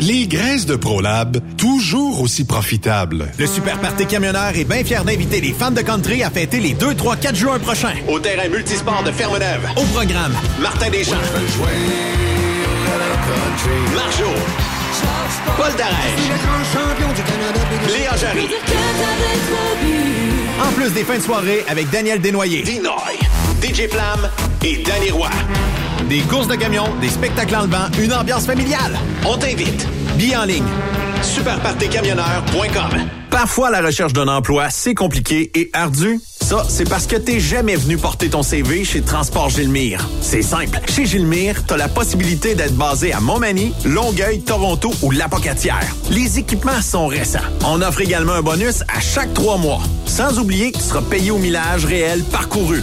Les graisses de ProLab, toujours aussi profitables. Le Super Party Camionneur est bien fier d'inviter les fans de country à fêter les 2, 3, 4 juin prochains. Au terrain multisport de Ferme-Neuve. Au programme, Martin Deschamps. Marjo. Paul Darèche. Léa Jarry. en plus des fins de soirée avec Daniel Desnoyers. Dinoy. DJ Flamme et Danny Roy. Des courses de camions, des spectacles en levant, une ambiance familiale. On t'invite. Billets en ligne. Superpartycamionneur.com Parfois, la recherche d'un emploi, c'est compliqué et ardu. Ça, c'est parce que t'es jamais venu porter ton CV chez Transport Gilmire. C'est simple. Chez Gilmire, t'as la possibilité d'être basé à Montmagny, Longueuil, Toronto ou Lapocatière. Les équipements sont récents. On offre également un bonus à chaque trois mois. Sans oublier que tu seras payé au millage réel parcouru.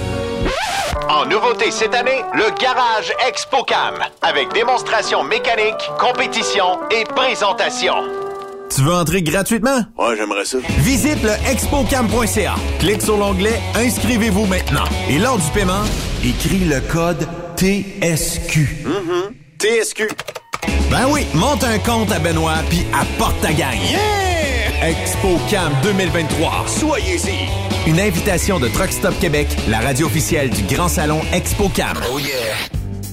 En nouveauté cette année, le Garage ExpoCam, avec démonstration mécanique, compétition et présentation. Tu veux entrer gratuitement? Ouais, j'aimerais ça. Visite le expocam.ca. Clique sur l'onglet Inscrivez-vous maintenant. Et lors du paiement, écris le code TSQ. Mm-hmm. TSQ. Ben oui, monte un compte à Benoît puis apporte ta gagne. Yeah! ExpoCam 2023. Soyez-y. Une invitation de Truck Stop Québec, la radio officielle du Grand Salon ExpoCam. Oh yeah!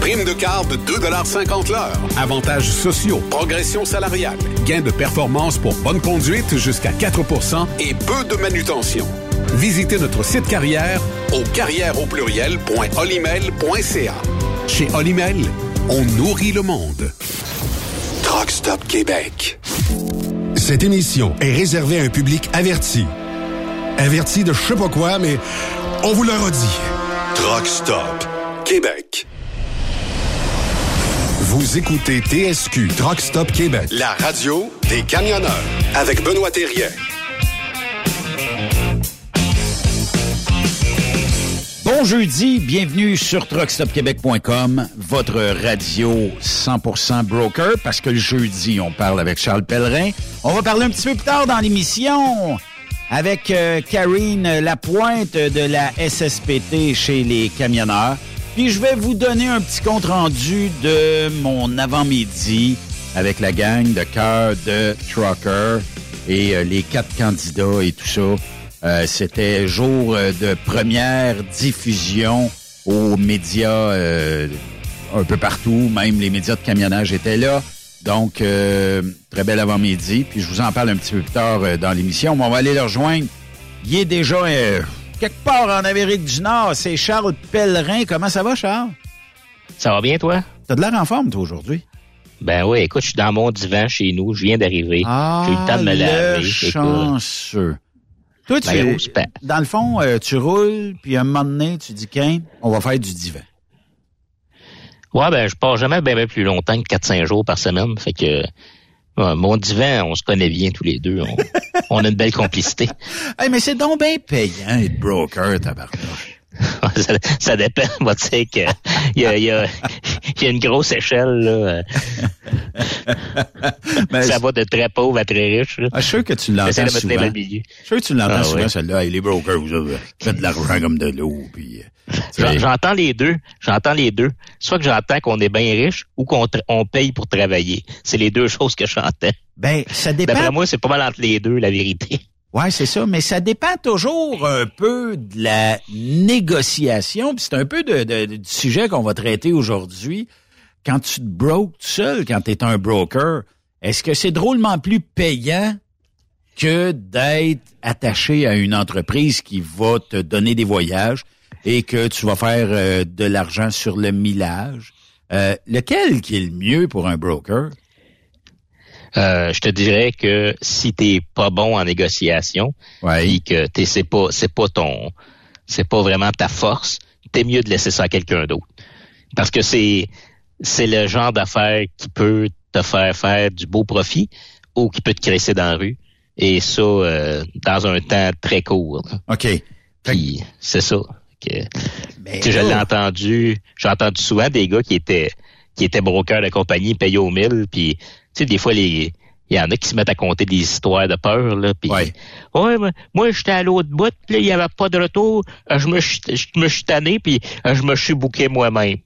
Prime de quart de 2,50 l'heure. Avantages sociaux, progression salariale, gains de performance pour bonne conduite jusqu'à 4% et peu de manutention. Visitez notre site carrière au carrière. Chez Olimel, on nourrit le monde. Truck Stop Québec. Cette émission est réservée à un public averti. Averti de je sais pas quoi, mais on vous le redit. Truck Stop Québec. Vous écoutez TSQ Truck Stop Québec, la radio des camionneurs avec Benoît Thérien. Bon jeudi, bienvenue sur truckstopquebec.com, votre radio 100% broker, parce que le jeudi, on parle avec Charles Pellerin. On va parler un petit peu plus tard dans l'émission avec euh, Karine Lapointe de la SSPT chez les camionneurs. Puis je vais vous donner un petit compte-rendu de mon avant-midi avec la gang de cœur de Trucker et euh, les quatre candidats et tout ça. Euh, C'était jour euh, de première diffusion aux médias un peu partout, même les médias de camionnage étaient là. Donc, très bel avant-midi. Puis je vous en parle un petit peu plus tard dans l'émission. On va aller le rejoindre. Il est déjà quelque part en Amérique du Nord. C'est Charles Pellerin. Comment ça va, Charles? Ça va bien, toi? T'as de l'air en forme, toi, aujourd'hui? Ben oui, écoute, je suis dans mon divan chez nous. Je viens d'arriver. Ah, J'ai eu le temps de me laver. chanceux. Toi, tu, Ben, dans le fond, euh, tu roules, puis un moment donné, tu dis, qu'un, on va faire du divan. Ouais, ben, je pars jamais bien plus longtemps que 4-5 jours par semaine. Fait que, mon divan, on se connaît bien tous les deux. On, on a une belle complicité. Hey, mais c'est donc bien payant être broker. ça, ça dépend. On va dire que il y a, y, y une grosse échelle, là. Ben, ça va de très pauvre à très riche, là. Ah, je suis sûr que tu l'entends souvent. le. Je suis sûr que tu l'entends Ah, souvent, celle-là. Hey, les brokers, vous avez fait de l'argent comme de l'eau, puis... euh, tu J'en- sais. J'entends les deux. J'entends les deux. Soit que j'entends qu'on est bien riche ou qu'on on paye pour travailler. C'est les deux choses que j'entends. Ben, ça dépend. D'après moi, c'est pas mal entre les deux, la vérité. Ouais, c'est ça, mais ça dépend toujours un peu de la négociation. Puis c'est un peu du sujet qu'on va traiter aujourd'hui. Quand tu te brokes tout seul, quand tu es un broker, est-ce que c'est drôlement plus payant que d'être attaché à une entreprise qui va te donner des voyages et que tu vas faire euh, de l'argent sur le millage? Euh, lequel qui est le mieux pour un broker? Euh, je te dirais que si t'es pas bon en négociation, puis que t'es c'est pas c'est pas ton c'est pas vraiment ta force, t'es mieux de laisser ça à quelqu'un d'autre. Parce que c'est c'est le genre d'affaire qui peut te faire faire du beau profit ou qui peut te cresser dans la rue. Et ça, euh, dans un temps très court. là. OK. Puis c'est ça. Que, tu sais, je l'ai entendu, j'ai entendu souvent des gars qui étaient qui était broker de compagnie, payé au mille, puis sais, des fois, les il y en a qui se mettent à compter des histoires de peur, là, puis Ouais. ouais, moi, moi j'étais à l'autre bout, puis il y avait pas de retour, je me suis- je me suis tanné, puis je me suis bouqué moi-même.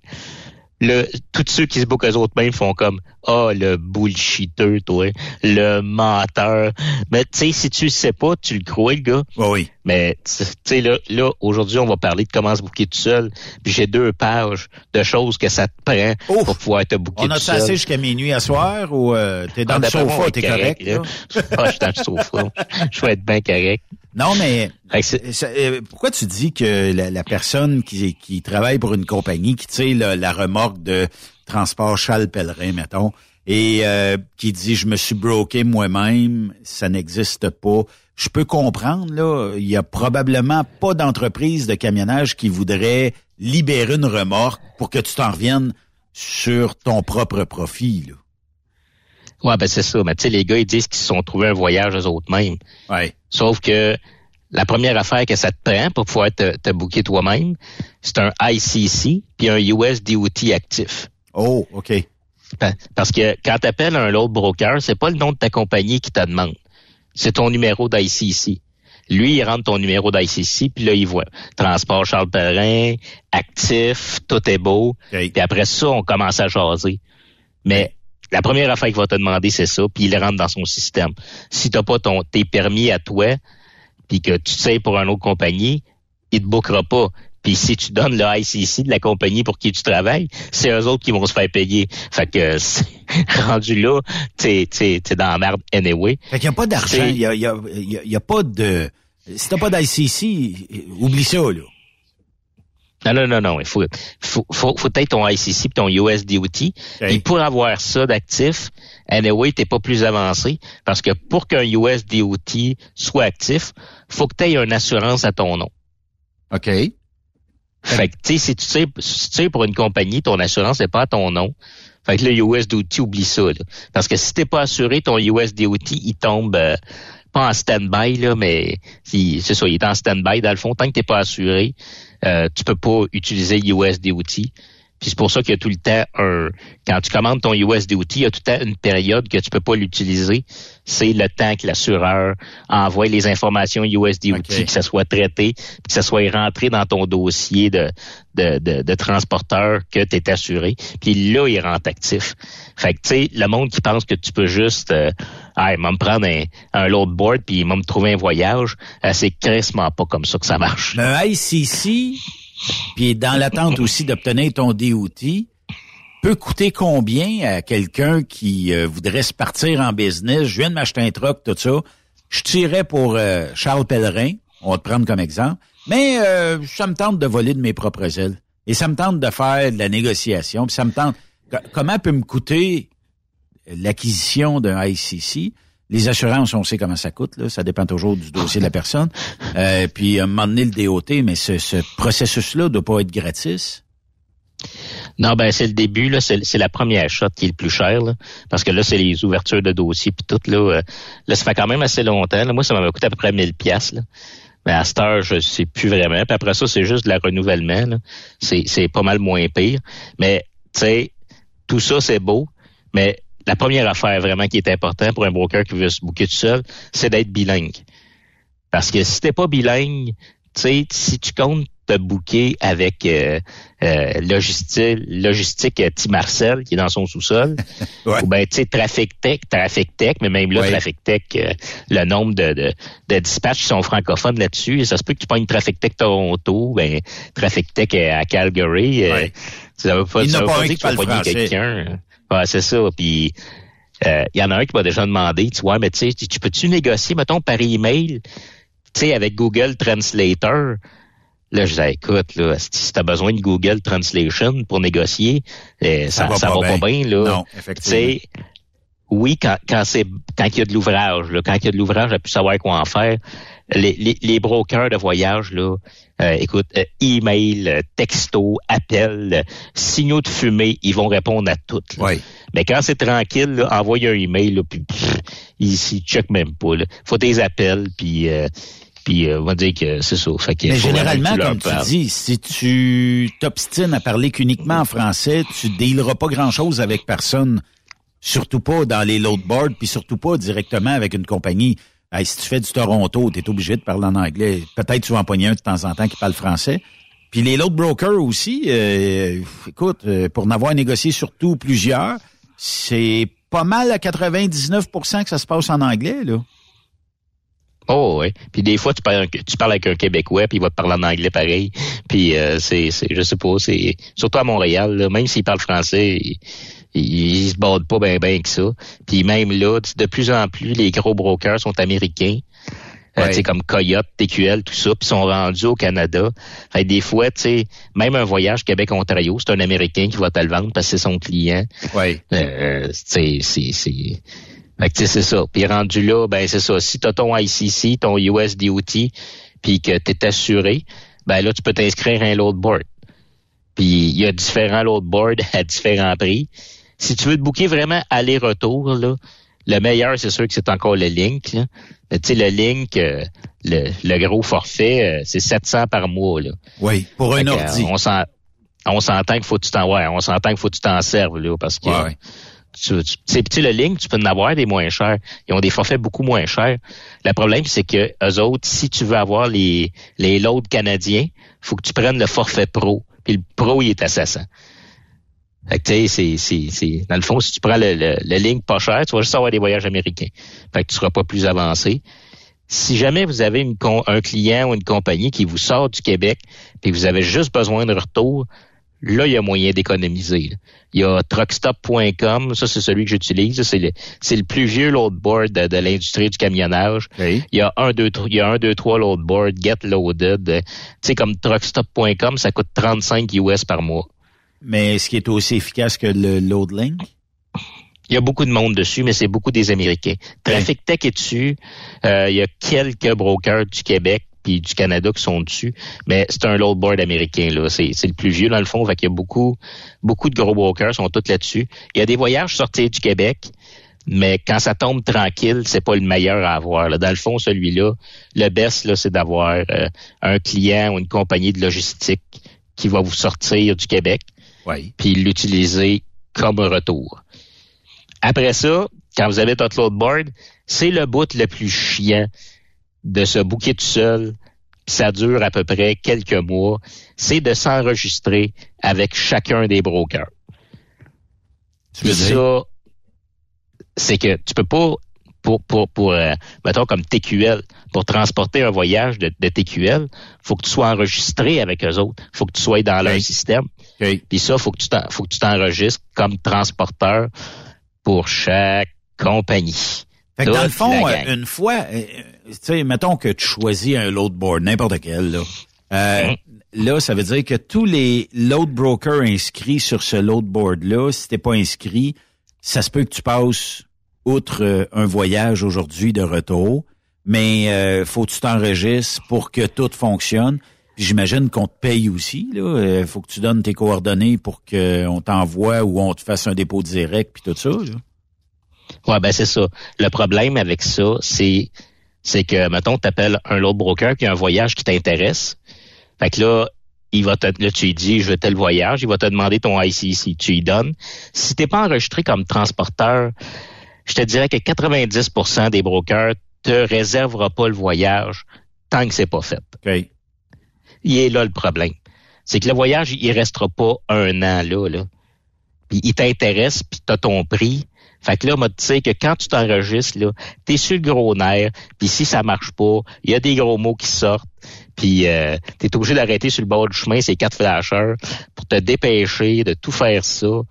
Le, tous ceux qui se bouquent eux autres mêmes font comme Ah, le bullshitter, toi, le menteur. Mais tu sais, si tu le sais pas, tu le crois, le gars. oui. Mais tu sais, là, là aujourd'hui, on va parler de comment se bouquer tout seul. Puis j'ai deux pages de choses que ça te prend pour pouvoir te bouquer On a tout seul. assez jusqu'à minuit à soir ou euh, t'es dans Ah, le sofa, t'es correct? là. là? Ah, je suis dans le sofa. Je vais être bien correct. Non, mais ça- euh, pourquoi tu dis que la, la personne qui, qui travaille pour une compagnie, qui tire la, la remorque de transport Charles Pellerin, mettons, et euh, qui dit je me suis broké moi-même, ça n'existe pas. Je peux comprendre, là, il y a probablement pas d'entreprise de camionnage qui voudrait libérer une remorque pour que tu t'en reviennes sur ton propre profit. Là. Ouais, ben c'est ça. Mais tu sais, les gars, ils disent qu'ils se sont trouvés un voyage eux autres mêmes. Ouais. Sauf que la première affaire que ça te prend pour pouvoir te, te booker toi-même, c'est un ICC puis un US DOT actif. Oh, OK. Pa- Parce que quand tu appelles un load broker, c'est pas le nom de ta compagnie qui te demande. C'est ton numéro d'ICC. Lui, il rentre ton numéro d'ICC, puis là, il voit transport Charles Perrin, actif, tout est beau. Puis après ça, on commence à jaser. Mais la première affaire qu'il va te demander, c'est ça, puis il rentre dans son système. Si t'as pas ton tes permis à toi, puis que tu sais pour une autre compagnie, il te bookera pas. Puis si tu donnes le ICC de la compagnie pour qui tu travailles, c'est eux autres qui vont se faire payer. Fait que rendu là, t'es t'es t'es dans la merde anyway. Fait qu'il n'y a pas d'argent, il y a, y, a, y a- y a pas de... Si t'as pas d'ICC, oublie ça, là. Non, non, non, non. Il faut, faut, faut, faut être ton ICC puis ton USDOT. Et pour avoir ça d'actif, anyway, t'es pas plus avancé. Parce que pour qu'un USDOT soit actif, faut que tu aies une assurance à ton nom. OK. Fait que, tu sais, si tu sais, si tu sais pour une compagnie, ton assurance n'est pas à ton nom. Fait que le USDOT, oublie ça, là. Parce que si t'es pas assuré, ton USDOT, il tombe, euh, pas en stand-by, là, mais c'est ça, il est en stand-by. Dans le fond, tant que t'es pas assuré, euh, tu peux pas utiliser USDOT. Puis c'est pour ça qu'il y a tout le temps un... Quand tu commandes ton USDOT, il y a tout le temps une période que tu peux pas l'utiliser. C'est le temps que l'assureur envoie les informations USDOT, que ça soit traité, que ça soit rentré dans ton dossier de, de, de, de transporteur que tu es assuré. Puis là, il rentre actif. Fait que, tu sais, le monde qui pense que tu peux juste... Euh, ah, va me prendre un, un loadboard puis il va me trouver un voyage, euh, c'est crissement pas comme ça que ça marche. Le ICC, puis dans l'attente aussi d'obtenir ton DOT, peut coûter combien à quelqu'un qui euh, voudrait se partir en business? Je viens de m'acheter un truck, tout ça. Je tirais pour euh, Charles Pellerin, on va te prendre comme exemple, mais euh, ça me tente de voler de mes propres ailes. Et ça me tente de faire de la négociation, puis ça me tente... Co- Comment peut me coûter l'acquisition d'un ICC? Les assurances, on sait comment ça coûte, là. ça dépend toujours du dossier de la personne. Euh, puis à un moment donné, le DOT, mais ce, ce processus-là doit pas être gratis. Non, ben c'est le début, c'est la première shot qui est le plus cher, parce que là, c'est les ouvertures de dossiers puis tout, là, euh, là, ça fait quand même assez longtemps. Moi, ça m'a coûté à peu près 1000 pièces. Mais à cette heure, je sais plus vraiment. Puis après ça, c'est juste de la renouvellement. C'est c'est pas mal moins pire. Mais, tu sais, tout ça, c'est beau, mais la première affaire vraiment qui est importante pour un broker qui veut se booker tout seul, c'est d'être bilingue. Parce que si t'es pas bilingue, tu sais, si tu comptes te booker avec euh, euh, logistique, logistique euh, Tim Marcel qui est dans son sous-sol, ou ben tu sais Traffic Tech, Traffic Tech, mais même là Ouais. Traffic Tech, euh, le nombre de, de, de dispatchs qui sont francophones là-dessus, et ça se peut que tu pognes Traffic Tech Toronto, ben Traffic Tech euh, à Calgary, ça veut pas, Il ça pas pas dire que tu vas quelqu'un. C'est ça. Puis euh, il y en a un qui m'a déjà demandé, tu vois, mais tu sais, tu tu peux-tu négocier, mettons, par email, tu sais, avec Google Translator? Là, je disais, écoute, là, si tu as besoin de Google Translation pour négocier, euh, ça, ça va, pas, bien, là. Non, effectivement. oui, quand, quand c'est quand il y a de l'ouvrage, quand il y a de l'ouvrage, j'ai pu savoir quoi en faire. Les, les, les brokers de voyage, là, euh, écoute, euh, email, euh, texto, appel, signaux de fumée, ils vont répondre à tout. là. Mais quand c'est tranquille, là, envoie un email, là, puis pff, ils ils checkent même pas. Là. Faut des appels, puis euh, Puis euh, on va dire que c'est ça. Fait que Mais généralement, comme tu parles. dis, si tu t'obstines à parler qu'uniquement en français, tu dealeras pas grand-chose avec personne. Surtout pas dans les loadboards, puis surtout pas directement avec une compagnie. Si tu fais du Toronto, tu es obligé de parler en anglais. Peut-être tu vas en pogner un de temps en temps qui parle français. Puis les load brokers aussi, euh, écoute, euh, pour en avoir négocié surtout plusieurs, c'est pas mal à 99% que ça se passe en anglais, là. Oh ouais. Puis des fois tu parles, tu parles avec un Québécois puis il va te parler en anglais pareil. Puis euh, c'est c'est je sais pas, c'est surtout à Montréal là, même s'il parle français, il, il, il se borde pas bien ben que ça. Puis même là, de plus en plus les gros brokers sont américains. Euh, tu sais, comme Coyote, TQL, tout ça, puis sont rendus au Canada. Fait des fois, tu sais, même un voyage Québec-Ontario, c'est un Américain qui va te le vendre parce que c'est son client. Ouais. Euh, c'est, c'est, c'est, fait que, tu sais, c'est ça. Puis rendu là, ben c'est ça. Si tu as ton ICC, ton USDOT, puis que tu es assuré, ben là, tu peux t'inscrire à un load board. Puis il y a différents load boards à différents prix. Si tu veux te booker vraiment aller-retour, là, le meilleur, c'est sûr que c'est encore le Link. là. Mais Tu sais, le Link, euh, le, le gros forfait, euh, c'est 700 par mois. Là. Oui, pour un Fait ordi. on s'en- on s'entend qu'il faut que tu t'en ouais, on s'entend qu'il faut que tu t'en serves là parce que Ouais. Tu, tu sais, le Link, tu peux en avoir des moins chers. Ils ont des forfaits beaucoup moins chers. Le problème, c'est que eux autres, si tu veux avoir les, les loads canadiens, faut que tu prennes le forfait pro. Puis le pro, il est 700. Fait que c'est, c'est, c'est, dans le fond, si tu prends le, le, le Link pas cher, tu vas juste avoir des voyages américains. Fait que tu seras pas plus avancé. Si jamais vous avez une un client ou une compagnie qui vous sort du Québec et vous avez juste besoin de retour, là, il y a moyen d'économiser. Il y a truckstop.com, ça c'est celui que j'utilise, c'est le, c'est le plus vieux loadboard de, de l'industrie du camionnage. Il y a un, deux, il y a un, deux, trois loadboard, get loaded. Tu sais, comme truckstop.com, ça coûte 35 US par mois. Mais est-ce qui est aussi efficace que le LoadLink? Il y a beaucoup de monde dessus, mais c'est beaucoup des Américains. Traffic Tech est dessus. Euh, il y a quelques brokers du Québec puis du Canada qui sont dessus, mais c'est un loadboard américain là. C'est, c'est le plus vieux dans le fond. Fait qu'il y a beaucoup, beaucoup de gros brokers sont tous là-dessus. Il y a des voyages sortis du Québec, mais quand ça tombe tranquille, c'est pas le meilleur à avoir. là. Dans le fond, celui-là, le best là, c'est d'avoir euh, un client ou une compagnie de logistique qui va vous sortir du Québec, puis l'utiliser comme un retour. Après ça, quand vous avez votre loadboard, c'est le bout le plus chiant de se booker tout seul. Ça dure à peu près quelques mois. C'est de s'enregistrer avec chacun des brokers. Tu veux dire? ça, c'est que tu peux pas pour pour pour euh, mettons comme TQL pour transporter un voyage de, de TQL, faut que tu sois enregistré avec eux autres, faut que tu sois dans leur système. Puis ça faut que tu t'en- faut que tu t'enregistres comme transporteur pour chaque compagnie. Fait que dans le fond, euh, une fois, euh, euh, tu sais, mettons que tu choisis un loadboard, n'importe quel, là. Euh. Là, ça veut dire que tous les load brokers inscrits sur ce loadboard-là, si t'es pas inscrit, ça se peut que tu passes outre un voyage aujourd'hui de retour, mais euh, faut que tu t'enregistres pour que tout fonctionne. Puis j'imagine qu'on te paye aussi. Là, faut que tu donnes tes coordonnées pour qu'on t'envoie ou on te fasse un dépôt direct puis tout ça. Là. Ouais, ben c'est ça. Le problème avec ça, c'est c'est que, mettons, tu appelles un load broker qui a un voyage qui t'intéresse. Fait que là, il va te, là, tu lui dis, je veux tel voyage, il va te demander ton ICC, tu lui donnes. Si t'es pas enregistré comme transporteur, je te dirais que 90% des brokers te réservera pas le voyage tant que c'est pas fait. Il est là le problème. C'est que le voyage, il restera pas un an là, là. Puis il t'intéresse, puis t'as ton prix. Fait que là, moi, tu sais que quand tu t'enregistres, là, t'es sur le gros nerf, puis si ça marche pas, il y a des gros mots qui sortent, puis euh, t'es obligé d'arrêter sur le bord du chemin ces quatre flasheurs pour te dépêcher de tout faire ça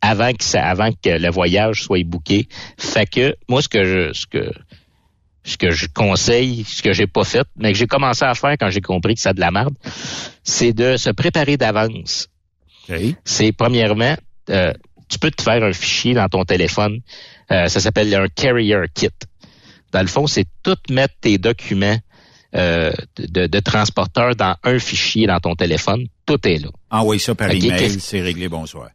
avant que ça, avant que le voyage soit booké. Fait que moi, ce que je, ce que ce que je conseille, ce que j'ai pas fait, mais que j'ai commencé à faire quand j'ai compris que ça a de la merde, c'est de se préparer d'avance. C'est premièrement, euh, tu peux te faire un fichier dans ton téléphone. Euh, ça s'appelle un carrier kit. Dans le fond, c'est tout mettre tes documents euh, de, de transporteur dans un fichier dans ton téléphone. Tout est là. Envoie ça par email, c'est réglé, bonsoir.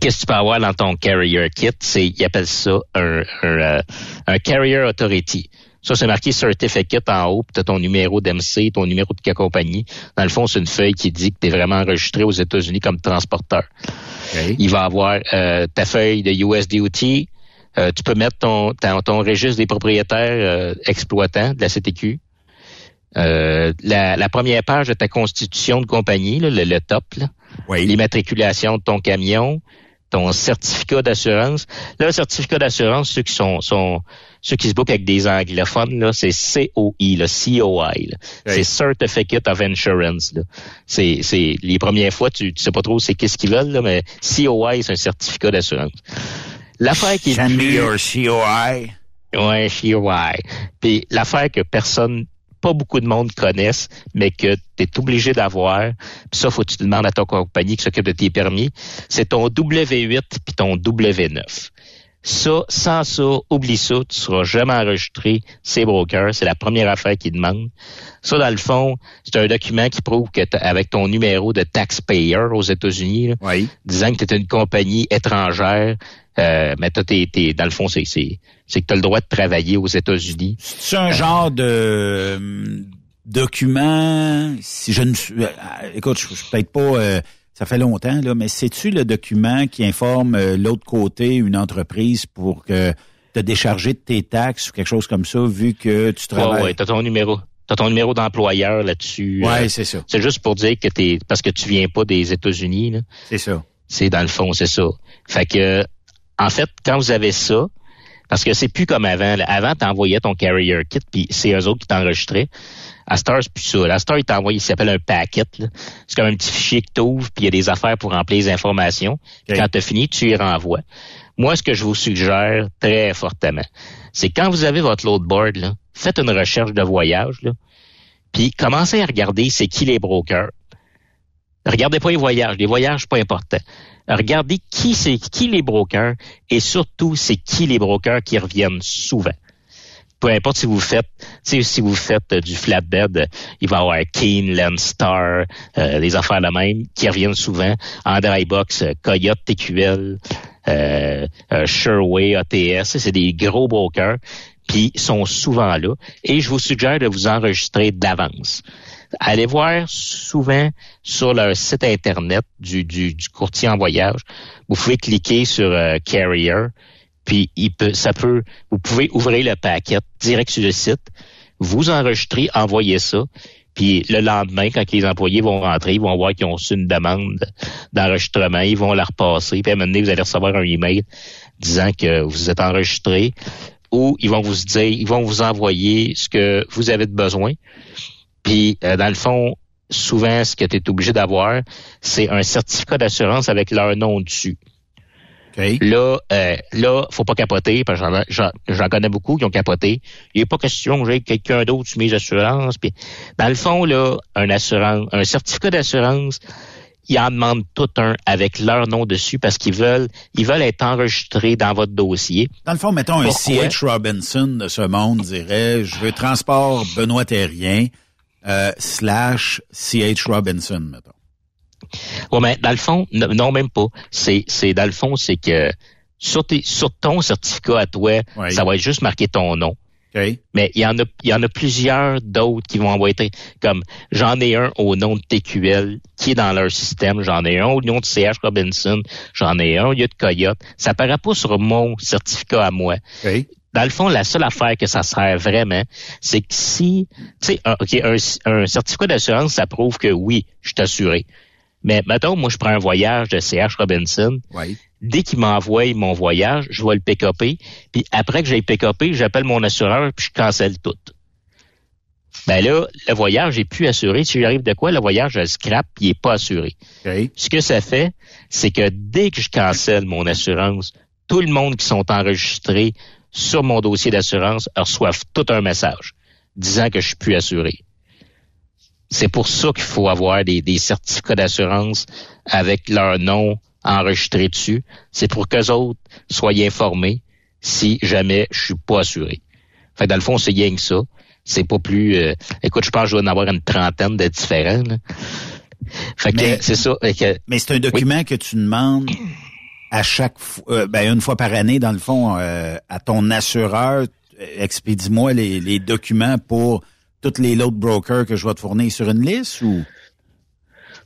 Qu'est-ce que tu peux avoir dans ton carrier kit? C'est, ils appellent ça un, un, euh, un carrier authority. Ça, c'est marqué certificate en haut, puis tu as ton numéro d'MC, ton numéro de compagnie. Dans le fond, c'est une feuille qui dit que tu es vraiment enregistré aux États-Unis comme transporteur. Il va avoir euh, ta feuille de USDOT. Euh, tu peux mettre ton, ton, registre des propriétaires euh, exploitants de la CTQ. La, première page de ta constitution de compagnie, le, top, l'immatriculation de ton camion, ton certificat d'assurance. Là, le certificat d'assurance, ceux qui sont, sont ceux qui se bookent avec des anglophones, là, c'est COI, là, COI. C'est Certificate of Insurance. C'est, c'est les premières fois, tu, tu sais pas trop c'est qu'est-ce qu'ils veulent, là, mais COI, c'est un certificat d'assurance. L'affaire qui est Send me your COI. Ouais, COI. Puis l'affaire que personne pas beaucoup de monde connaissent, mais que tu es obligé d'avoir, puis ça, faut que tu demandes à ton compagnie qui s'occupe de tes permis, c'est ton W8 puis ton W9. Ça, sans ça, oublie ça, tu seras jamais enregistré, c'est broker, c'est la première affaire qu'ils demandent. Ça, dans le fond, c'est un document qui prouve que avec ton numéro de taxpayer aux États-Unis, disant que tu es une compagnie étrangère, euh, mais t'es, t'es, dans le fond, c'est, c'est, c'est que tu as le droit de travailler aux États-Unis. C'est un genre de euh, document, si je ne suis... Euh, écoute, je, suis peut-être pas... ça fait longtemps, là, mais c'est-tu le document qui informe l'autre côté, une entreprise, pour que te décharger de tes taxes ou quelque chose comme ça, vu que tu travailles... Ouais, ouais, t'as ton numéro. T'as ton numéro d'employeur là-dessus. Ouais, c'est ça. C'est juste pour dire que t'es... Parce que tu viens pas des États-Unis, C'est ça. C'est dans le fond, c'est ça. Fait que en fait, quand vous avez ça, parce que c'est plus comme avant. Avant, tu envoyais ton carrier kit, puis c'est eux autres qui t'enregistraient. À Star, c'est plus ça. À Star, il t'envoie, il s'appelle un packet. C'est comme un petit fichier que tu ouvres, puis il y a des affaires pour remplir les informations. Quand tu as fini, tu y renvoies. Moi, ce que je vous suggère très fortement, c'est quand vous avez votre loadboard, là, faites une recherche de voyage, là, puis commencez à regarder c'est qui les brokers. Regardez pas les voyages. Les voyages, pas important regardez qui c'est qui les brokers et surtout c'est qui les brokers qui reviennent souvent. Peu importe si vous faites, si vous faites du flatbed, il va y avoir Keen, Landstar, euh, des affaires la même qui reviennent souvent. En box, Coyote, TQL, euh, euh, Sherway, ATS, c'est des gros brokers, puis sont souvent là. Et je vous suggère de vous enregistrer d'avance allez voir souvent sur leur site internet du, du, courtier en voyage. Vous pouvez cliquer sur euh, Carrier, puis il peut, ça peut, vous pouvez ouvrir le paquet direct sur le site, vous enregistrer, envoyer ça, puis le lendemain, quand les employés vont rentrer, ils vont voir qu'ils ont reçu une demande d'enregistrement, ils vont la repasser, puis à un moment donné, vous allez recevoir un email disant que vous êtes enregistré, ou ils vont vous dire, ils vont vous envoyer ce que vous avez de besoin. Puis, euh, dans le fond, souvent, ce que tu es obligé d'avoir, c'est un certificat d'assurance avec leur nom dessus. Là, euh, là, faut pas capoter, parce que j'en connais beaucoup qui ont capoté. Il n'est pas question que j'ai quelqu'un d'autre sur mes assurances. Puis, dans le fond, là, un assurance, un certificat d'assurance, ils en demandent tout un avec leur nom dessus parce qu'ils veulent, ils veulent être enregistrés dans votre dossier. Dans le fond, mettons un C.H. Robinson de ce monde dirait, je veux transport Benoît Terrien. Euh, slash C.H. Robinson, mettons. Ouais, mais dans le fond, non, même pas. C'est, c'est dans le fond, c'est que sur, tes, sur ton certificat à toi, ça va être juste marqué ton nom. Mais il y en a, il y en a plusieurs d'autres qui vont envoyer comme j'en ai un au nom de TQL qui est dans leur système, j'en ai un au nom de CH Robinson, j'en ai un au lieu de Coyote. Ça paraît pas sur mon certificat à moi dans le fond, la seule affaire que ça sert vraiment, c'est que si, tu sais, un, un, certificat d'assurance, ça prouve que oui, je suis assuré. Mais mettons, moi, je prends un voyage de CH Robinson. Dès qu'il m'envoie mon voyage, je vais le pick-upper. Puis après que j'ai pick-upé, j'appelle mon assureur puis je cancelle tout. Ben là, le voyage est plus assuré. Si j'arrive de quoi, le voyage, je le scrap, il est pas assuré. Ce que ça fait, c'est que dès que je cancelle mon assurance, tout le monde qui sont enregistrés sur mon dossier d'assurance reçoivent tout un message disant que je suis plus assuré. C'est pour ça qu'il faut avoir des, certificats d'assurance avec leur nom enregistré dessus. C'est pour qu'eux autres soient informés si jamais je suis pas assuré. Fait dans le fond, c'est rien que ça. C'est pas plus... Euh, écoute, je pense que je dois en avoir une trentaine de différents. Fait que c'est ça. mais c'est un document que tu demandes à chaque fois, euh, ben, une fois par année, dans le fond, euh, à ton assureur, expédie-moi les, les documents pour tous les autres brokers que je vais te fournir sur une liste ou?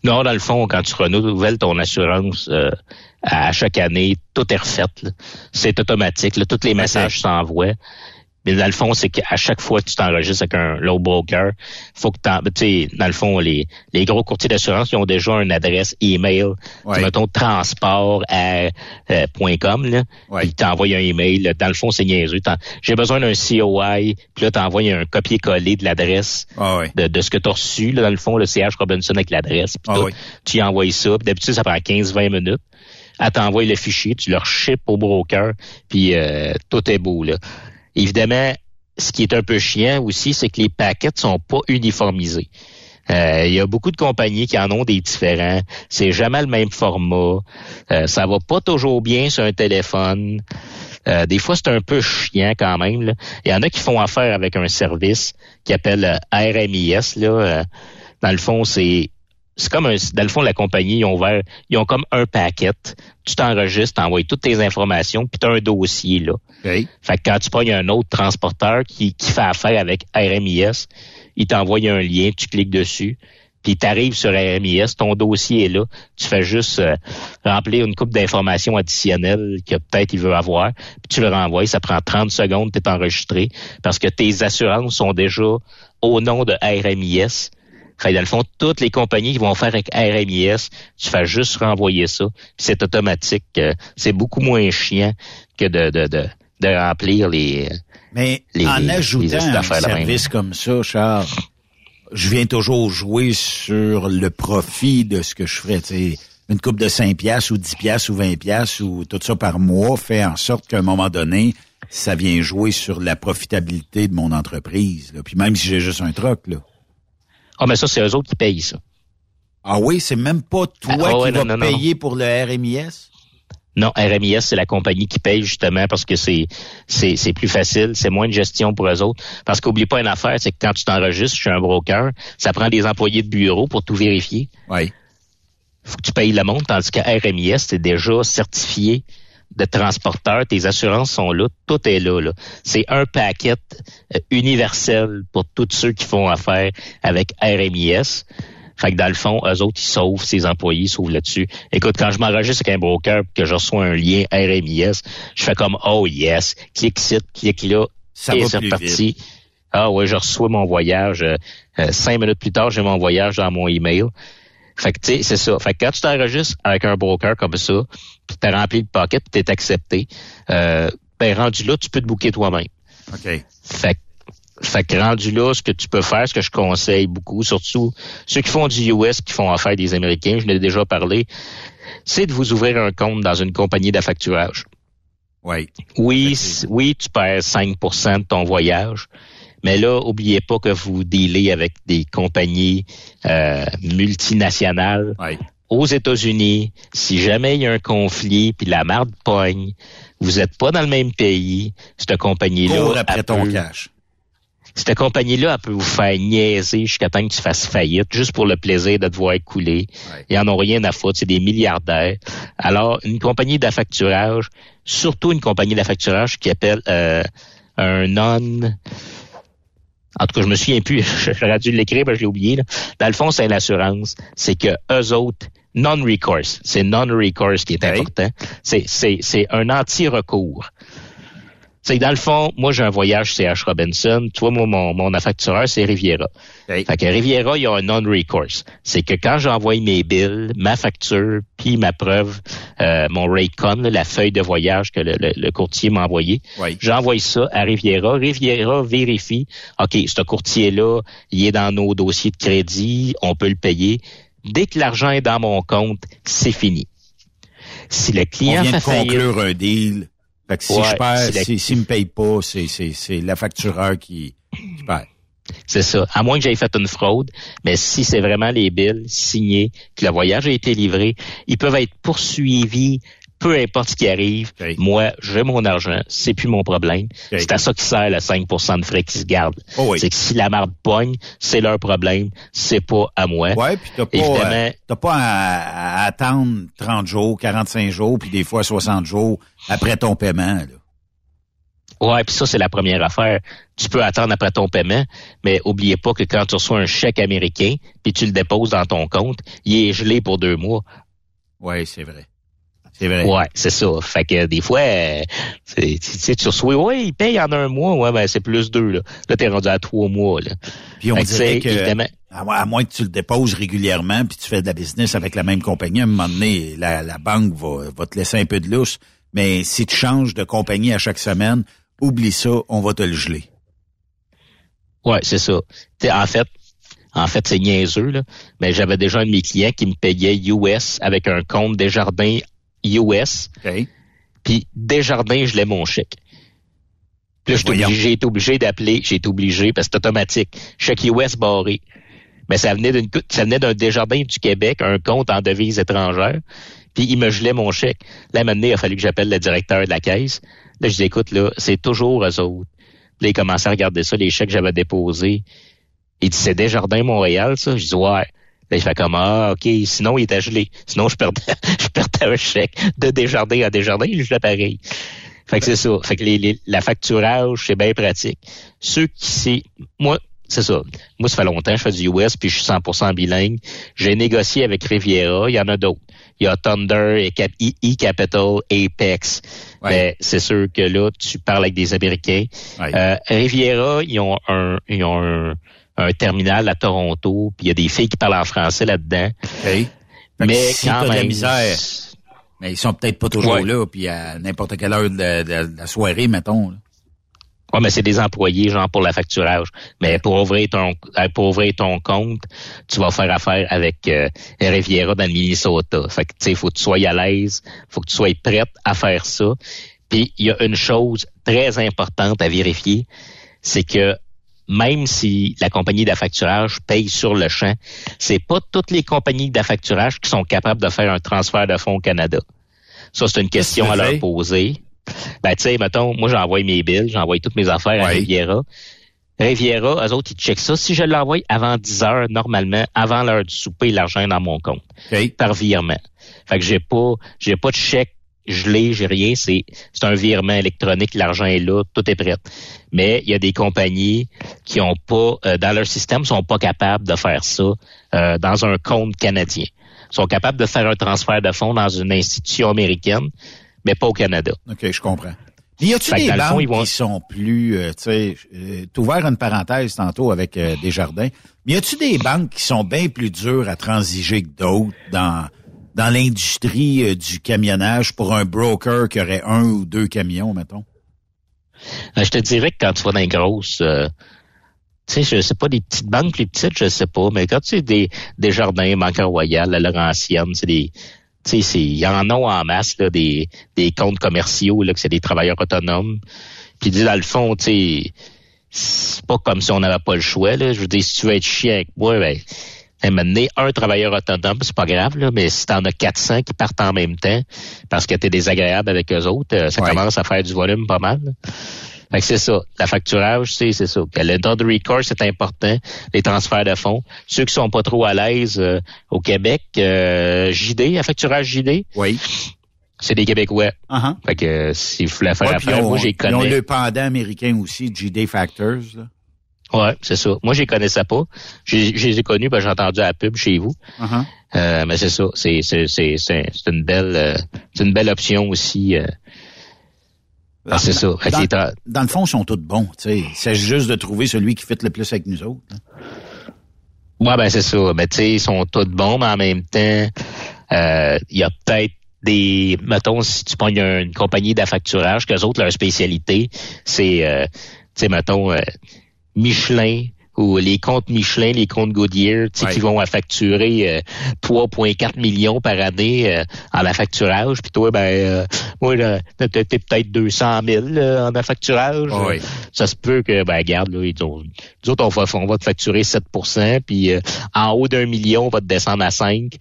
Non, dans le fond, quand tu renouvelles ton assurance euh, à chaque année, tout est refait. C'est automatique. Là, tous les messages s'envoient. Mais dans le fond, c'est qu'à chaque fois que tu t'enregistres avec un low broker, faut que tu sais, dans le fond, les, les gros courtiers d'assurance, ils ont déjà une adresse email, ouais. mettons transport à euh, .com, là. Ils t'envoient un email. Dans le fond, c'est niaiseux. J'ai besoin d'un COI, puis là, t'envoies un copier-coller de l'adresse ah ouais. de, de, ce que tu as reçu, là, dans le fond, le CH Robinson avec l'adresse. Ah ouais. Tu y envoies ça. D'habitude, ça prend 15-20 minutes. Elle t'envoie le fichier, tu leur ship au broker, puis euh, tout est beau, là. Évidemment, ce qui est un peu chiant aussi, c'est que les paquets sont pas uniformisés. Euh, il y a beaucoup de compagnies qui en ont des différents. C'est jamais le même format. Euh, ça va pas toujours bien sur un téléphone. Euh, des fois, c'est un peu chiant quand même. Il y en a qui font affaire avec un service qui appelle RMIS. Là. dans le fond, c'est c'est comme un, dans le fond, la compagnie, ils ont ouvert, ils ont comme un paquet. Tu t'enregistres, t'envoies toutes tes informations, puis tu as un dossier, là. Okay. Fait que quand tu pognes un autre transporteur qui, qui fait affaire avec RMIS, il t'envoie un lien, tu cliques dessus, puis tu arrives sur RMIS, ton dossier est là. Tu fais juste euh, remplir une coupe d'informations additionnelles que peut-être il veut avoir, puis tu le renvoies. Ça prend 30 secondes, tu es enregistré, parce que tes assurances sont déjà au nom de RMIS. Fait dans le fond, toutes les compagnies qui vont faire avec RMIS, tu fais juste renvoyer ça. C'est automatique. c'est beaucoup moins chiant que de, de, de, de remplir les. Mais les, en ajoutant les un service comme ça, Charles, je viens toujours jouer sur le profit de ce que je ferais. T'sais, une coupe de 5 piastres ou 10 piastres ou 20 piastres ou tout ça par mois fait en sorte qu'à un moment donné, ça vient jouer sur la profitabilité de mon entreprise. Là. Puis même si j'ai juste un troc, là. Ah, mais ça, c'est eux autres qui payent ça. Ah oui, c'est même pas toi ah, ouais, qui non, vas non, payer non. pour le RMIS? Non, RMIS, c'est la compagnie qui paye justement parce que c'est c'est c'est plus facile, c'est moins de gestion pour eux autres. Parce qu'oublie pas une affaire, c'est que quand tu t'enregistres chez un broker, ça prend des employés de bureau pour tout vérifier. Oui. Faut que tu payes le monde, tandis que RMIS, c'est déjà certifié de transporteur, tes assurances sont là, tout est là. là. C'est un paquet euh, universel pour tous ceux qui font affaire avec RMIS. Fait que dans le fond, eux autres, ils sauvent ses employés, ils sauvent là-dessus. Écoute, quand je m'enregistre avec un broker que je reçois un lien RMIS, je fais comme Oh yes, clique ici, clique là, Ça et c'est reparti. vite. Ah ouais, je reçois mon voyage. euh, euh, cinq minutes plus tard, j'ai mon voyage dans mon email. Fait que tu sais, c'est ça. Fait que quand tu t'enregistres avec un broker comme ça, puis t'as rempli le paquet, puis t'es accepté, euh, ben rendu là, tu peux te booker toi-même. OK. Fait que fait que rendu là, ce que tu peux faire, ce que je conseille beaucoup, surtout ceux qui font du US, qui font affaire des Américains, je l'ai déjà parlé, c'est de vous ouvrir un compte dans une compagnie d'affacturage. Oui. Oui, c- oui, tu perds 5% de ton voyage, mais là, oubliez pas que vous dealez avec des compagnies euh, multinationales. Aux États-Unis, si jamais il y a un conflit puis la marde pogne, vous êtes pas dans le même pays, cette compagnie-là. Après ton cash. cette compagnie-là, elle peut vous faire niaiser jusqu'à temps que tu fasses faillite, juste pour le plaisir de te voir couler. Ils en ont rien à foutre, c'est des milliardaires. Alors, une compagnie d'affacturage, surtout une compagnie d'affacturage qui appelle euh, un non... En tout cas, je me souviens plus, j'aurais dû l'écrire, mais je l'ai oublié. là. Dans le fond, c'est l'assurance. C'est que eux autres, non-recourse, c'est non-recourse qui est important. C'est, c'est, c'est un anti-recours. C'est que dans le fond, moi, j'ai un voyage CH Robinson. Tu vois, moi, mon, mon affactureur, c'est Riviera. Fait que Riviera, il y a un non-recourse. C'est que quand j'envoie mes bills, ma facture, puis ma preuve, euh, mon Raycon, la feuille de voyage que le, le- le courtier m'a envoyé, Oui. j'envoie ça à Riviera. Riviera vérifie, OK, ce courtier-là, il est dans nos dossiers de crédit, on peut le payer. Dès que l'argent est dans mon compte, c'est fini. Si le client On vient de un deal. Fait que si Ouais, je perds, si la- si- me paye pas, c'est, c'est, c'est l'affactureur qui, qui perd. C'est ça. À moins que j'aie fait une fraude, mais si c'est vraiment les bills signés, que le voyage a été livré, ils peuvent être poursuivis, peu importe ce qui arrive. Moi, j'ai mon argent, c'est plus mon problème. C'est à ça qui sert le 5% de frais qui se gardent. Oh oui. C'est que si la marde pogne, c'est leur problème, c'est pas à moi. Ouais, puis t'as pas, Évidemment, euh, t'as pas à, à attendre 30 jours, 45 jours, puis des fois 60 jours après ton paiement. Là. Ouais, puis ça, c'est la première affaire. Tu peux attendre après ton paiement, mais oubliez pas que quand tu reçois un chèque américain, puis tu le déposes dans ton compte, il est gelé pour deux mois. Oui, c'est vrai. C'est vrai. Ouais, c'est ça. Fait que des fois, euh, tu sais, tu reçois, ouais, il paye en un mois, ouais, ben c'est plus deux, là. Là, t'es rendu à trois mois, là. Puis on dirait que, à, moins que tu le déposes régulièrement, puis tu fais de la business avec la même compagnie, à un moment donné, la, la banque va, va te laisser un peu de lousse. Mais si tu changes de compagnie à chaque semaine, oublie ça, on va te le geler. Ouais, c'est ça. T'sais, en fait, en fait, c'est niaiseux, là. Mais j'avais déjà un de mes clients qui me payait US avec un compte Desjardins US. Okay. Puis Desjardins, je l'ai mon chèque. Puis là, j'ai été obligé d'appeler, j'ai été obligé, parce que c'est automatique. Chèque US barré. Mais ça venait d'une, ça venait d'un Desjardins du Québec, un compte en devise étrangère. Puis il me gelait mon chèque. Là, maintenant, il a fallu que j'appelle le directeur de la caisse. Là, je dis, écoute, là, c'est toujours eux autres. Là, il commençait à regarder ça, les chèques que j'avais déposés. Il dit, c'est Desjardins Montréal, ça? Je dis, ouais. Là, il fait comme, ah, OK, sinon, il était gelé. Sinon, je perdais, je perdais un chèque de Desjardins à Desjardins, je l'ai pareil. Fait que c'est ça. Fait que les, les, la facturage, c'est bien pratique. Ceux qui, c'est, moi, c'est ça. Moi, ça fait longtemps que je fais du US, puis je suis 100% bilingue. J'ai négocié avec Riviera. Il y en a d'autres. Il y a Thunder, E-Capital, Apex. Ouais. Mais c'est sûr que là, tu parles avec des Américains. Ouais. Euh, Riviera, ils ont un, ils ont un, un terminal à Toronto, puis il y a des filles qui parlent en français là-dedans. Okay. Mais si quand de même, la misère, mais ils sont peut-être pas toujours Ouais. là, puis à n'importe quelle heure de, de- de la soirée, mettons. là. Ouais, mais c'est des employés, genre pour la facturage. Mais pour ouvrir ton pour ouvrir ton compte, tu vas faire affaire avec euh, Riviera dans le Minnesota. Fait que tu sais, faut que tu sois à l'aise, faut que tu sois prête à faire ça. Puis il y a une chose très importante à vérifier, c'est que même si la compagnie d'affacturage paye sur le champ, c'est pas toutes les compagnies d'affacturage qui sont capables de faire un transfert de fonds au Canada. Ça, c'est une question que à leur poser. Ben, tu sais, mettons, moi, j'envoie mes bills, j'envoie toutes mes affaires à. Riviera. Riviera, eux autres, ils checkent ça. Si je l'envoie avant 10 heures, normalement, avant l'heure du souper, l'argent est dans mon compte. Par virement. Fait que j'ai pas, j'ai pas de chèque gelé, j'ai rien. C'est, c'est un virement électronique, l'argent est là, tout est prêt. Mais il y a des compagnies qui ont pas, euh, dans leur système, sont pas capables de faire ça euh, dans un compte canadien. Ils sont capables de faire un transfert de fonds dans une institution américaine, mais pas au Canada. OK, je comprends. Y a-tu des banques fond, ils vont- qui sont plus, euh, tu sais, euh, ouvert une parenthèse tantôt avec euh, Desjardins, mais y a-tu des banques qui sont bien plus dures à transiger que d'autres dans dans l'industrie euh, du camionnage pour un broker qui aurait un ou deux camions, mettons? Euh, je te dirais que quand tu vas dans les grosses, euh, tu sais, je sais pas, des petites banques plus petites, je sais pas, mais quand tu sais, des, des jardins, Banque Royale, la Laurentienne, c'est des, tu sais, il y en a en masse, là, des, des comptes commerciaux, là, que c'est des travailleurs autonomes. Puis, dans le fond, tu sais, c'est pas comme si on n'avait pas le choix, là. Je veux dire, si tu veux être chien avec moi, ben, à donné, un travailleur autonome, c'est pas grave, là, mais si t'en as 400 qui partent en même temps, parce que t'es désagréable avec eux autres, euh, ça Ouais. commence à faire du volume pas mal. Fait que c'est ça. La facturage, c'est, c'est ça. Le temps de recours, c'est important. Les transferts de fonds. Ceux qui sont pas trop à l'aise euh, au Québec, euh, JD, la facturage JD, Oui. c'est des Québécois. Uh-huh. Fait que euh, s'il fallait faire Ouais, affaire, moi, j'ai Ils ont connais. le pendant américain aussi, GD Factors. là. Ouais, c'est ça. Moi, je les connaissais pas. Je les ai connus, ben, j'ai entendu à la pub chez vous. Uh-huh. Euh, mais c'est ça. C'est, c'est, c'est, c'est, une belle, euh, c'est une belle option aussi. euh. Ah, c'est ça. Dans, le fond, ils sont tous bons. tu sais. C'est juste de trouver celui qui fit le plus avec nous autres. hein. Ouais, ben c'est ça. Mais tu sais, ils sont tous bons, mais en même temps, euh, il y a peut-être des. Mettons, si tu prends une, une compagnie d'affacturage, qu'eux autres, leur spécialité, c'est euh, tu sais, mettons, euh, Michelin ou les comptes Michelin, les comptes Goodyear, tu sais, Ouais. qui vont à facturer euh, 3,4 millions par année euh, en affacturage. Puis toi, ben, euh, moi, t'es peut-être 200 000 là, en affacturage. Ouais. Ça se peut que, ben, regarde, là, ils ont, nous autres, on va, on va te facturer 7% puis euh, en haut d'un million, on va te descendre à 5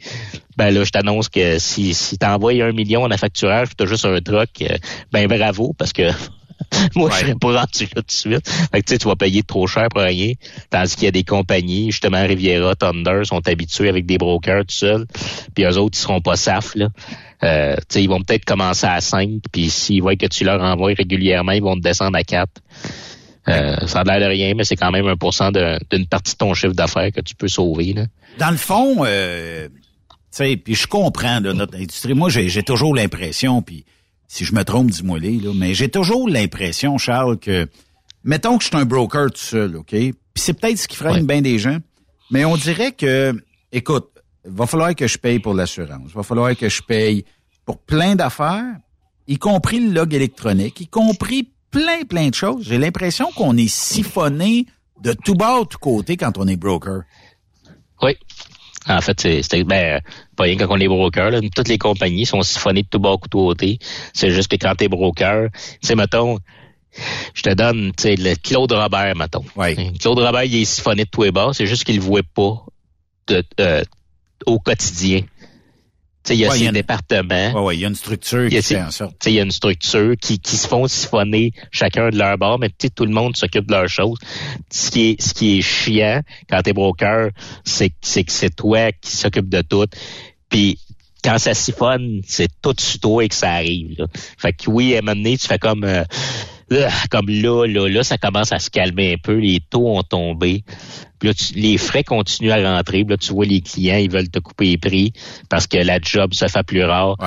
Ben là, je t'annonce que si, si t'envoies un million en affacturage, puis t'as juste un truck, euh, ben bravo, parce que moi, je serais pas rendu là tout de suite. Fait que tu sais, tu vas payer trop cher pour rien. Tandis qu'il y a des compagnies, justement, Riviera, Thunder, sont habitués avec des brokers tout seuls. Puis eux autres, ils seront pas saf, là. Euh, ils vont peut-être commencer à 5, puis s'ils voient que tu leur envoies régulièrement, ils vont te descendre à 4. Euh, ça a l'air de rien, mais c'est quand même un pourcent d'une partie de ton chiffre d'affaires que tu peux sauver. Là. Dans le fond, euh, tu sais, puis je comprends de notre industrie. Moi, j'ai toujours l'impression, puis si je me trompe, dis-moi les, là, mais j'ai toujours l'impression, Charles, que mettons que je suis un broker tout seul, OK? Puis c'est peut-être ce qui freine bien des gens, mais on dirait que, écoute, va falloir que je paye pour l'assurance, va falloir que je paye pour plein d'affaires, y compris le log électronique, y compris plein, plein de choses. J'ai l'impression qu'on est siphonné de tout bas, de tout côté quand on est broker. Oui. En fait, c'est ben, pas rien quand on est broker. Là. Toutes les compagnies sont siphonnées de tout bas, tout côté. C'est juste que quand t'es broker, tu sais, mettons, je te donne, tu sais, le Claude Robert, mettons. Claude Robert, il est siphonné de tout et bas. C'est juste qu'il le voit pas de, euh, au quotidien il y a ces départements. il y a une structure qui fait en Il y a une structure qui, qui se font siphonner chacun de leur bord, mais tout le monde s'occupe de leurs choses. Ce qui est, ce qui est chiant quand t'es broker, c'est, c'est que c'est toi qui s'occupe de tout. Puis quand ça siphonne, c'est tout sur toi et que ça arrive. Là. Fait que oui, à un moment donné, tu fais comme euh, comme là, là, là, ça commence à se calmer un peu, les taux ont tombé. Puis là, les frais continuent à rentrer. Puis là, tu vois les clients, ils veulent te couper les prix parce que la job se fait plus rare.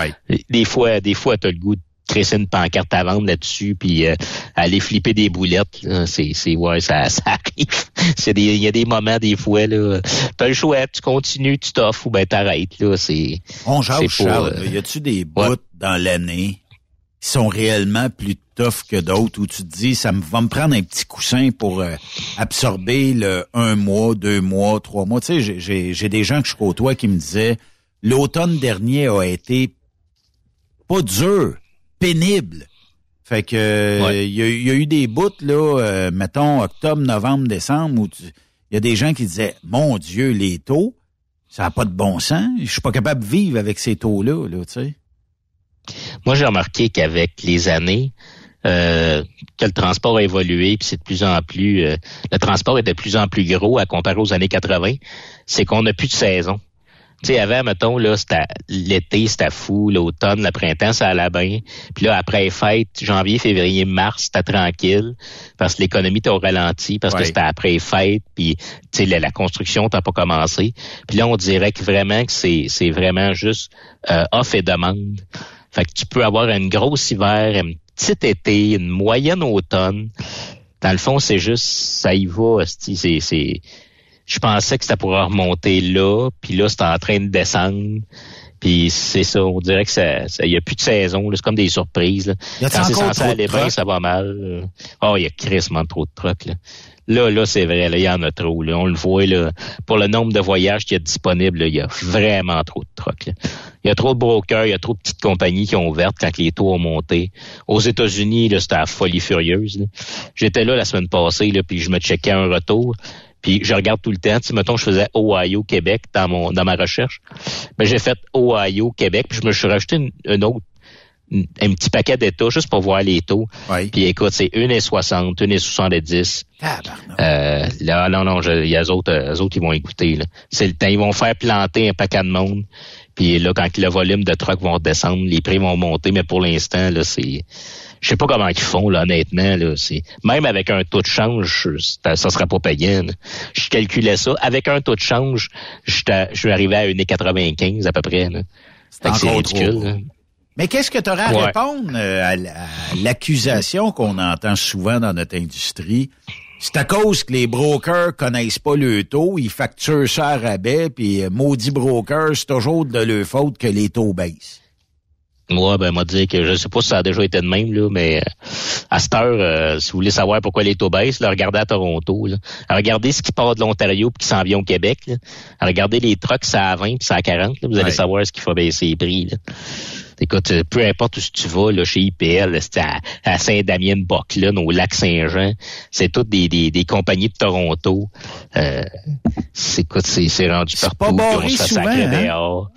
Des fois, des fois, tu as le goût de tresser une pancarte à vendre là-dessus, puis euh, aller flipper des boulettes. C'est, c'est ouais, ça, ça arrive. Il y a des moments, des fois, là. T'as le choix, tu continues, tu t'offres ou ben t'arrêtes. Là, c'est. On jase, Charles. Euh, y a-tu des bouts dans l'année qui sont réellement plus tough que d'autres où tu te dis ça me va me prendre un petit coussin pour euh, absorber le un mois, deux mois, trois mois? Tu sais, j'ai, j'ai des gens que je côtoie qui me disaient l'automne dernier a été pas dur, pénible. Fait que il y, a, eu des bouts là, euh, mettons octobre, novembre, décembre où il y a des gens qui disaient mon Dieu les taux, ça a pas de bon sens. Je suis pas capable de vivre avec ces taux là, là, tu sais. Moi, j'ai remarqué qu'avec les années, euh, que le transport a évolué, puis c'est de plus en plus, euh, le transport est de plus en plus gros à comparer aux années 80, c'est qu'on n'a plus de saison. Tu sais, avant, mettons, là, c'était l'été, c'était fou, l'automne, le printemps, ça allait bien. Puis là, après les fêtes, janvier, février, mars, c'était tranquille, parce que l'économie au ralenti, parce que c'était après les fêtes, puis tu sais, la, construction n'a pas commencé. Puis là, on dirait que vraiment que c'est, c'est vraiment juste euh, off et demande. Fait que tu peux avoir une grosse hiver, un petit été, une moyenne automne. Dans le fond, c'est juste, ça y va. C'est, c'est, je pensais que ça pourrait remonter là, puis là, c'est en train de descendre. Puis c'est ça, on dirait que ça, il y a plus de saison, c'est comme des surprises. Là. Quand c'est censé aller bien, ça va mal. Oh, il y a crissement trop de trucs. Là. Là, là, c'est vrai, il y en a trop. Là. On le voit là. Pour le nombre de voyages qu'il y a disponibles, il y a vraiment trop de trucs. Il y a trop de brokers, il y a trop de petites compagnies qui ont ouvert quand les taux ont monté. Aux États-Unis, c'était la folie furieuse. J'étais là la semaine passée, là, puis je me checkais un retour. Puis je regarde tout le temps. Tu mettons, je faisais Ohio, Québec dans mon dans ma recherche. Mais j'ai fait Ohio, Québec, puis je me suis rajouté une autre un petit paquet d'états juste pour voir les taux. Puis écoute, c'est 1,60, 1,70. Euh, là, non, non, il y a eux autres, eux autres, ils vont écouter. Là. C'est le temps. Ils vont faire planter un paquet de monde. Puis là, quand le volume de trucks vont descendre, les prix vont monter. Mais pour l'instant, là, c'est... Je sais pas comment ils font, là, honnêtement. Là, c'est même avec un taux de change, ça, ça serait pas payant. Je calculais ça. Avec un taux de change, je, je suis arrivé à 1,95 à peu près. C'est ridicule. Mais qu'est-ce que tu aurais à répondre euh, à l'accusation qu'on entend souvent dans notre industrie? C'est à cause que les brokers connaissent pas le taux, ils facturent ça à rabais, puis euh, maudit broker, c'est toujours de leur faute que les taux baissent. Moi, ben, m'a dit que je sais pas si ça a déjà été de même, là, mais euh, à cette heure, si vous voulez savoir pourquoi les taux baissent, là, regardez à Toronto. Là. Regardez ce qui part de l'Ontario puis qui s'en vient au Québec. Là. Regardez les trucks, ça à 20 puis ça à 40. vous allez savoir ce qu'il faut baisser les prix. Là écoute, euh, peu importe où tu vas, là, chez IPL, c'est à, Saint-Damien-de-Boclin, au Lac-Saint-Jean, c'est toutes des, des, des, compagnies de Toronto. Euh, c'est, écoute, c'est, c'est rendu partout. Pas on se fait sacrer hein? dehors.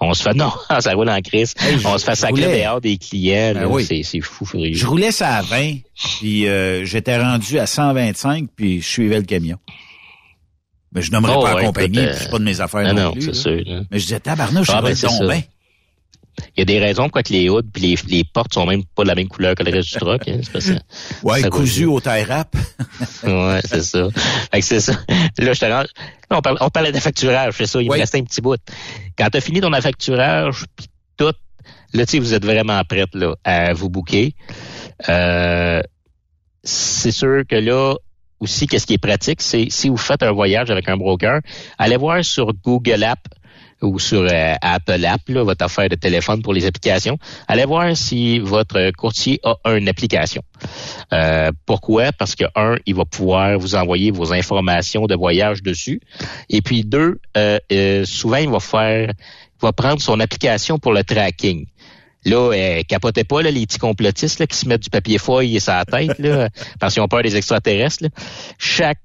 On se fait, non, ça roule en crise. on se fait sacrer dehors des clients. Ben oui. c'est, c'est fou furieux. Je roulais ça à 20, puis euh, j'étais rendu à 125, puis je suivais le camion. Mais je n'aimerais oh, pas la compagnie, c'est pas de mes affaires non, non, plus. c'est sûr. Mais je disais, tabarnouche, ah, ben, je ben, Il y a des raisons pourquoi que les hoods puis les, les portes sont même pas de la même couleur que le reste du truck. Hein. C'est pas ça. Ouais, Ça cousu au tie wrap. ouais, c'est ça. Fait que c'est ça. Là, je te rends... Là, on, parle, on parlait d'affacturage, c'est ça. Il me restait un petit bout. Quand tu as fini ton affacturage, puis tout, là, tu sais, vous êtes vraiment prête là, à vous booker. Euh, c'est sûr que là, aussi, qu'est-ce qui est pratique, c'est si vous faites un voyage avec un broker, allez voir sur Google App ou sur euh, Apple App, là, votre affaire de téléphone pour les applications, allez voir si votre courtier a une application. Euh, pourquoi? Parce que, un, il va pouvoir vous envoyer vos informations de voyage dessus. Et puis, deux, euh, euh, souvent, il va faire, il va prendre son application pour le tracking. Là, euh, capotez pas là, les petits complotistes là, qui se mettent du papier feuille sur la tête là, parce qu'ils ont peur des extraterrestres. là. Chaque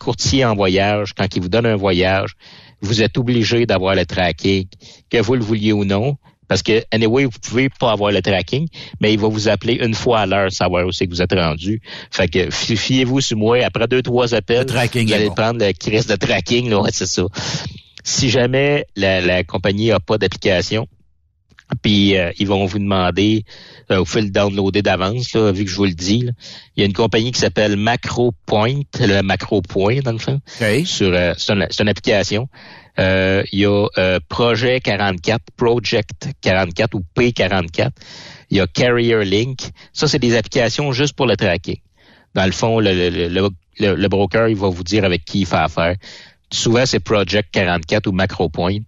courtier en voyage, quand il vous donne un voyage, vous êtes obligé d'avoir le tracking, que vous le vouliez ou non. Parce que, anyway, vous pouvez pas avoir le tracking, mais il va vous appeler une fois à l'heure, savoir où c'est que vous êtes rendu. Fait que, fi- fiez-vous sur moi, après deux, trois appels, tracking vous allez bon. prendre le crise de tracking, là, ouais, c'est ça. Si jamais la, la compagnie a pas d'application, puis euh, ils vont vous demander, euh, vous pouvez le downloader d'avance, vu que je vous le dis. là. Il y a une compagnie qui s'appelle MacroPoint, le MacroPoint dans le fond. Sur, euh, c'est, une, c'est une application. Euh, il y a euh, Projet 44, Project 44 ou P44. Il y a Carrier Link. Ça, c'est des applications juste pour le tracking. Dans le fond, le, le, le, le- le broker, il va vous dire avec qui il fait affaire. Souvent, c'est Project 44 ou MacroPoint.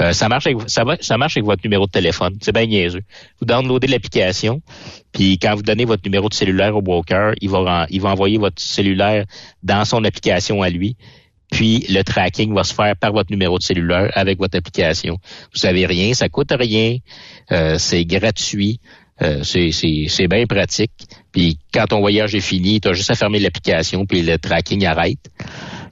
Euh, ça marche avec, ça, va- ça marche avec votre numéro de téléphone. C'est bien niaiseux. Vous downloadez l'application, puis quand vous donnez votre numéro de cellulaire au broker, il va, il va envoyer votre cellulaire dans son application à lui. Puis le tracking va se faire par votre numéro de cellulaire avec votre application. Vous savez rien, ça coûte rien, euh, c'est gratuit, euh, c'est bien pratique. Puis quand ton voyage est fini, tu as juste à fermer l'application, puis le tracking arrête.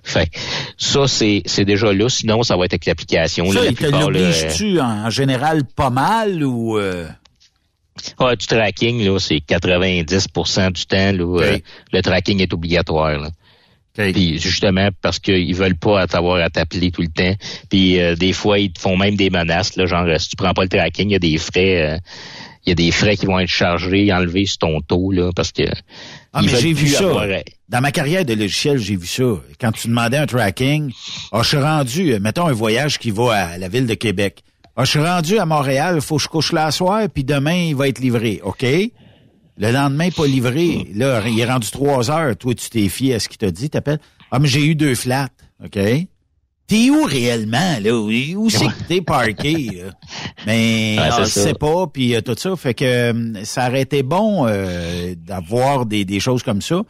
Fait ça, c'est, c'est déjà là. Sinon, ça va être avec l'application. Ça, là, la il te plupart, là, l'oblige-tu en, général pas mal ou... euh, Ah, du tracking, là, c'est 90% du temps, là, euh, le tracking est obligatoire. Là. Puis justement parce qu'ils veulent pas t'avoir à t'appeler tout le temps. Puis euh, des fois, ils te font même des menaces, là, genre euh, si tu prends pas le tracking, il y a des frais. euh, il y a des frais qui vont être chargés, enlevés sur ton taux, là, parce que Ah, ils mais j'ai vu ça. avoir- Dans ma carrière de logiciel, j'ai vu ça. Quand tu demandais un tracking, ah, je suis rendu, euh, mettons un voyage qui va à la ville de Québec. Ah, je suis rendu à Montréal, faut que je couche là à soir, puis demain, il va être livré. OK? Le lendemain, pas livré. Là, il est rendu trois heures. Toi, tu t'es fié à ce qu'il t'a dit, t'appelles? Ah, mais j'ai eu deux flats. OK? T'es où réellement, là? Où où c'est que t'es parqué, là? Mais Ouais, on le sait pas, puis euh, tout ça. Fait que euh, ça aurait été bon euh, d'avoir des, des choses comme ça.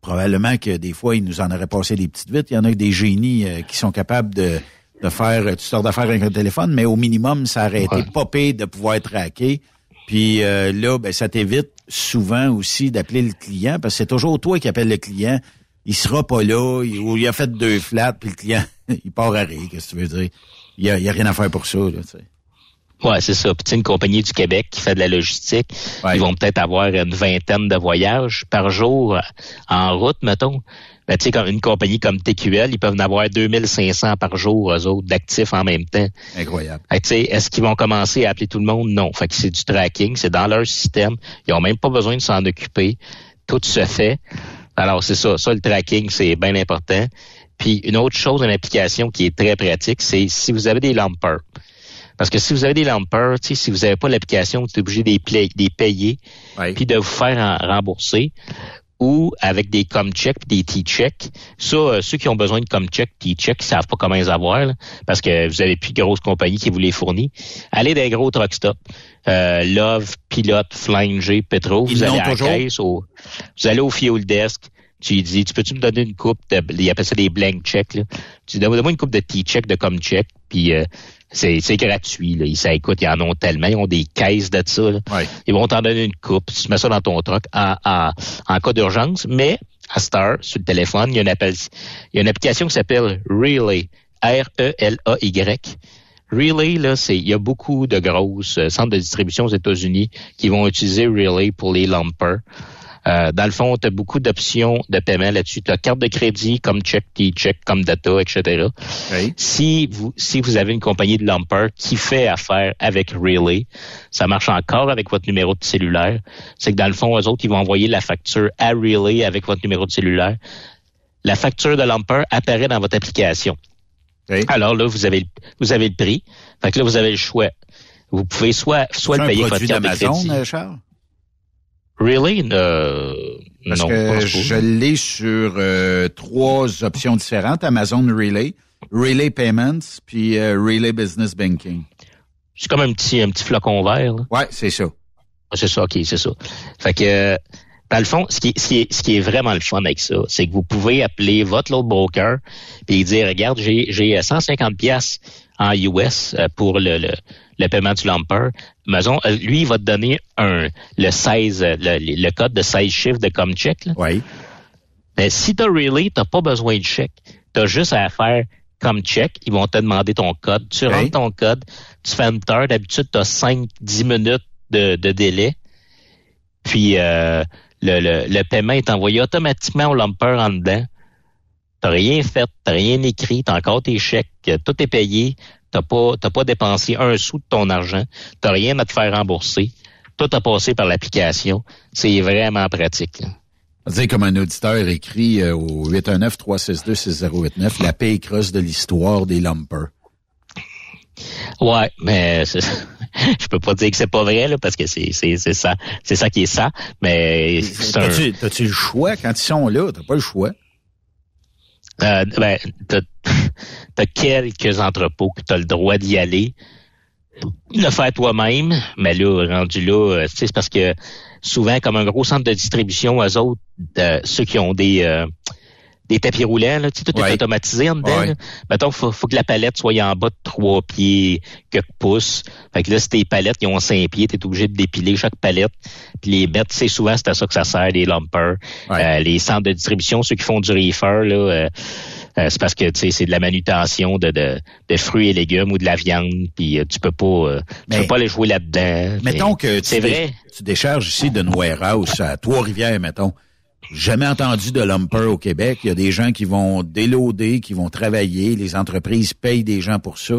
Probablement que des fois, il nous en aurait passé des petites vites. Il y en a des génies euh, qui sont capables de, de faire toutes sortes d'affaires avec un téléphone, mais au minimum, ça aurait été pire de pouvoir traquer. Puis euh, là, ben, ça t'évite souvent aussi d'appeler le client, parce que c'est toujours toi qui appelles le client. Il sera pas là, il, ou il a fait deux flats, puis le client, il part à rire, qu'est-ce que tu veux dire? Il y a, rien à faire pour ça, là, tu sais. Ouais, c'est ça. Puis une compagnie du Québec qui fait de la logistique, ils vont peut-être avoir une vingtaine de voyages par jour euh, en route, mettons. Ben, tu sais, comme une compagnie comme TQL, ils peuvent en avoir 2500 par jour, eux autres, d'actifs en même temps. Incroyable. Tu sais, est-ce qu'ils vont commencer à appeler tout le monde? Non. Fait que c'est du tracking, c'est dans leur système. Ils ont même pas besoin de s'en occuper. Tout se fait. Alors, c'est ça. Ça, le tracking, c'est bien important. Puis, une autre chose, une application qui est très pratique, c'est si vous avez des lampeurs. Parce que si vous avez des lampeurs, si vous n'avez pas l'application, vous êtes obligé de les, payer, puis de vous faire en- rembourser, ou avec des com-check des T-check. Ça, euh, ceux qui ont besoin de com-check, T-check, ils savent pas comment les avoir, là, parce que vous avez plus de grosses compagnies qui vous les fournissent. Allez dans les gros truck stop. Euh, Love, Pilote, Flying G, Petro. Ils Vous allez à la caisse, au- vous allez au fuel desk. Tu lui dis, tu peux-tu me donner une coupe de, ils appellent ça des blank checks, là. Tu dis, donne-moi une coupe de T-check, de com-check, puis euh, c'est, c'est gratuit, là. Ils, ça, écoute, ils en ont tellement, ils ont des caisses de ça, là. Ils vont t'en donner une coupe, tu mets ça dans ton truck en, en, en cas d'urgence, mais à Star, sur le téléphone, il y a une, appel- il y a une application qui s'appelle Relay, R-E-L-A-Y. Relay, là, c'est, il y a beaucoup de grosses euh, centres de distribution aux États-Unis qui vont utiliser Relay pour les lumpers. Euh, dans le fond, tu as beaucoup d'options de paiement là-dessus. Tu as carte de crédit comme check, check comme data, etc. Si vous si vous avez une compagnie de lumper qui fait affaire avec Relay, ça marche encore avec votre numéro de cellulaire. C'est que dans le fond, eux autres, ils vont envoyer la facture à Relay avec votre numéro de cellulaire. La facture de lumper apparaît dans votre application. Alors là, vous avez vous avez le prix. Fait que là, vous avez le choix. Vous pouvez soit soit le payer avec votre carte de crédit. Euh, Charles? Really? Euh, Parce non, que je l'ai sur euh, trois options différentes. Amazon Relay, Relay Payments, puis euh, Relay Business Banking. C'est comme un petit un petit flocon vert. Là. Ouais, c'est ça. Ah, C'est ça, ok, c'est ça. Fait que dans le fond, ce qui, est- ce, qui est, ce qui est vraiment le fun avec ça, c'est que vous pouvez appeler votre load broker et dire regarde, j'ai j'ai euh, 150 pièces en US euh, pour le, le, le paiement du lumper. Amazon, euh, lui, il va te donner un le 16 euh, le, le code de 16 chiffres de Comcheck. Oui. Mais si tu as Relay, tu pas besoin de chèque. Tu as juste à faire comme check. Ils vont te demander ton code. Tu rentres ton code, tu fais enter. D'habitude, tu as 5-10 minutes de, de délai. Puis euh, le, le, le paiement est envoyé automatiquement au lumper en dedans. T'as rien fait, t'as rien écrit, t'as encore tes chèques, tout est payé, t'as pas t'as pas dépensé un sou de ton argent, t'as rien à te faire rembourser, tout a passé par l'application. C'est vraiment pratique. là. C'est comme un auditeur écrit euh, au 819-362-6089, la paye creuse de l'histoire des lumpers. Ouais, mais je peux pas dire que c'est pas vrai là, parce que c'est c'est c'est ça, c'est ça qui est ça. Mais un, T'as-tu t'as-tu le choix? Quand ils sont là? T'as pas le choix. Euh, ben, t'as t'as quelques entrepôts que t'as le droit d'y aller, le faire toi-même. Mais là, rendu là, euh, tu c'est parce que souvent, comme un gros centre de distribution, eux autres, euh, ceux qui ont des euh, des tapis roulants, là, tu sais, tout Ouais. est automatisé en dedans. Ouais. Mettons, faut, faut que la palette soit en bas de trois pieds, quelques pouces. Fait que là, si tes palettes, ils ont cinq pieds, t'es obligé de dépiler chaque palette. Puis les mettre, c'est souvent, c'est à ça que ça sert, les lumpers. Euh, les centres de distribution, ceux qui font du reefer, là, euh, euh, c'est parce que tu sais, c'est de la manutention de, de, de fruits et légumes ou de la viande, puis euh, tu peux pas euh, tu peux pas aller jouer là-dedans. Mettons que tu, c'est vrai. tu décharges ici d'une warehouse à Trois-Rivières, mettons. Jamais entendu de lumper au Québec. Il y a des gens qui vont déloader, qui vont travailler. Les entreprises payent des gens pour ça.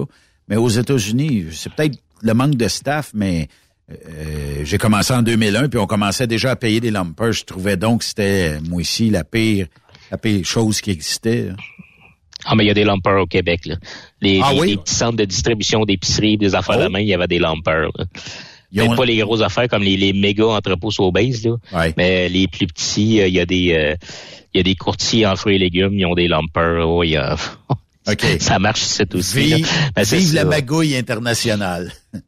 Mais aux États-Unis, c'est peut-être le manque de staff, mais euh, j'ai commencé en 2001, puis on commençait déjà à payer des lumpers. Je trouvais donc que c'était, moi ici, la pire, la pire chose qui existait. Ah, mais il y a des lumpers au Québec. Là. Les, Ah les- oui? les petits centres de distribution d'épicerie, des affaires Oh. de main, il y avait des lumpers. là. Ils ont- pas les grosses affaires comme les, les méga entrepôts base là. Mais les plus petits, euh, il y a des euh, il y a des courtiers en fruits et légumes, ils ont des lumpers. Oh, y a... ça marche c'est aussi. Vive, Ben, vive la magouille internationale.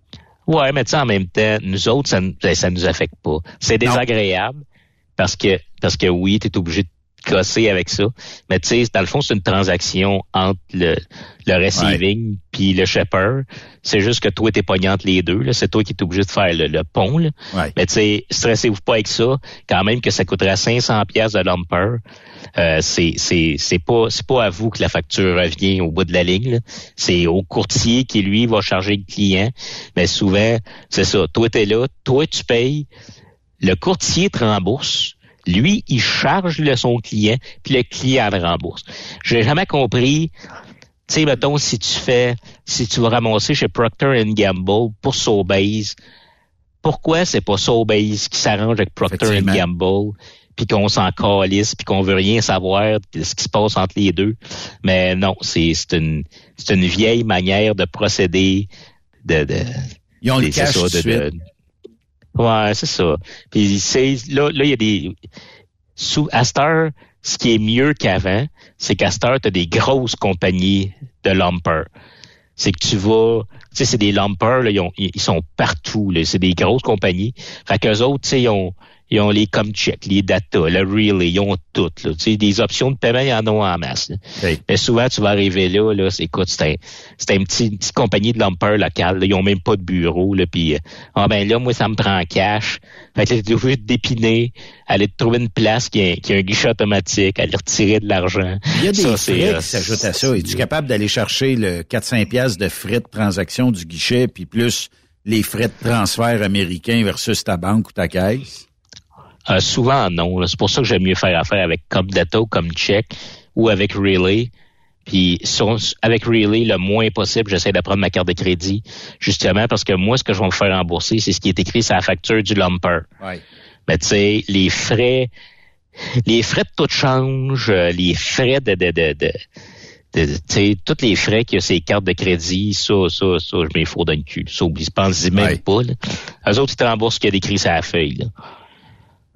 Ouais, mais tu en même temps, nous autres, ça, ça nous affecte pas. C'est désagréable parce que parce que oui, tu es obligé de casser avec ça. Mais tu sais, dans le fond, c'est une transaction entre le, le receiving puis le shipper. C'est juste que toi, t'es pogné entre les deux. C'est toi qui es obligé de faire le, le pont. Là. Mais tu sais, stressez-vous pas avec ça. Quand même que ça coûterait 500 pièces de lumper, euh, c'est c'est c'est pas c'est pas à vous que la facture revient au bout de la ligne. C'est au courtier qui lui va charger le client. Mais souvent, c'est ça. Toi t'es là, toi tu payes, le courtier te rembourse. Lui, il charge le son client, puis le client le rembourse. J'ai jamais compris. Tu sais, mettons, si tu fais, si tu vas ramasser chez Procter Gamble pour Sobase, pourquoi c'est pas Sobase qui s'arrange avec Procter. Gamble, puis qu'on s'en calisse, puis qu'on veut rien savoir de ce qui se passe entre les deux? Mais non, c'est une c'est une vieille manière de procéder de, de Ils ont le cash de- de- Ouais, c'est ça. Puis c'est là, là, il y a des sous à cette heure, ce qui est mieux qu'avant, c'est qu'à cette heure, tu as des grosses compagnies de lumper. C'est que tu vas, tu sais, c'est des lumpers, là, ils, ont- ils sont partout, là. C'est des grosses compagnies. Fait qu'eux autres, tu sais, ils ont, ils ont les Comcheck, les data, le relay, ils ont tout, là. Tu sais, des options de paiement, ils en ont en masse, là. Mais souvent, tu vas arriver là, là, c'est, écoute, c'est un, c'est un petit, une petite compagnie de lumper locale, là. Ils ont même pas de bureau, là. Puis, euh, ah ben là, moi, ça me prend en cash. Fait que là, obligé dépiner, aller te trouver une place qui a, qui a un guichet automatique, aller retirer de l'argent. Il y a des Ça, frais euh, qui s'ajoutent à ça. Es-tu capable d'aller chercher le 400 pièces de frais de transaction du guichet, puis plus les frais de transfert américains versus ta banque ou ta caisse? Euh, souvent, non. C'est pour ça que j'aime mieux faire affaire avec comme Data ou comme Check ou avec Relay. Puis sur- avec Relay, le moins possible, j'essaie de prendre ma carte de crédit, justement parce que moi, ce que je vais me faire rembourser, c'est ce qui est écrit sur la facture du lumper. Ouais. Mais tu sais, les frais, les frais de taux de change, euh, les frais de, de, de, de, de- tu sais, tous les frais que ces cartes de crédit, ça, ça, ça, je fous dans le cul. Ça, oublie, pense-y même pas, là. Eux autres, ils te remboursent ce qu'il y a décrit sur la feuille, là.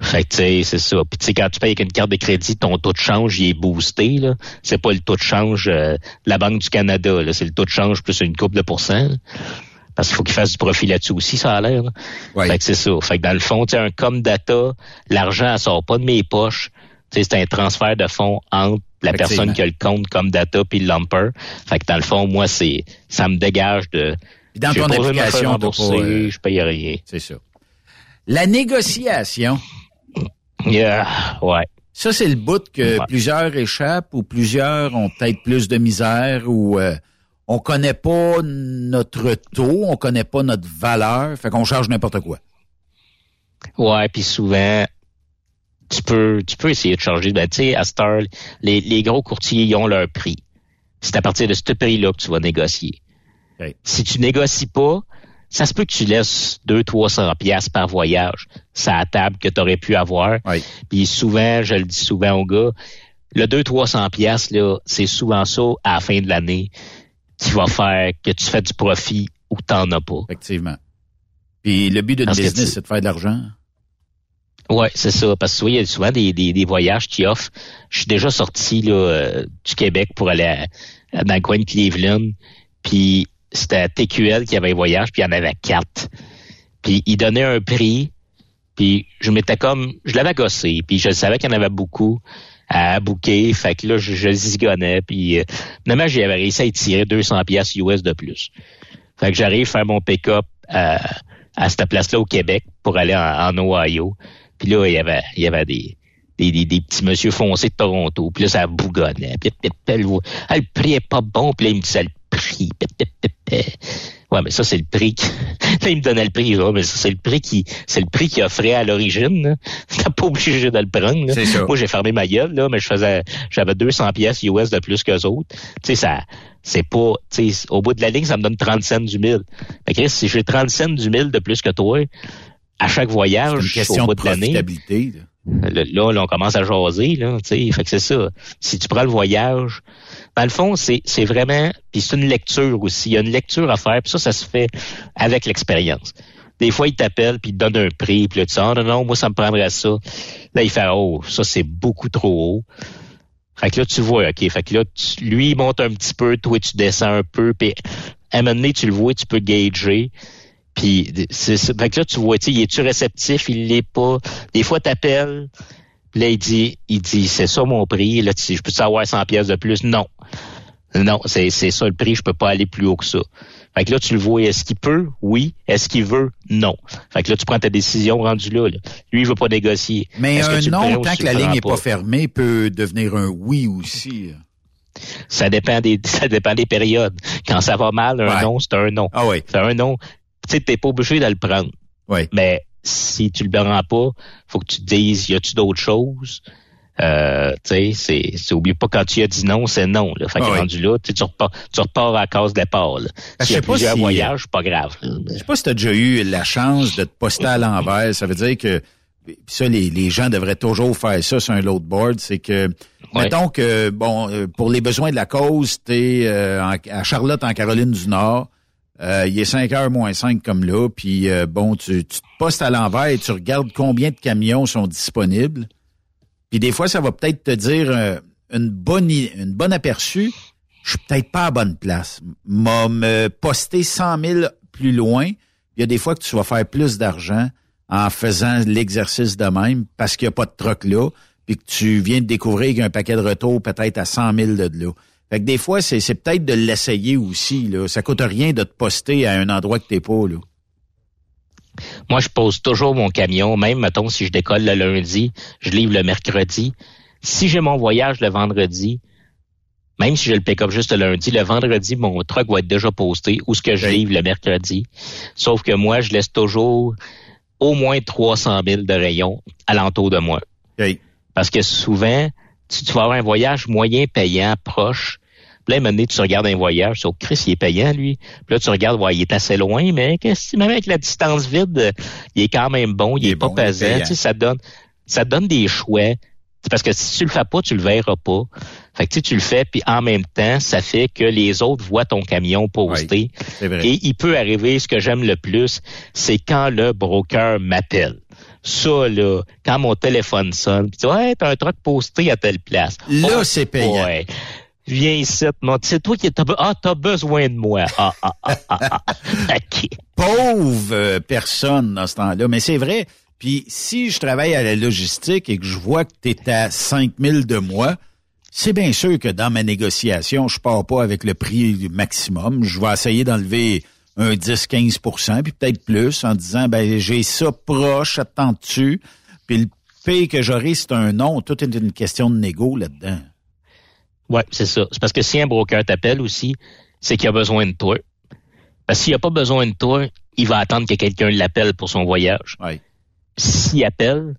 Fait que, tu sais, c'est ça. Puis, tu sais, quand tu payes avec une carte de crédit, ton taux de change, il est boosté, là. C'est pas le taux de change euh, de la Banque du Canada, là. C'est le taux de change plus une coupe de pourcents, là. Parce qu'il faut qu'il fasse du profit là-dessus aussi, ça a l'air. là. Fait que c'est ça. Fait que dans le fond, tu sais, un comme data, l'argent, elle sort pas de mes poches. Tu c'est un transfert de fonds entre la personne qui a le compte comme data puis le lumper. Fait que dans le fond, moi, c'est ça me dégage de. Puis dans ton application, pas, euh, je paye rien. C'est ça. La négociation. Yeah, ouais. Ça, c'est le bout que plusieurs échappent ou plusieurs ont peut-être plus de misère ou euh, on connaît pas notre taux, on connaît pas notre valeur, fait qu'on charge n'importe quoi. Ouais, puis souvent, tu peux, tu peux essayer de changer. Ben, tu sais, à cette heure, les, les gros courtiers, ils ont leur prix. C'est à partir de ce prix-là que tu vas négocier. Si tu négocies pas, ça se peut que tu laisses 200-300 pièces par voyage. C'est à la table que tu aurais pu avoir. Puis souvent, je le dis souvent aux gars, le 200-300 pièces là, c'est souvent ça, à la fin de l'année, qui va faire que tu fais du profit ou t'en as pas. Effectivement. Puis le but que business, tu- c'est de faire de l'argent. Ouais, c'est ça. Parce que tu vois, il y a souvent des, des, des voyages qui offrent. Je suis déjà sorti là, euh, du Québec pour aller à- à- dans le coin de Cleveland. Puis c'était TQL qui avait un voyage, puis il y en avait quatre. Puis il donnait un prix. Puis je m'étais comme, je l'avais gossé. Puis je savais qu'il y en avait beaucoup à bouquer. Fait que là, je, je zigonnais. Puis euh, j'avais réussi à y tirer 200 pièces US de plus. Fait que j'arrive à faire mon pick-up à, à cette place-là au Québec pour aller en, Ohio. Puis là, il y avait, il y avait des, des, des, petits monsieur foncés de Toronto. Puis là, ça bougonnait. Puis, le, le prix est pas bon. Puis là, il me le prix. Ouais, mais ça, c'est le prix. qui- là, il me donnait le prix. là, mais ça, c'est le prix qui, c'est le prix qu'il offrait à l'origine. T'es pas obligé de le prendre. là. Ça. Moi, j'ai fermé ma gueule, là, mais je faisais, j'avais 200 pièces US de plus qu'eux autres. Tu sais, ça, c'est pas, tu sais, au bout de la ligne, ça me donne 30 cents du mille. Fait que, Chris, si j'ai 30 cents du mille de plus que toi, à chaque voyage, une question au bout de de l'année, là. Là, là, là, on commence à jaser, là, tu sais. Fait que c'est ça. Si tu prends le voyage, dans le fond, c'est, c'est vraiment, puis c'est une lecture aussi. Il y a une lecture à faire, puis ça, ça se fait avec l'expérience. Des fois, il t'appelle, puis il te donne un prix, puis là, tu dis, ah, non, non, moi, ça me prendrait ça. Là, il fait, oh, ça, c'est beaucoup trop haut. Fait que là, tu vois, OK, fait que là, lui, il monte un petit peu, toi, tu descends un peu, puis à un moment donné, tu le vois, tu peux gager. Puis, c'est, fait que là, tu vois, tu il est-tu réceptif, il l'est pas. Des fois, t'appelles, puis là, il dit, il dit, c'est ça mon prix, là, tu, je peux savoir 100 pièces de plus? Non. Non, c'est, c'est ça le prix, je peux pas aller plus haut que ça. Fait que là, tu le vois, est-ce qu'il peut? Oui. Est-ce qu'il veut? Non. Fait que là, tu prends ta décision rendue là. là. Lui, il veut pas négocier. Mais que un non, tant que la ligne n'est pas? fermée, peut devenir un oui aussi. Ça dépend des, ça dépend des périodes. Quand ça va mal, un Ouais. non, c'est un non. Ah oui. C'est un non. Tu sais, t'es pas obligé de le prendre. Oui. Mais si tu le prends pas, faut que tu te dises, y a-tu d'autres choses? Euh, tu sais, c'est, c'est, oublie pas quand tu as dit non, c'est non, là. Fait que Ah oui. rendu là, tu repars, tu repars à la case départ, là. Ben, S'il y je a sais pas plusieurs si- voyages, pas grave. Je sais pas si tu as déjà eu la chance de te poster à l'envers. Ça veut dire que ça, les, les gens devraient toujours faire ça sur un loadboard. C'est que, mettons que, bon, euh, pour les besoins de la cause, tu es à Charlotte, en Caroline du Nord. Euh, il est 5 heures moins 5 comme là. Puis, euh, bon, tu, tu te postes à l'envers et tu regardes combien de camions sont disponibles. Puis des fois, ça va peut-être te dire euh, une bonne une bonne aperçu. Je suis peut-être pas à bonne place. M'a me poster 100 000 plus loin. Il y a des fois que tu vas faire plus d'argent en faisant l'exercice de même parce qu'il n'y a pas de troc là, puis que tu viens de découvrir qu'il y a un paquet de retour peut-être à 100 000 de là. Fait que des fois, c'est, c'est peut-être de l'essayer aussi. Là. Ça coûte rien de te poster à un endroit que t'es pas. Là. Moi, je pose toujours mon camion, même, mettons, si je décolle le lundi, je livre le mercredi. Si j'ai mon voyage le vendredi, même si je le pick up juste le lundi, le vendredi, mon truck va être déjà posté ou ce que je livre le mercredi. Sauf que moi, je laisse toujours au moins 300 000 de rayons alentour de moi. Parce que souvent, tu, tu vas avoir un voyage moyen payant, proche. Puis là, un moment donné, tu regardes un voyage, sur Chris, il est payant, lui. Puis là, tu regardes, ouais, il est assez loin, mais qu'est-ce que même avec la distance vide, il est quand même bon, il, est, pas pesant. Tu sais, ça donne, ça donne des choix. Parce que si tu le fais pas, tu le verras pas. Fait que tu, sais, tu le fais, puis en même temps, ça fait que les autres voient ton camion posté. Et il peut arriver, ce que j'aime le plus, c'est quand le broker m'appelle. Ça, là, quand mon téléphone sonne, puis tu dis, ouais, t'as un truc posté à telle place. Là, Oh, c'est payant. ouais. Viens ici, non, c'est toi qui t'as be- ah, t'as besoin de moi. Ah, ah, ah, ah, ah. Pauvre euh, personne dans ce temps-là. Mais c'est vrai. Puis si je travaille à la logistique et que je vois que tu es à 5 000 de moi, c'est bien sûr que dans ma négociation, je pars pas avec le prix maximum. Je vais essayer d'enlever un 10-15% puis peut-être plus en disant, ben j'ai ça proche, attends-tu? Puis le paye que j'aurai, c'est un non. Tout est une question de négo là-dedans. Ouais, c'est ça. C'est parce que si un broker t'appelle aussi, c'est qu'il a besoin de toi. Parce que s'il a pas besoin de toi, il va attendre que quelqu'un l'appelle pour son voyage. S'il appelle,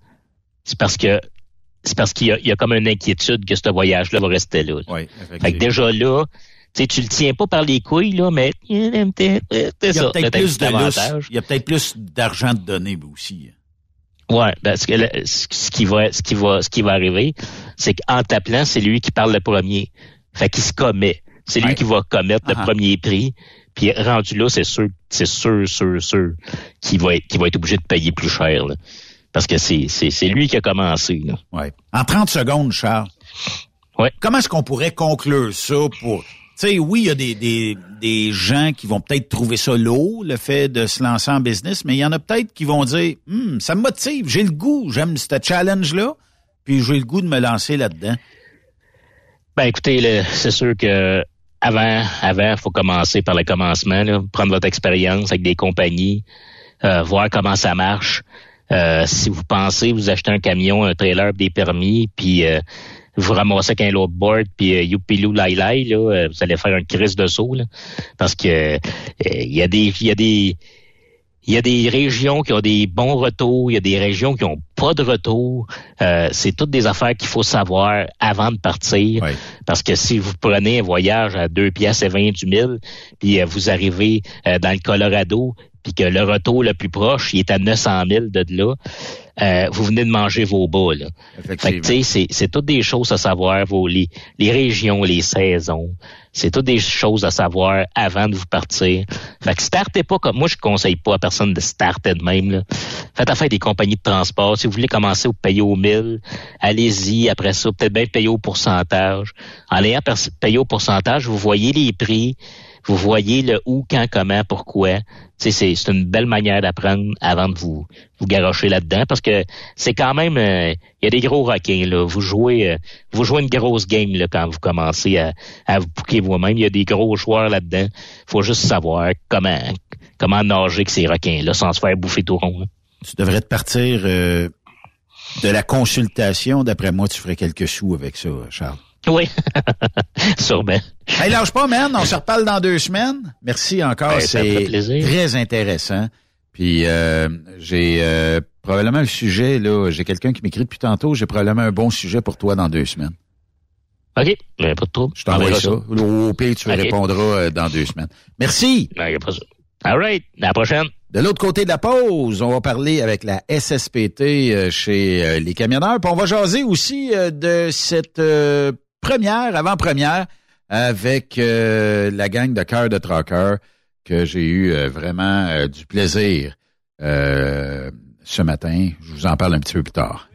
c'est parce que c'est parce qu'il y y a comme une inquiétude que ce voyage-là va rester là. fait que déjà là, tu sais, tu le tiens pas par les couilles, là, mais c'est Il y a peut-être plus avantage. Il y a peut-être plus d'argent de donner aussi. Ouais, parce que le- ce qui va, ce qui va, ce qui va arriver, c'est qu'en t'appelant, c'est lui qui parle le premier. Fait qu'il se commet. C'est lui qui va commettre le premier prix. Puis rendu là, c'est sûr, c'est sûr, sûr, sûr qu'il va être, qu'il va être obligé de payer plus cher. là. Parce que c'est, c'est, c'est lui qui a commencé. Là. Ouais. En 30 secondes, Charles. Ouais. Comment est-ce qu'on pourrait conclure ça pour... Sais, oui, il y a des, des, des gens qui vont peut-être trouver ça lourd, le fait de se lancer en business, mais il y en a peut-être qui vont dire, Hum, ça me motive, j'ai le goût, j'aime ce challenge-là, puis j'ai le goût de me lancer là-dedans. Ben écoutez, c'est sûr que avant, avant, faut commencer par le commencement, prendre votre expérience avec des compagnies, euh, voir comment ça marche. Euh, si vous pensez vous achetez un camion, un trailer, des permis, puis euh, vous ramassez avec un load board, puis euh, youpilou lai lai, là, euh, vous allez faire un crise de saut, là, parce que euh, il y a des, il y a des, il y a des régions qui ont des bons retours, il y a des régions qui ont pas de retour. Euh, c'est toutes des affaires qu'il faut savoir avant de partir. Parce que si vous prenez un voyage à deux pièces et 20 du mille, puis euh, vous arrivez euh, dans le Colorado, puis que le retour le plus proche, il est à 900 000 de là, euh, vous venez de manger vos bas. Là. Fait que, tu sais, c'est, c'est toutes des choses à savoir, vos, les, les régions, les saisons. C'est toutes des choses à savoir avant de vous partir. Fait que startez pas comme moi, je conseille pas à personne de starter de même. Là. Faites affaire des compagnies de transport. Si vous voulez commencer au payer au 1000, allez-y. Après ça, peut-être bien payer au pourcentage. En ayant payé au pourcentage, vous voyez les prix, vous voyez le où, quand, comment, pourquoi. C'est, c'est une belle manière d'apprendre avant de vous vous garocher là-dedans parce que c'est quand même euh, il y a des gros requins là. Vous jouez euh, vous jouez une grosse game là quand vous commencez à, à vous bouquer vous-même. Il y a des gros joueurs là-dedans. Faut juste savoir comment comment nager avec ces requins là sans se faire bouffer tout rond. là. Tu devrais te partir euh, de la consultation. D'après moi, tu ferais quelques sous avec ça, Charles. Oui, sûrement. Hey, lâche pas, man. On se reparle dans deux semaines. Merci encore. Ben, C'est très intéressant. Puis euh, j'ai euh, probablement un sujet, là. J'ai quelqu'un qui m'écrit depuis tantôt. J'ai probablement un bon sujet pour toi dans deux semaines. OK, ben, pas de trouble. Je t'envoie ça. Au pire, tu répondras euh, dans deux semaines. Merci. Ben, pas ça. All right, à la prochaine. De l'autre côté de la pause, on va parler avec la SSPT chez les camionneurs. Puis on va jaser aussi de cette première, avant-première, avec euh, la gang de cœur de Trucker que j'ai eu euh, vraiment euh, du plaisir ce matin. Je vous en parle un petit peu plus tard.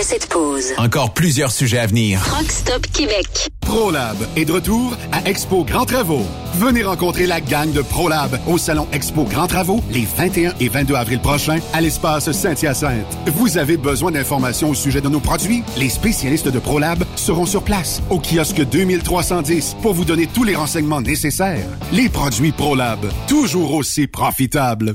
Après cette pause, pause. Encore plusieurs sujets à venir. Truck Stop Québec. ProLab est de retour à Expo Grand Travaux. Venez rencontrer la gang de ProLab au Salon Expo Grand Travaux les 21 et 22 avril prochains à l'espace Saint-Hyacinthe. Vous avez besoin d'informations au sujet de nos produits? Les spécialistes de ProLab seront sur place au kiosque 2310 pour vous donner tous les renseignements nécessaires. Les produits ProLab, toujours aussi profitables.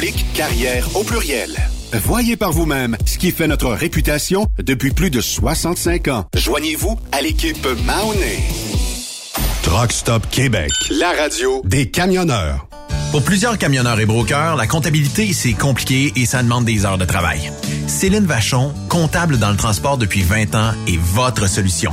oblique carrière au pluriel. Voyez par vous-même ce qui fait notre réputation depuis plus de 65 ans. Joignez-vous à l'équipe Mahoney. Truck Stop Québec. La radio des camionneurs. Pour plusieurs camionneurs et brokers, la comptabilité, c'est compliqué et ça demande des heures de travail. Céline Vachon, comptable dans le transport depuis 20 ans, est votre solution.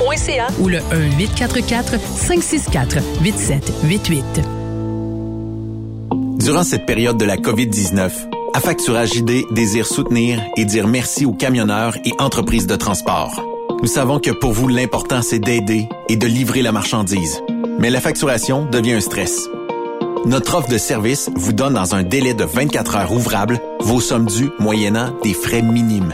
hiltontransportation.ca ou le 1-844-564-8788. Durant cette période de la COVID-19, Affacturage ID désire soutenir et dire merci aux camionneurs et entreprises de transport. Nous savons que pour vous, l'important, c'est d'aider et de livrer la marchandise. Mais la facturation devient un stress. Notre offre de service vous donne dans un délai de 24 heures ouvrables vos sommes dues moyennant des frais minimes.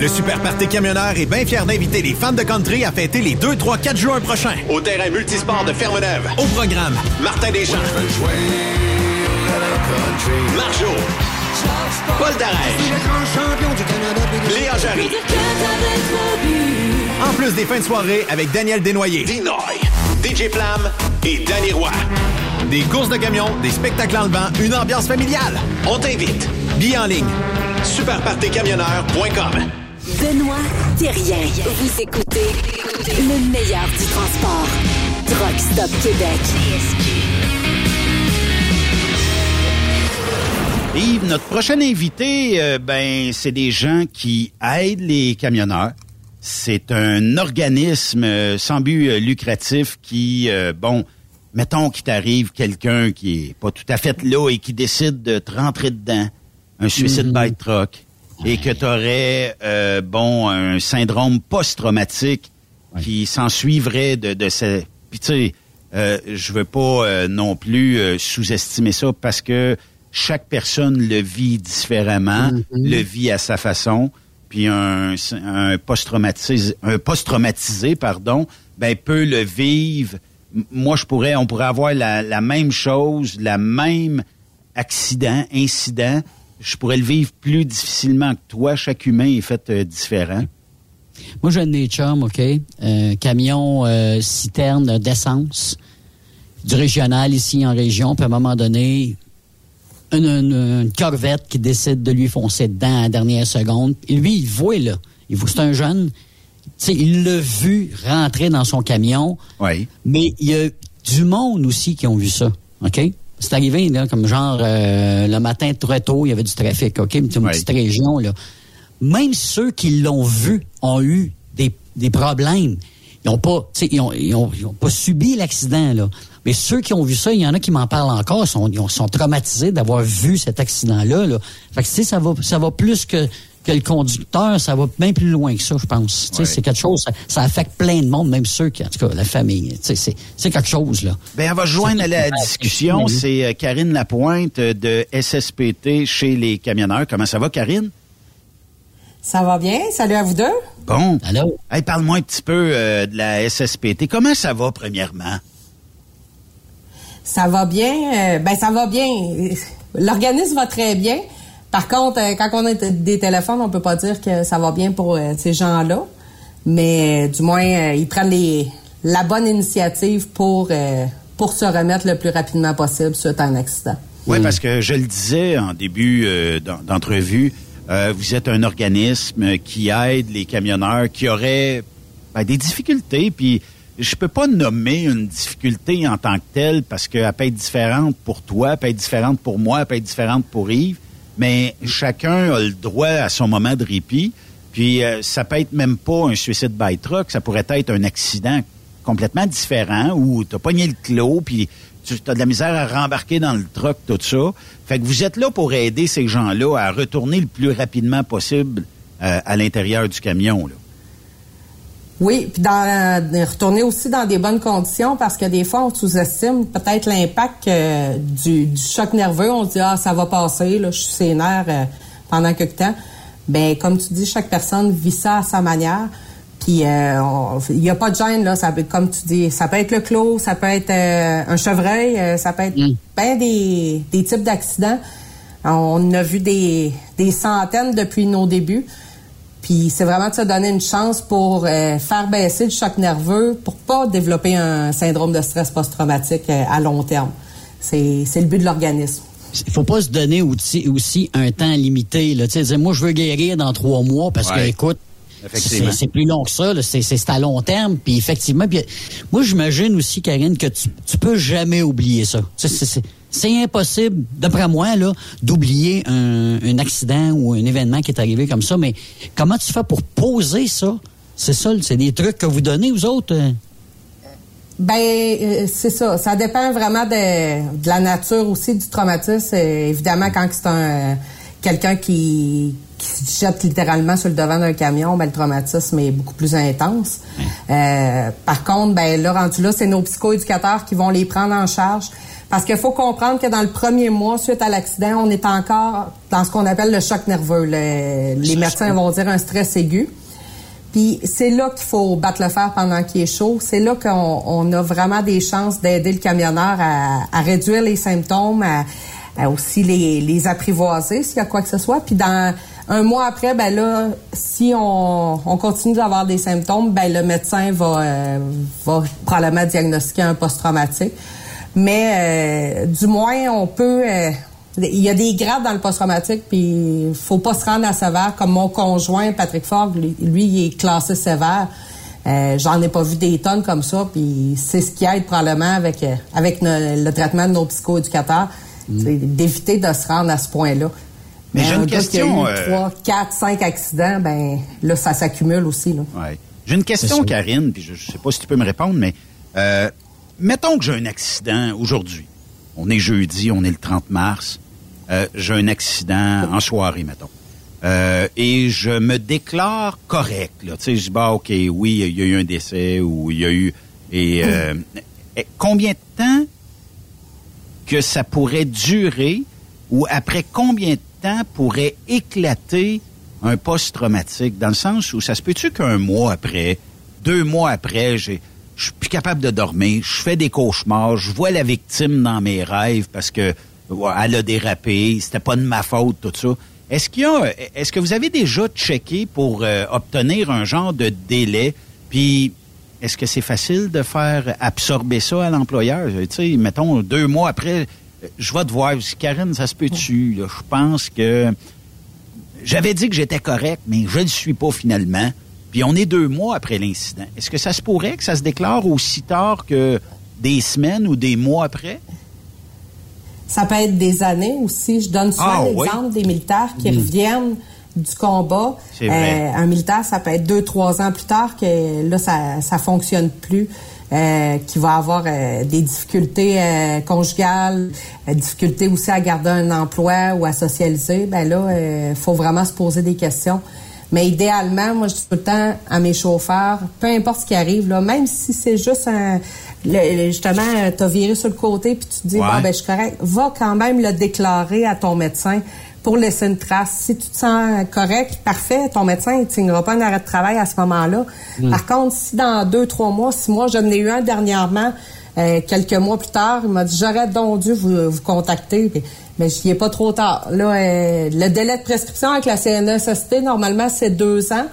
Le Super Party Camionneur est bien fier d'inviter les fans de country à fêter les 2, 3, 4 juin prochains. Au terrain multisport de Fermeneuve. Au programme, Martin Deschamps. Marjo. Paul Darèche. Léa Jarry. en plus des fins de soirée avec Daniel Desnoyers. Dinoy. DJ Flamme et Danny Roy. Des courses de camions, des spectacles en levant, une ambiance familiale. On t'invite. Billets en ligne. Superpartycamionneur.com. Benoît Thérien. Vous écoutez le meilleur du transport. Truck Stop Québec. Yves, notre prochain invité, euh, ben, c'est des gens qui aident les camionneurs. C'est un organisme euh, sans but euh, lucratif qui, euh, bon, mettons qu'il t'arrive quelqu'un qui est pas tout à fait là et qui décide de te rentrer dedans, un suicide Mhm. by truck, et que tu aurais, bon, un syndrome post-traumatique qui s'en suivrait de, de ce... Puis tu sais, euh, je veux pas euh, non plus euh, sous-estimer ça parce que chaque personne le vit différemment, le vit à sa façon. Puis un, un post-traumatisé, un post-traumatisé, pardon, ben peut le vivre. Moi, je pourrais, on pourrait avoir la, la même chose, la même accident, incident. Je pourrais le vivre plus difficilement que toi. Chaque humain est fait euh, différent. Moi, j'ai un des chums, OK? Euh, camion euh, citerne d'essence du régional ici en région. Puis à un moment donné, une, une- une corvette qui décide de lui foncer dedans à la dernière seconde. Et lui, il voit, là. Il voit, c'est un jeune. Tu sais, il l'a vu rentrer dans son camion. Oui. Mais il y a du monde aussi qui ont vu ça. OK? C'est arrivé, là, comme genre, euh, le matin très tôt, il y avait du trafic, OK? Une petite région, là. Même ceux qui l'ont vu ont eu des, des problèmes. Ils ont pas, tu sais, ils ont, ils ont, ils ont pas subi l'accident, là. Mais ceux qui ont vu ça, il y en a qui m'en parlent encore, sont, ils ont- sont traumatisés d'avoir vu cet accident-là, là. Fait que, tu sais, ça va, ça va plus que, que le conducteur, ça va bien plus loin que ça, je pense. C'est quelque chose, ça, ça affecte plein de monde, même ceux qui, en tout cas, la famille. C'est, c'est quelque chose, là. Ben, elle va se joindre à la discussion. C'est euh, Karine Lapointe euh, de SSPT chez les camionneurs. Comment ça va, Karine? Ça va bien? Salut à vous deux. Bon. Allô? Hey, parle-moi un petit peu euh, de la SSPT. Comment ça va, premièrement? Ça va bien? euh, ben, ça va bien. L'organisme va très bien. Par contre, euh, quand on a des téléphones, on peut pas dire que ça va bien pour euh, ces gens-là. Mais euh, du moins, euh, ils prennent les, la bonne initiative pour, euh, pour se remettre le plus rapidement possible suite à un accident. Oui, parce que je le disais en début euh, d'en- d'entrevue, euh, vous êtes un organisme qui aide les camionneurs qui auraient ben, des difficultés. Puis je peux pas nommer une difficulté en tant que telle parce qu'elle peut être différente pour toi, elle peut être différente pour moi, elle peut être différente pour Yves, mais chacun a le droit à son moment de répit. Puis euh, ça peut être même pas un suicide by truck, ça pourrait être un accident complètement différent où tu as pogné le clos, puis tu as de la misère à rembarquer dans le truck, tout ça. Fait que vous êtes là pour aider ces gens-là à retourner le plus rapidement possible euh, à l'intérieur du camion. Oui, puis dans, retourner aussi dans des bonnes conditions parce que des fois, on sous-estime peut-être l'impact euh, du, choc nerveux. On se dit, ah, ça va passer, là, je suis sénère euh, pendant quelques temps. Ben, comme tu dis, chaque personne vit ça à sa manière. Puis euh, il n'y a pas de gêne, là. Ça peut, comme tu dis, ça peut être le clos, ça peut être un chevreuil, ça peut être mm. des, des types d'accidents. On a vu des, des centaines depuis nos débuts. Puis c'est vraiment de se donner une chance pour euh, faire baisser le choc nerveux pour pas développer un syndrome de stress post-traumatique euh, à long terme. C'est le but de l'organisme. Il faut pas se donner aussi, aussi un temps limité. Là. sais, moi, je veux guérir dans trois mois parce que, écoute, c'est plus long que ça. C'est à long terme. Puis effectivement, moi, j'imagine aussi, Karine, que tu, tu peux jamais oublier ça. C'est c'est impossible, d'après moi, là, d'oublier un, accident ou un événement qui est arrivé comme ça. Mais comment tu fais pour poser ça? C'est ça, c'est des trucs que vous donnez aux autres? Euh? Ben, euh, c'est ça. Ça dépend vraiment de, la nature aussi du traumatisme. évidemment, quand c'est un quelqu'un qui, se jette littéralement sur le devant d'un camion, ben, le traumatisme est beaucoup plus intense. Euh, par contre, ben là, rendu là, c'est nos psychoéducateurs qui vont les prendre en charge. Parce qu'il faut comprendre que dans le premier mois, suite à l'accident, on est encore dans ce qu'on appelle le choc nerveux. les médecins vont dire un stress aigu. Puis c'est là qu'il faut battre le fer pendant qu'il est chaud. C'est là qu'on a vraiment des chances d'aider le camionneur à, réduire les symptômes, à, aussi les, apprivoiser s'il y a quoi que ce soit. Puis dans un mois après, ben là, si on, continue d'avoir des symptômes, ben le médecin va, euh, va probablement diagnostiquer un post-traumatique. Mais euh, du moins, on peut... Euh, il y a des grades dans le post-traumatique, puis il faut pas se rendre à sévère. Comme mon conjoint, Patrick Fogg, lui, il est classé sévère. Euh, J'en ai pas vu des tonnes comme ça, puis c'est ce qui aide probablement avec euh, avec le traitement de nos psychoéducateurs, mm. d'éviter de se rendre à ce point-là. Mais j'ai une question. Qui a eu 3, 4, 5 accidents, ben là, ça s'accumule aussi. Là. Ouais. J'ai une question, Karine, puis je, je sais pas si tu peux me répondre, mais euh, mettons que j'ai un accident aujourd'hui. On est jeudi, on est le 30 mars. Euh, j'ai un accident en soirée, mettons. Euh, et je me déclare correct. Tu sais, je dis, bah, OK, oui, il y a eu un décès ou il y a eu... Et, euh, combien de temps que ça pourrait durer ou après combien de temps pourrait éclater un post-traumatique? Dans le sens où ça se peut-tu qu'un mois après, deux mois après, j'ai je suis plus capable de dormir, je fais des cauchemars, je vois la victime dans mes rêves parce que elle a dérapé, c'était pas de ma faute, tout ça. Est-ce qu'il y a, est-ce que vous avez déjà checké pour euh, obtenir un genre de délai? Puis, est-ce que c'est facile de faire absorber ça à l'employeur? Tu sais, mettons, deux mois après, je vais te voir. Karine, ça se peut-tu? Je pense que j'avais dit que j'étais correct, mais je ne le suis pas finalement. Puis on est deux mois après l'incident. Est-ce que ça se pourrait que ça se déclare aussi tard que des semaines ou des mois après? Ça peut être des années aussi. Je donne souvent ah, l'exemple des militaires qui hmm. reviennent du combat. Euh, un militaire, ça peut être deux, trois ans plus tard que là, ça ça fonctionne plus. Euh, qui va avoir euh, des difficultés euh, conjugales, difficultés aussi à garder un emploi ou à socialiser, ben là, il faut vraiment se poser des questions. Mais idéalement, moi, je dis tout le temps à mes chauffeurs, peu importe ce qui arrive, là, même si c'est juste un, justement, t'as viré sur le côté puis tu te dis, bon, ben, je suis correct, va quand même le déclarer à ton médecin pour laisser une trace. Si tu te sens correct, parfait, ton médecin ne signera pas un arrêt de travail à ce moment-là. Mm. Par contre, si dans deux, trois mois, six mois, j'en ai eu un dernièrement, euh, quelques mois plus tard, il m'a dit, j'aurais donc dû vous, vous contacter mais n'y est pas trop tard. Là, euh, le délai de prescription avec la CNSST, normalement, c'est deux ans.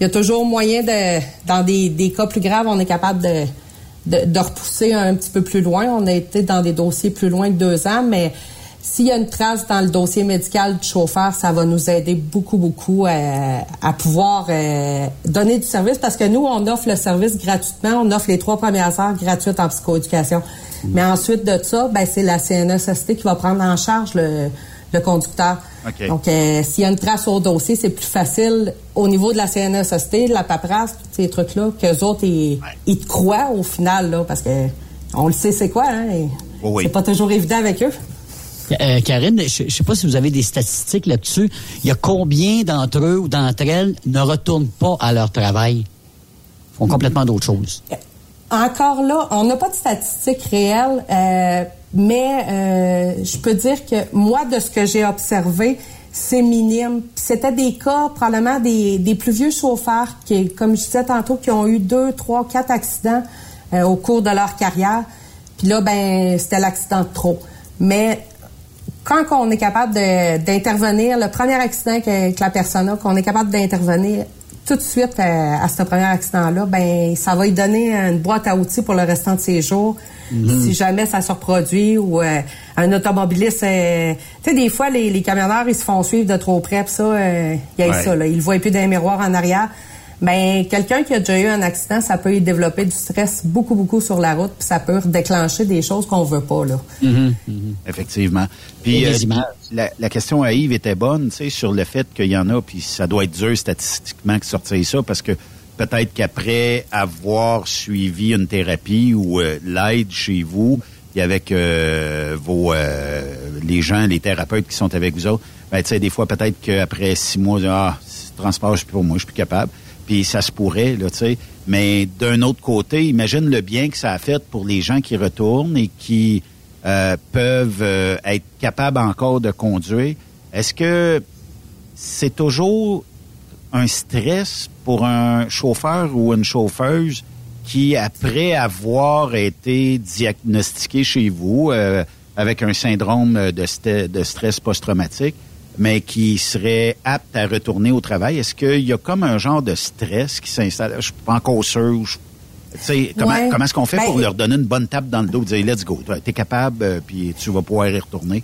Il y a toujours moyen de, dans des, des cas plus graves, on est capable de, de, repousser un petit peu plus loin. On a été dans des dossiers plus loin de deux ans, mais s'il y a une trace dans le dossier médical du chauffeur, ça va nous aider beaucoup, beaucoup euh, à pouvoir euh, donner du service parce que nous, on offre le service gratuitement. On offre les trois premières heures gratuites en psychoéducation. Mais ensuite de ça, ben, c'est la CNSST qui va prendre en charge le, le conducteur. Donc, euh, s'il y a une trace au dossier, c'est plus facile au niveau de la CNSST, de la paperasse, tous ces trucs-là, qu'eux autres, ils, ils te croient au final, là, parce que on le sait c'est quoi, hein, et c'est pas toujours évident avec eux. Euh, Karine, je ne sais pas si vous avez des statistiques là-dessus. Il y a combien d'entre eux ou d'entre elles ne retournent pas à leur travail? font complètement d'autres choses. Encore là, on n'a pas de statistiques réelles, euh, mais euh, je peux dire que moi, de ce que j'ai observé, c'est minime. C'était des cas probablement des, plus vieux chauffeurs qui, comme je disais tantôt, qui ont eu deux, trois, quatre accidents au cours de leur carrière. Puis là, ben, c'était l'accident de trop. Mais quand on est capable d'intervenir, le premier accident que, que la personne a, qu'on est capable d'intervenir tout de suite euh, à, ce premier accident-là, ben ça va lui donner une boîte à outils pour le restant de ses jours. Mhm. Si jamais ça se reproduit ou euh, un automobiliste, euh, tu sais, des fois les, les, camionneurs ils se font suivre de trop près, pis ça, il y a ça là, ils le voient plus d'un miroir en arrière. Ben quelqu'un qui a déjà eu un accident, ça peut y développer du stress beaucoup beaucoup sur la route, puis ça peut déclencher des choses qu'on veut pas là. Mhm. Effectivement. Puis la, la, question à Yves était bonne, tu sais, sur le fait qu'il y en a, puis ça doit être dur statistiquement que sortir ça, parce que peut-être qu'après avoir suivi une thérapie ou euh, l'aide chez vous, et avec euh, vos euh, les gens, les thérapeutes qui sont avec vous autres, ben, tu sais, des fois, peut-être qu'après six mois, ah, transport, je suis pour moi, je suis plus capable. Puis ça se pourrait, tu sais. Mais d'un autre côté, imagine le bien que ça a fait pour les gens qui retournent et qui euh, peuvent euh, être capables encore de conduire. Est-ce que c'est toujours un stress pour un chauffeur ou une chauffeuse qui, après avoir été diagnostiqué chez vous euh, avec un syndrome de, de stress post-traumatique, mais qui serait apte à retourner au travail, est-ce qu'il y a comme un genre de stress qui s'installe? Je suis pas encore sûr. Comment, comment est-ce qu'on fait pour ben, leur donner une bonne tape dans le dos, dire let's go, tu es capable, euh, puis tu vas pouvoir y retourner?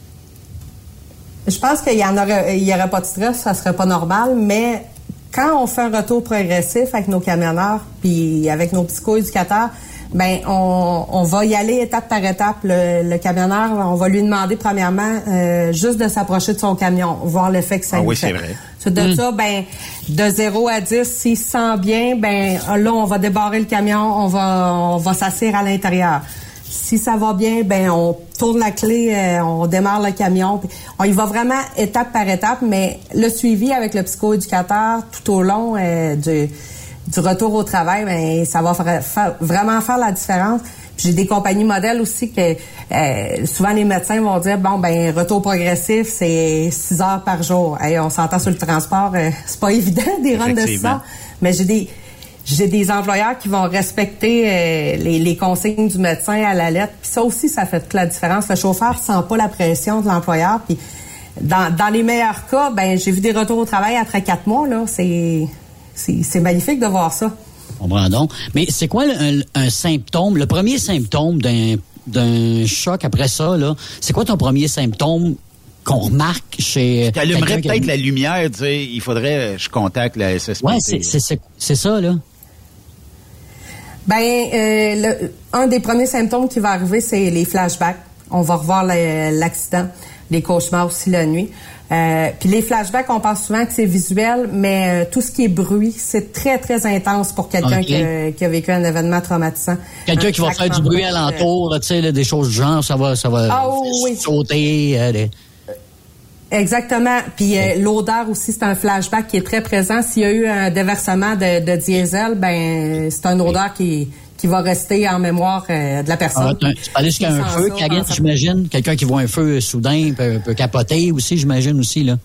Je pense qu'il y en aurait, il y aurait pas de stress, ça serait pas normal, mais quand on fait un retour progressif avec nos camionneurs, puis avec nos psychoéducateurs, ben on, on, va y aller étape par étape. Le, camionneur, on va lui demander premièrement euh, juste de s'approcher de son camion, voir l'effet que ça ah, lui oui, fait. c'est vrai. de mm. ça, ben de 0 à 10, s'il se sent bien, ben là on va débarrer le camion, on va on va s'asseoir à l'intérieur. Si ça va bien, ben on tourne la clé, euh, on démarre le camion. on y va vraiment étape par étape, mais le suivi avec le psychoéducateur tout au long euh, du du retour au travail, ben, ça va vraiment faire la différence. J'ai des compagnies modèles aussi que euh, souvent les médecins vont dire bon ben retour progressif c'est 6 heures par jour. Et on s'entend sur le transport, euh, c'est pas évident des runs de 6 mais j'ai des j'ai des employeurs qui vont respecter euh, les, les, consignes du médecin à la lettre. Puis ça aussi, ça fait toute la différence. Le chauffeur sent pas la pression de l'employeur. Puis dans, dans les meilleurs cas, ben j'ai vu des retours au travail après quatre mois. Là, c'est c'est magnifique de voir ça. On donc. Mais c'est quoi un, symptôme, le premier symptôme d'un choc après ça, là? C'est quoi ton premier symptôme qu'on remarque chez. Tu allumerais peut-être la lumière, tu sais, il faudrait je contacte la SSPT. Oui, c'est ça, là. Ben, euh, un des premiers symptômes qui va arriver, c'est les flashbacks. On va revoir l'accident, les cauchemars aussi la nuit. Euh, puis les flashbacks, on pense souvent que c'est visuel, mais euh, tout ce qui est bruit, c'est très, très intense pour quelqu'un qui, a vécu un événement traumatisant. Quelqu'un qui va faire du bruit alentour, tu sais, des choses du genre, ça va, ça va ah, oui. sauter. Euh, Exactement. Puis l'odeur aussi, c'est un flashback qui est très présent. S'il y a eu un déversement de, de diesel, ben c'est une odeur qui qui va rester en mémoire euh, de la personne. Ah, tu parlais jusqu'à un feu, j'imagine. Quelqu'un qui voit un feu soudain peut, peut capoter aussi, j'imagine aussi, là.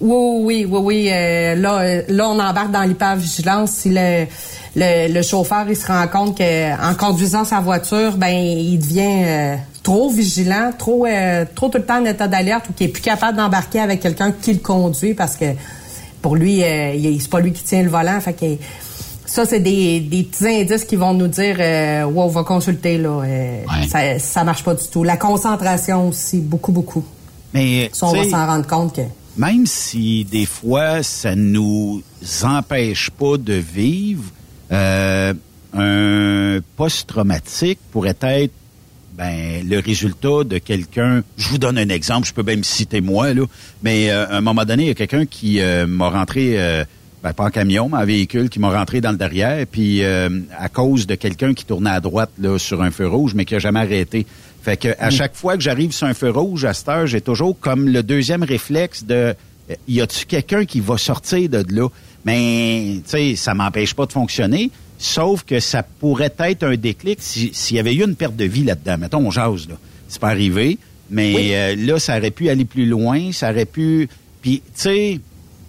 Oui, oui, oui, oui. Euh, là, euh, là, on embarque dans l'hypervigilance. Si le, le, le, chauffeur il se rend compte qu'en conduisant sa voiture, ben il devient trop vigilant, trop trop tout le temps en état d'alerte ou qu'il est plus capable d'embarquer avec quelqu'un qui le conduit parce que pour lui, c'est pas lui qui tient le volant. Fait que ça, c'est des, des petits indices qui vont nous dire, euh, on va consulter, là. euh, ça, ça marche pas du tout. La concentration aussi, beaucoup, beaucoup. Mais, Ça, on va s'en rendre compte que... même si des fois ça nous empêche pas de vivre, euh, un post-traumatique pourrait être ben, le résultat de quelqu'un. Je vous donne un exemple, je peux même citer moi là, mais euh, à un moment donné, il y a quelqu'un qui euh, m'a rentré. Ben, pas en camion, mais en véhicule, qui m'a rentré dans le derrière, puis euh, à cause de quelqu'un qui tournait à droite là, sur un feu rouge, mais qui a jamais arrêté. Fait que à Mm. chaque fois que j'arrive sur un feu rouge, à cette heure, j'ai toujours comme le deuxième réflexe de euh, y a-tu quelqu'un qui va sortir de là? Mais, tu sais, ça m'empêche pas de fonctionner, sauf que ça pourrait être un déclic si- s'il y avait eu une perte de vie là-dedans. Mettons, on jase, là. C'est pas arrivé, mais euh, là, ça aurait pu aller plus loin, ça aurait pu... Puis, tu sais,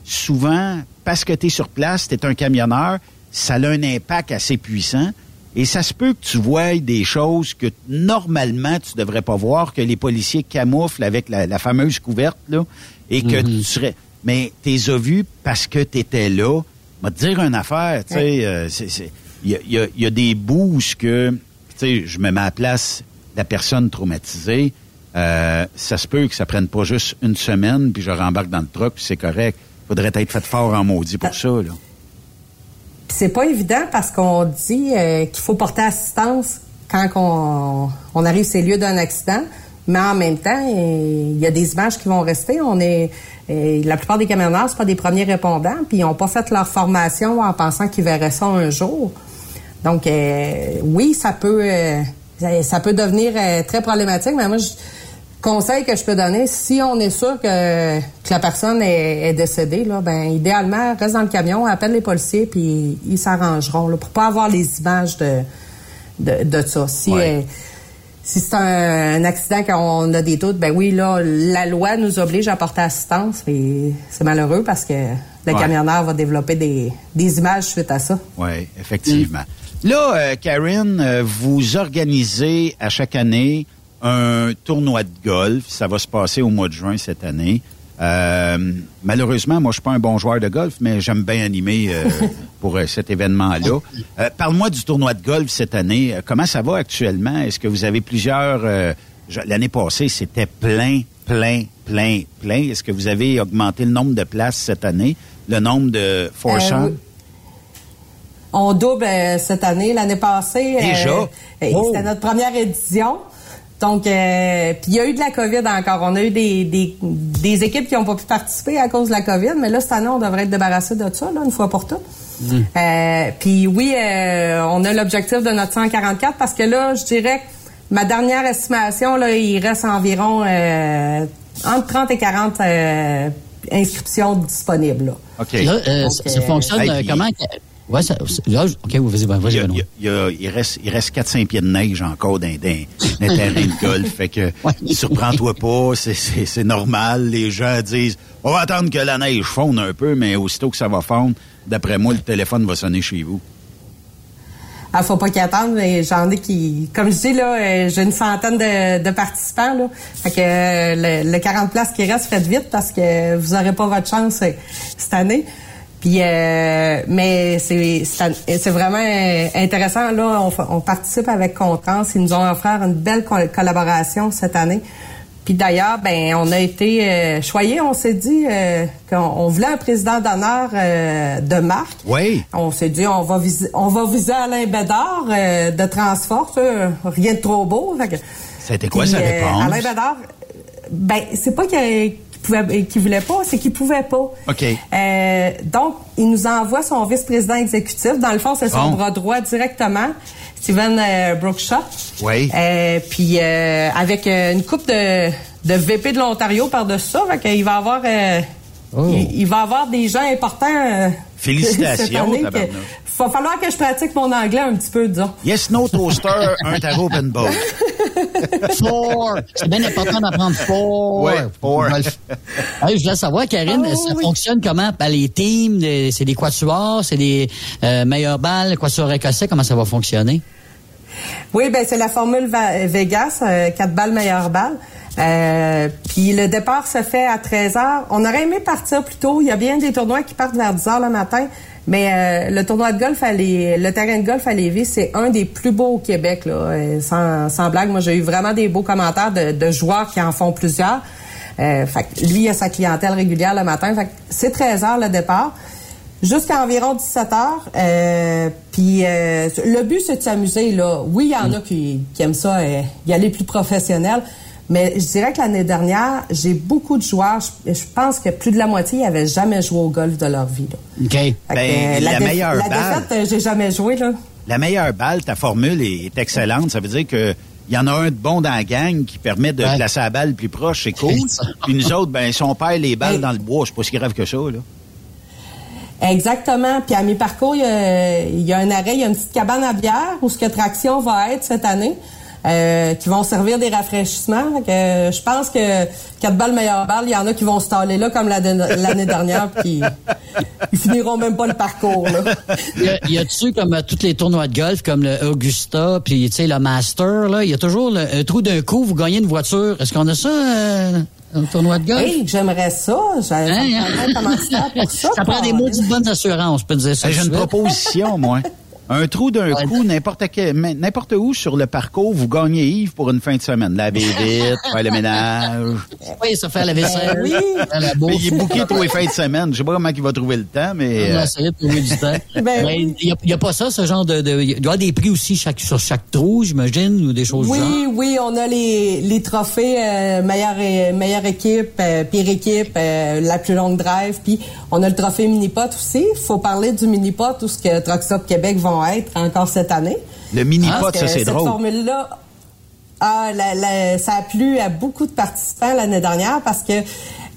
souvent, parce que tu es sur place, tu es un camionneur, ça a un impact assez puissant. Et ça se peut que tu vois des choses que normalement tu devrais pas voir, que les policiers camouflent avec la, la fameuse couverte, là, et que tu serais... Mais tu les as vus parce que tu étais là. Va te dire une affaire, tu sais, il y a, il y a- il y a des bouts où ce que, tu sais, je me mets à la place de la personne traumatisée. Euh, ça se peut que ça prenne pas juste une semaine, puis je rembarque dans le truck, puis c'est correct. Faudrait être fait fort en maudit pour ça, là. Puis c'est pas évident parce qu'on dit euh, qu'il faut porter assistance quand on, on arrive ces lieux d'un accident, mais en même temps, il y a des images qui vont rester. On est euh, la plupart des camionneurs, c'est pas des premiers répondants, puis ils n'ont pas fait leur formation en pensant qu'ils verraient ça un jour. Donc euh, oui, ça peut euh, ça- ça peut devenir euh, très problématique, mais moi je conseil que je peux donner, si on est sûr que, que la personne est, est décédée, là, ben idéalement, reste dans le camion, appelle les policiers, puis ils s'arrangeront là, pour pas avoir les images de, de, de ça. Si, Ouais. euh, si c'est un, un accident qu'on a des doutes, ben oui, là, la loi nous oblige à porter assistance, et c'est malheureux parce que le Ouais. camionneur va développer des, des images suite à ça. Oui, effectivement. Là, euh, Karen, euh, vous organisez à chaque année un tournoi de golf. Ça va se passer au mois de juin cette année. Euh, malheureusement, moi, je suis pas un bon joueur de golf, mais j'aime bien animer euh, pour euh, cet événement-là. Euh, Parle-moi du tournoi de golf cette année. Euh, Comment ça va actuellement? Est-ce que vous avez plusieurs... euh, L'année passée, c'était plein, plein, plein, plein. Est-ce que vous avez augmenté le nombre de places cette année? Le nombre de oui. On double cette année. L'année passée, euh, Déjà? euh, Oh! c'était notre première édition. Donc, euh, puis il y a eu de la COVID encore. On a eu des, des, des équipes qui n'ont pas pu participer à cause de la COVID, mais là, cette année, on devrait être débarrassé de ça, là, une fois pour toutes. Euh, puis oui, euh, on a l'objectif de notre 144 parce que là, je dirais que ma dernière estimation, là, il reste environ euh, entre 30 et 40 euh, inscriptions disponibles. Là. OK. Là, euh, Donc, ça, ça fonctionne Hey, comment? Ouais, ça, là, OK, vas-y, Il, il y a- il y a- il reste, il reste 4-5 pieds de neige encore dans, dans, dans de golf. Fait que, surprends-toi pas, c'est- normal. Les gens disent, on va attendre que la neige fonde un peu, mais aussitôt que ça va fondre, d'après moi, le téléphone va sonner chez vous. Ah, faut pas qu'ils attendent, mais j'en ai qui, comme je dis là, euh, j'ai une centaine de, de participants là. Fait que euh, le, le 40 places qui reste, faites vite parce que vous aurez pas votre chance euh, cette année. Puis, euh, mais c'est c'est vraiment euh, intéressant là. On, participe avec Contrans. Ils nous ont offert une belle co- collaboration cette année. Puis d'ailleurs, ben on a été euh, choyés. On s'est dit euh, qu'on on voulait un président d'honneur euh, de marque. Oui. On s'est dit, on va viser, on va viser Alain Bédard euh, de Transforce, euh, rien de trop beau. C'était quoi Puis, sa réponse? Alain Bédard, ben c'est pas qu'il qu'il pouvait, qu'il voulait pas, c'est qu'il pouvait pas. OK. Euh, donc, il nous envoie son vice-président exécutif. Dans le fond, c'est son Bon. bras droit directement, Steven euh, Brookshot. Oui. Euh, puis euh, avec euh, une coupe de, de VP de l'Ontario par-dessus ça, fait qu'il va avoir euh, Oh. il, il va avoir des gens importants. euh, Félicitations, cette année que-. Va falloir que je pratique mon anglais un petit peu, disons. Yes, no toaster, un tarot open boat. Four. C'est bien important d'apprendre four. Ouais, four. Je voulais savoir, Karine, Ah, ça oui. fonctionne comment? Ben, les teams, c'est des quatuors, c'est des euh, meilleures balles, quatuors écossais, comment ça va fonctionner? Oui, ben c'est la formule Vegas, euh, quatre balles meilleure balle. Euh, puis le départ se fait à 13 h. On aurait aimé partir plus tôt. Il y a bien des tournois qui partent vers 10 h le matin. Mais euh, le tournoi de golf à le terrain de golf à Lévis, c'est un des plus beaux au Québec. Là, euh, sans, sans blague, moi j'ai eu vraiment des beaux commentaires de, de joueurs qui en font plusieurs. Euh, fait lui, il a sa clientèle régulière le matin. Fait que c'est 13 heures le départ. Jusqu'à environ 17 heures. Euh, puis le but, c'est de s'amuser. là. Oui, il y en a qui, qui aiment ça, y aller plus professionnel. Mais je dirais que l'année dernière, j'ai beaucoup de joueurs. Je, pense que plus de la moitié n'avaient jamais joué au golf de leur vie. OK. Ben, la, meilleure la défaite, euh, j'ai jamais joué. Là. La meilleure balle, ta formule est, excellente. Ça veut dire que il y en a un de bon dans la gang qui permet de placer la balle plus proche, c'est cool. Puis nous autres, ben, si on perd les balles dans le bois, c'est pas si grave que ça, là. Exactement. Puis à mi-parcours, il y, a, un arrêt, il y a une petite cabane à bière où ce que Traction va être cette année. Euh, qui vont servir des rafraîchissements. Que, euh, je pense que quatre balles meilleure balle, il y en a qui vont se taler là comme l'année dernière, puis ils finiront même pas le parcours. Là. y a-tu comme euh, tous les tournois de golf, comme le Augusta, puis tu sais le Master, là, il y a toujours un trou d'un coup, vous gagnez une voiture. Est-ce qu'on a ça? un tournoi de golf? Hey, j'aimerais ça. J'aimerais hein, hein? pour ça. Ça prend des mots de bonne assurance, je peux te dire ça. J'ai une proposition, moi. Un trou d'un coup, n'importe n'importe où sur le parcours, vous gagnez Yves pour une fin de semaine. Laver vite, faire le ménage. Oui, ça fait la vaisselle. oui. La mais il est bouqué tous les fins de semaine. Je sais pas comment il va trouver le temps, mais. On va essayer de trouver du temps. ben, il n'y a, pas ça, ce genre de, de, Il doit y avoir des prix aussi chaque, sur chaque trou, j'imagine, ou des choses oui, genre? Oui, oui, on a les, les trophées euh, meilleure, meilleure équipe, euh, pire équipe, euh, la plus longue drive, puis on a le trophée mini-pot aussi. Il faut parler du mini-pot, tout ce que Truck Stop Québec vont être encore cette année. Le mini-pot, ça, c'est drôle. Cette formule-là, ah, ça a plu à beaucoup de participants l'année dernière parce que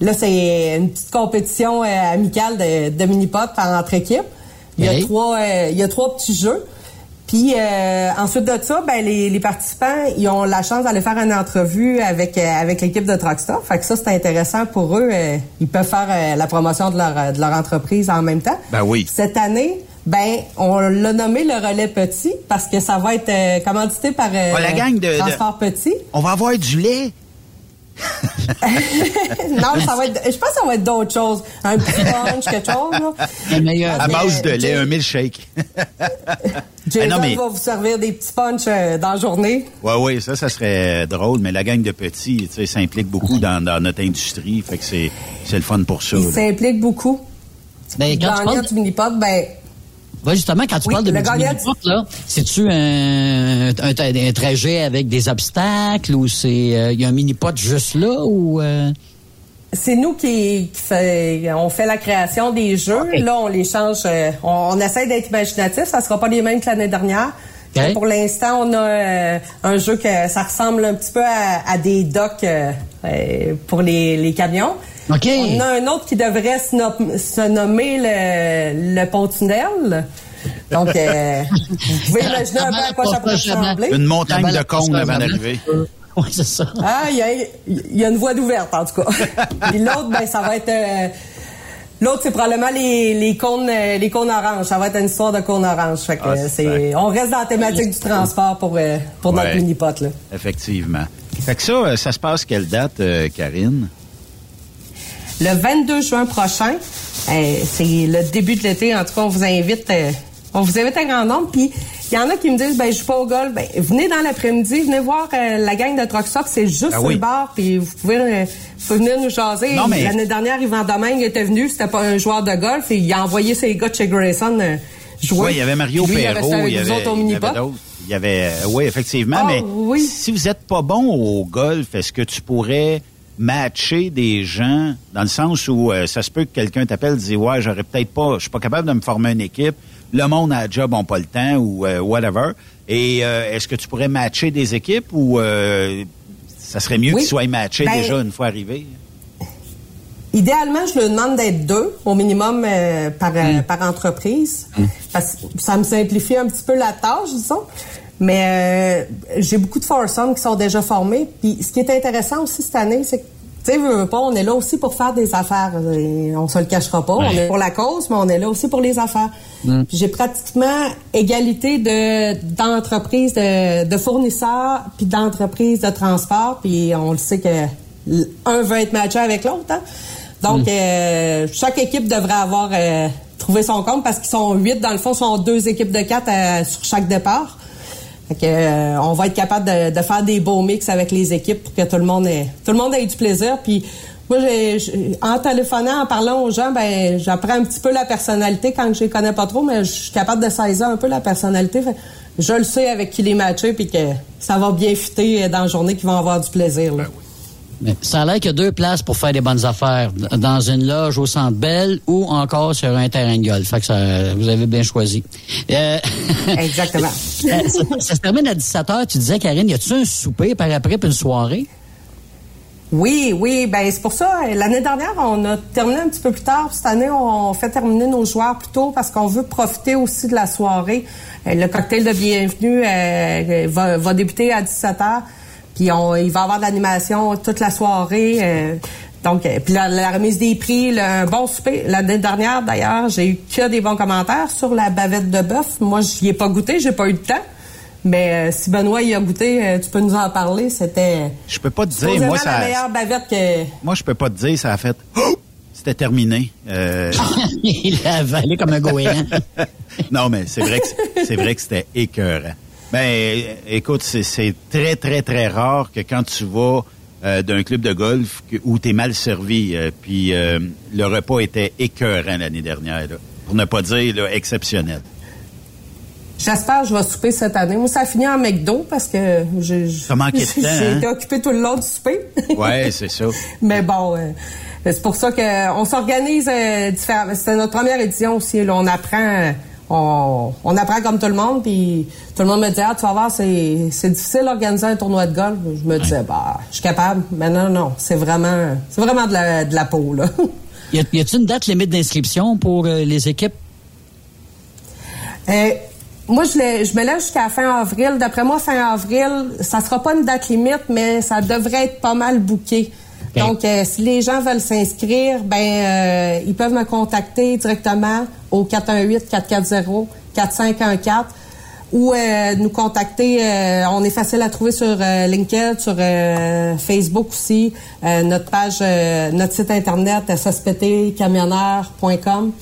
là, c'est une petite compétition euh, amicale de, mini-pot par entre équipes. Il y, a trois, euh, il y a trois petits jeux. Puis euh, ensuite de ça, ben les, participants, ils ont la chance d'aller faire une entrevue avec avec l'équipe de Truckstop. Fait que ça c'est intéressant pour eux. ils peuvent faire la promotion de leur de leur entreprise en même temps. Ben oui. Cette année, ben, on l'a nommé le relais petit parce que ça va être euh, commandité par euh, la gang de, Transport Petit. On va avoir du lait. non, ça va être. Je pense que ça va être d'autres choses. Un petit punch, quelque chose. Là. Meilleur. À base de lait, un milkshake. Jason ah, mais... va vous servir des petits punch euh, dans la journée. Oui, oui, ça, ça serait drôle. Mais la gang de petits, tu sais, s'implique beaucoup dans, dans, notre industrie. Fait que c'est le fun pour ça. Il s'implique beaucoup. Ben, quand tu parles... du mini-pot, ben, justement, quand tu parles de mini-pot, là, c'est-tu un, un, trajet avec des obstacles ou c'est euh, il y a un mini-pot juste là ou euh? C'est nous qui, fait, on fait la création des jeux. Là, on les change. Euh, on, essaie d'être imaginatif. Ça sera pas les mêmes que l'année dernière. Pour l'instant, on a un jeu que ça ressemble un petit peu à, des docks pour les, les camions. On a un autre qui devrait se, nommer le, le pont-tunnel. Donc, euh, vous pouvez imaginer un peu à quoi ça pourrait ressembler. Une montagne de cônes avant d'arriver. Oui, c'est ça. Ah, il y a, y a, une voie d'ouverte, en tout cas. Puis l'autre, ben, ça va être... Euh, l'autre, c'est probablement les, les cônes euh, les cônes oranges. Ça va être une histoire de cônes oranges. Fait que, ah, c'est, on reste dans la thématique du transport pour, pour notre mini-pot. Là. Effectivement. Fait que ça, ça se passe quelle date, Karine? Le 22 juin prochain, euh, c'est le début de l'été. En tout cas, on vous invite, euh, on vous invite à grand nombre. Puis il y en a qui me disent, ben je joue pas au golf. Ben venez dans l'après-midi, venez voir euh, la gang de Truck Stop. C'est juste ah sur le bar. Puis vous pouvez, venir nous jaser. L'année dernière, Yvan Domingue était venu. C'était pas un joueur de golf. Et il a envoyé ses gars de chez Grayson jouer. Oui, il y avait Mario Perrault. Il y avait, il y avait, oui, effectivement. Ah, mais si vous êtes pas bon au golf, est-ce que tu pourrais matcher des gens dans le sens où euh, ça se peut que quelqu'un t'appelle et dise ouais j'aurais peut-être pas je suis pas capable de me former une équipe le monde a job n'a pas le temps ou euh, whatever et euh, est-ce que tu pourrais matcher des équipes ou ça serait mieux qu'ils soient matchés ben, déjà une fois arrivés Idéalement, je le demande d'être deux au minimum par, hmm. par entreprise. Hmm. Parce que ça me simplifie un petit peu la tâche, disons. Mais euh, j'ai beaucoup de foursomes qui sont déjà formés. Puis ce qui est intéressant aussi cette année, c'est que tu sais, veux, pas, on est là aussi pour faire des affaires. Et on se le cachera pas. On est pour la cause, mais on est là aussi pour les affaires. Mm. J'ai pratiquement égalité de d'entreprises de, de fournisseurs puis d'entreprises de transport. Puis on le sait que un veut être matché avec l'autre. Hein? Donc Mm. euh, chaque équipe devrait avoir euh, trouvé son compte parce qu'ils sont huit dans le fond, sont deux équipes de quatre euh, sur chaque départ. Fait que, euh, on va être capable de, de faire des beaux mix avec les équipes pour que tout le monde ait, tout le monde ait du plaisir. Puis moi, j'ai, en téléphonant, en parlant aux gens, ben j'apprends un petit peu la personnalité quand je les connais pas trop, mais je suis capable de saisir un peu la personnalité. Fait je le sais avec qui les matcher, puis que ça va bien fitter dans la journée, qu'ils vont avoir du plaisir. Là. Mais ça a l'air qu'il y a deux places pour faire des bonnes affaires. Dans une loge au Centre Bell ou encore sur un terrain de golf. Fait que ça, vous avez bien choisi. Euh, Exactement. ça, ça se termine à 17 h. Tu disais, Karine, y a-tu un souper par après puis une soirée? Oui, oui, ben c'est pour ça. euh, L'année dernière, on a terminé un petit peu plus tard. Cette année, on fait terminer nos joueurs plus tôt parce qu'on veut profiter aussi de la soirée. Euh, Le cocktail de bienvenue euh, va, va débuter à 17 h Puis on, il va y avoir de l'animation toute la soirée. euh, donc, euh, puis la, la remise des prix, le, un bon souper. L'année dernière, d'ailleurs, j'ai eu que des bons commentaires sur la bavette de bœuf. Moi, j'y ai pas goûté, j'ai pas eu le temps. Mais euh, si Benoît y a goûté, euh, tu peux nous en parler. C'était Je peux pas te dire, moi, ça. la meilleure bavette que. Moi, je peux pas te dire, ça a fait. C'était terminé. Euh, Il a avalé comme un goéland. non, mais c'est vrai que c'est vrai que c'était écœurant. Ben, écoute, c'est- très, très, très rare que quand tu vas euh, d'un club de golf où tu es mal servi, euh, puis euh, le repas était écœurant l'année dernière, là. pour ne pas dire là, exceptionnel. J'espère que je vais souper cette année. Moi, ça a fini en McDo parce que j'ai hein? été occupée tout le long du souper. Ouais, c'est ça. Mais bon, euh, c'est pour ça qu'on s'organise euh, différemment. C'était notre première édition aussi. Là, on apprend, euh, on, on apprend comme tout le monde. Puis tout le monde me dit ah tu vas voir c'est c'est difficile d'organiser un tournoi de golf. Je me disais bah je suis capable. Mais non non c'est vraiment c'est vraiment de la de la peau là. Y a- y a-t-il une date limite d'inscription pour euh, les équipes? Euh, moi, je, l'ai- je me lève jusqu'à fin avril. D'après moi, fin avril, ça sera pas une date limite, mais ça devrait être pas mal booké. Donc, euh, si les gens veulent s'inscrire, ben, euh, ils peuvent me contacter directement au 418-440-4514 ou euh, nous contacter. euh, on est facile à trouver sur euh, LinkedIn, sur euh, Facebook aussi. Notre page, notre site internet, ssptcamionneur.com.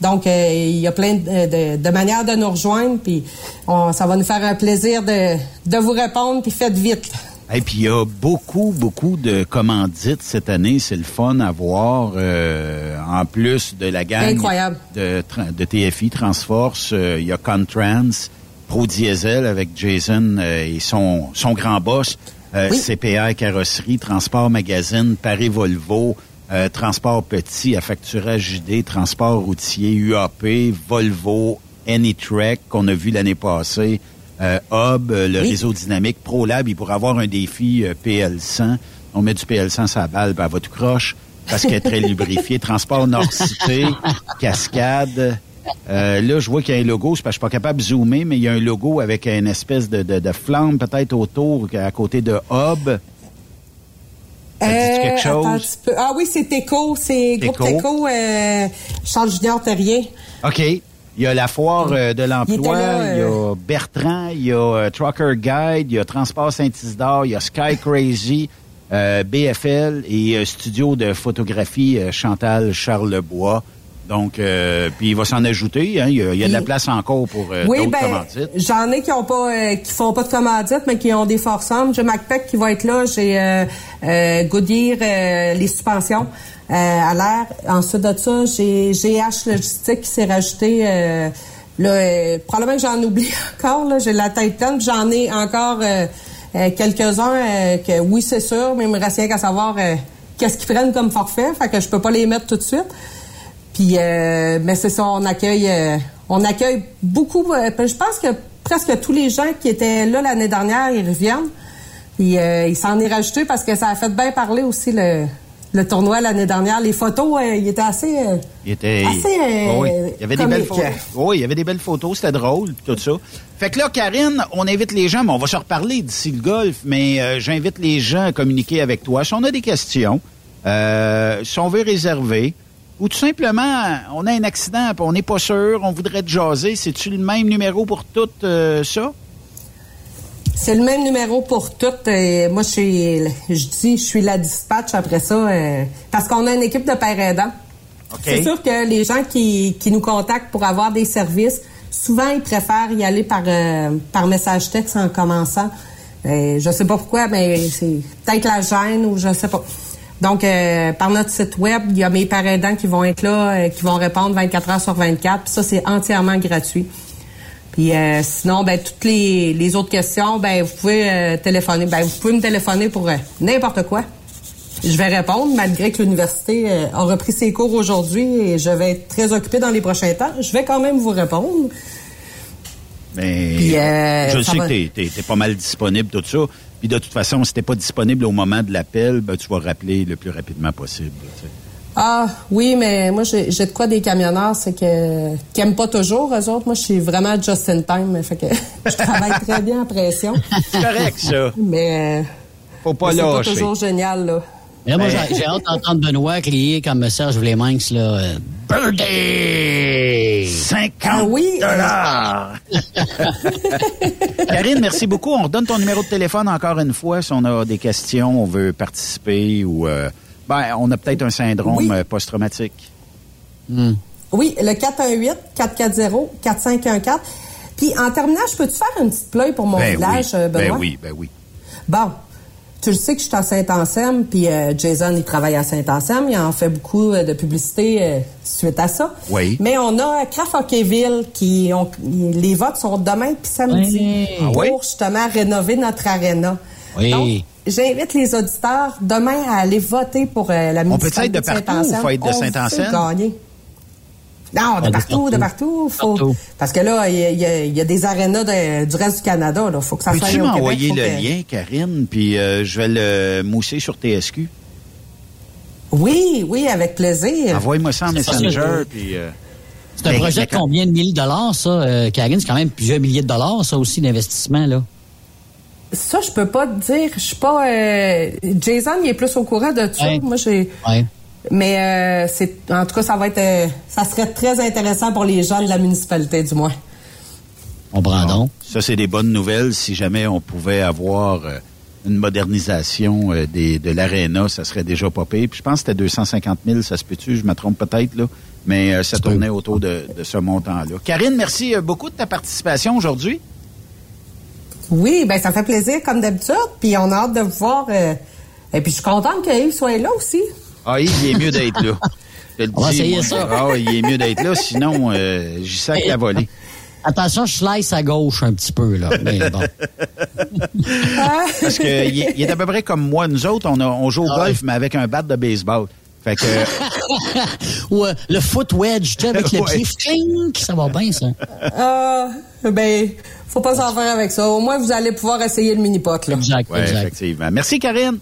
Donc, il y a plein de, de- de manières de nous rejoindre, puis ça va nous faire un plaisir de, de vous répondre, puis faites vite. Et puis il y a beaucoup, beaucoup de commandites cette année. C'est le fun à voir. euh, en plus de la gang Incroyable. de, de TFI Transforce, euh, il y a Contrans, Pro Diesel avec Jason euh, et son, son grand boss, euh, CPR Carrosserie, Transport Magazine, Paris Volvo, euh, Transport Petit, Affacturage JD, Transport Routier, UAP, Volvo, Anytrek qu'on a vu l'année passée, euh, Hub, euh, le Oui. réseau dynamique, ProLab, il pourrait avoir un défi euh, PL100. On met du PL100 sur la balle, ben, tout croche parce qu'elle est très lubrifiée. Transport Nord-Cité, Cascade. Euh, là, je vois qu'il y a un logo. C'est parce que je suis pas capable de zoomer, mais il y a un logo avec une espèce de, de, de flamme peut-être autour, à côté de Hub. Quelque attends chose? Ah oui, c'est Teco, c'est Groupe Teco. Charles Junior Terrier. OK. Il y a la foire euh, de l'emploi, il y euh, a Bertrand, il y a euh, Trucker Guide, il y a Transport Saint-Isidore, il y a Sky Crazy, euh, BFL et euh, studio de photographie euh, Chantal Charlebois. Donc, euh, puis il va s'en ajouter. Hein, il, y a, il y a de la place encore pour euh, oui, d'autres ben, commandites. j'en ai qui ont pas, euh, qui font pas de commandite, mais qui ont des forces J'ai MacPac qui va être là. J'ai euh, euh, Goodyear, euh, les suspensions euh, à l'air. Ensuite de ça, j'ai GH Logistique qui s'est rajouté. Euh, là, euh, probablement que j'en oublie encore. J'ai la tête pleine. J'en ai encore quelques-uns euh, que oui, c'est sûr, mais il me reste rien qu'à savoir euh, qu'est-ce qu'ils prennent comme forfait. Fait que je peux pas les mettre tout de suite. Puis, euh, mais c'est ça, on accueille, euh, on accueille beaucoup. euh, je pense que presque tous les gens qui étaient là l'année dernière, ils reviennent. Puis, euh, il s'en est rajouté parce que ça a fait bien parler aussi le, le tournoi l'année dernière. Les photos, il était assez. euh, Il était. Assez, euh, Oh oui. Il y avait des belles photos. Oui, il y avait des belles photos, c'était drôle, tout ça. Fait que là, Karine, on invite les gens, mais on va se reparler d'ici le golf, mais j'invite les gens à communiquer avec toi. Si on a des questions, Euh, si on veut réserver, ou tout simplement, on a un accident, puis on n'est pas sûr, on voudrait te jaser, c'est-tu le même numéro pour tout euh, ça? C'est le même numéro pour toutes. Euh, moi, je suis, je dis, je suis la dispatch après ça, euh, parce qu'on a une équipe de pères aidants. C'est sûr que les gens qui, qui nous contactent pour avoir des services, souvent ils préfèrent y aller par par message texte en commençant. Euh, je sais pas pourquoi, mais c'est peut-être la gêne ou je sais pas. Donc, euh, par notre site web, il y a mes pères aidants qui vont être là, euh, qui vont répondre 24 heures sur 24. Puis ça, c'est entièrement gratuit. Puis euh, sinon, ben toutes les, les autres questions, ben vous pouvez euh, téléphoner. Ben vous pouvez me téléphoner pour n'importe quoi. Je vais répondre, malgré que l'université a repris ses cours aujourd'hui et je vais être très occupée dans les prochains temps. Je vais quand même vous répondre. Mais Puis, je sais va- que t'es es, pas mal disponible, tout ça. Puis de toute façon, si t'es pas disponible au moment de l'appel, ben, tu vas rappeler le plus rapidement possible. Ah oui, mais moi j'ai j'ai de quoi des camionneurs, c'est que qui aiment pas toujours eux autres. Moi, je suis vraiment just in time, fait que je travaille très bien en pression. C'est correct, ça. Mais euh, Faut pas c'est pas lâcher. toujours génial là. Là, moi, j'ai j'ai hâte d'entendre Benoît crier comme Serge Vleminx, là. euh, Birthday! 50 Ah oui, dollars! Karine, merci beaucoup. On redonne ton numéro de téléphone encore une fois si on a des questions, on veut participer ou... euh, ben, on a peut-être un syndrome Oui. euh, post-traumatique. Oui, le 418-440-4514. Puis en terminant, je peux te faire une petite pleuille pour mon Ben village, oui, euh, ben Benoît? oui, ben oui. Bon, tu le sais que je suis à Saint-Anselme, puis euh, Jason, il travaille à Saint-Anselme. Il en fait beaucoup euh, de publicité euh, suite à ça. Oui. Mais on a Craft Hockeyville qui ont... Les votes sont demain puis samedi Oui. Ah pour oui? justement rénover notre aréna. Oui. Donc, j'invite les auditeurs demain à aller voter pour euh, la On peut municipalité être de partout ou Saint-Anselme? faut être de On Saint-Anselme? Non, de Ah, de partout, de partout. Faut... Partout. Parce que là, il y, a- y y des arénas de- du reste du Canada. Il faut que ça soit au Québec, m'envoyer faut le que- lien, Karine, puis euh, je vais le mousser sur TSQ? Oui, oui, avec plaisir. Envoie-moi ça en C'est Messenger, puis... euh, C'est un mais- projet de combien de milliers de dollars, ça, euh, Karine? C'est quand même plusieurs milliers de dollars, ça aussi, d'investissement, là. Ça, je peux pas te dire. Je suis pas. euh, Jason, il est plus au courant de ça. Ouais. Moi, j'ai. Ouais. Mais euh, c'est. En tout cas, ça va être. euh, ça serait très intéressant pour les gens de la municipalité, du moins. On prend donc. Ça, c'est des bonnes nouvelles. Si jamais on pouvait avoir euh, une modernisation des, de l'aréna, ça serait déjà pas pire. Puis je pense que c'était 250 000, ça se peut-tu? Je me trompe peut-être, là. Mais euh, ça tournait autour de, de ce montant-là. Karine, merci beaucoup de ta participation aujourd'hui. Oui, ben ça fait plaisir comme d'habitude. Puis on a hâte de vous voir. euh, et puis je suis contente que Yves soit là aussi. Ah, il il est mieux d'être là. Je le On va dis, essayer moi. ça. Ah, il est mieux d'être là, sinon, euh, j'y sac la volée. Attention, je slice à gauche un petit peu, là. Mais bon. Parce qu'il est, il est à peu près comme moi. Nous autres, on, a- on joue au Ah golf, mais avec un bat de baseball. Fait que, Ou euh, le foot wedge, tu sais, avec le Ouais. pied, ça va bien, ça. Ah, ben, faut pas s'en faire avec ça. Au moins, vous allez pouvoir essayer le mini-pot, là. Exact, ouais, exact. effectivement. Merci, Karine.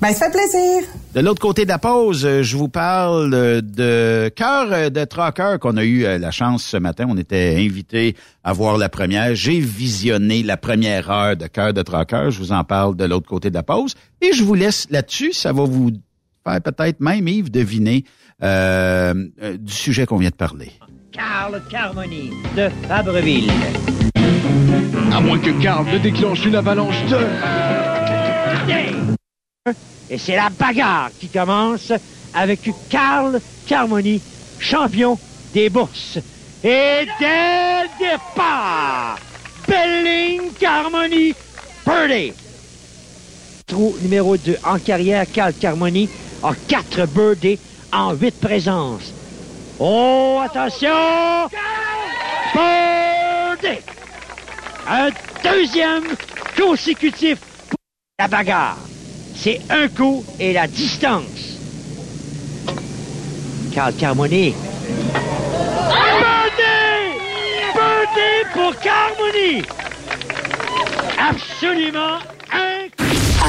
Ben, ça fait plaisir. De l'autre côté de la pause, euh, je vous parle euh, de Cœur euh, de Tracker qu'on a eu la chance ce matin. On était invités à voir la première. J'ai visionné la première heure de Cœur de Tracker. Je vous en parle de l'autre côté de la pause. Et je vous laisse là-dessus. Ça va vous faire peut-être même, Yves, deviner euh, du sujet qu'on vient de parler. Carl Carmoni de Fabreville. À moins que Karl ne déclenche une avalanche de... Et c'est la bagarre qui commence avec Carl Carmoni, champion des bourses. Et dès le départ, Belling Carmoni, birdie. Trou numéro 2 en carrière, Carl Carmoni a 4 birdies en 8 présences. Oh, attention! Birdie! Un deuxième consécutif pour la bagarre. C'est un coup et la distance. Carl Carmoni. Birdie! Birdie pour Carmoni! Absolument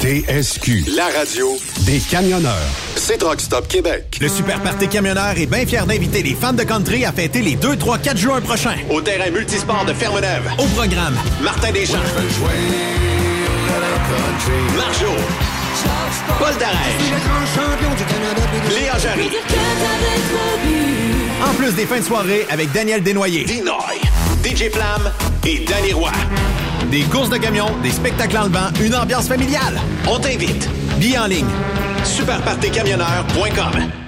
TSQ, la radio des camionneurs. C'est Truck Stop Québec. Le Super Party Camionneur est bien fier d'inviter les fans de country à fêter les 2, 3, 4 juin prochains. Au terrain multisport de Fermeneuve. Au programme, Martin Deschamps. Marjo. Paul Darèche. Léa Jarry. En plus des fins de soirée avec Daniel Desnoyers. Dinoy. DJ Flam et Danny Roy. Des courses de camions, des spectacles en levant, une ambiance familiale. On t'invite. Billets en ligne. Superpartycamionneur.com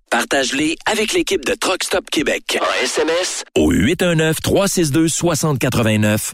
Partage-les avec l'équipe de Truck Stop Québec. En SMS Au 819-362-6089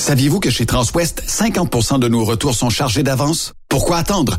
Saviez-vous que chez Transwest, 50% de nos retours sont chargés d'avance? Pourquoi attendre?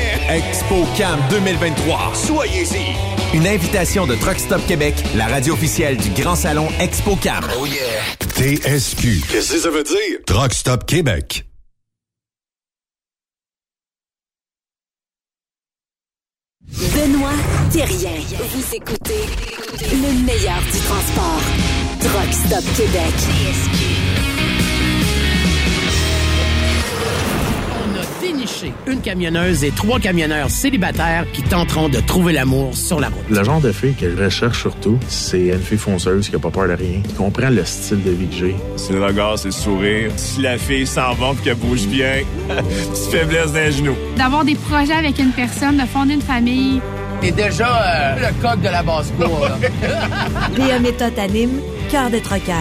ExpoCam 2023. Soyez-y. Une invitation de Truck Stop Québec, la radio officielle du Grand Salon ExpoCam. Oh yeah. TSQ. Qu'est-ce que ça veut dire? Truck Stop Québec. Benoît Thérien. Vous écoutez le meilleur du transport. Truck Stop Québec. On a déniché une camionneuse et trois camionneurs célibataires qui tenteront de trouver l'amour sur la route. Le genre de fille que je recherche surtout, c'est une fille fonceuse qui a pas peur de rien, qui comprend le style de vie que j'ai. C'est le regard, c'est le sourire. Si la fille s'en va et qu'elle bouge bien, petite faiblesse d'un genou. D'avoir des projets avec une personne, de fonder une famille. T'es déjà euh, le coq de la basse-cour. là. Léa Méthode anime Cœur de troqueur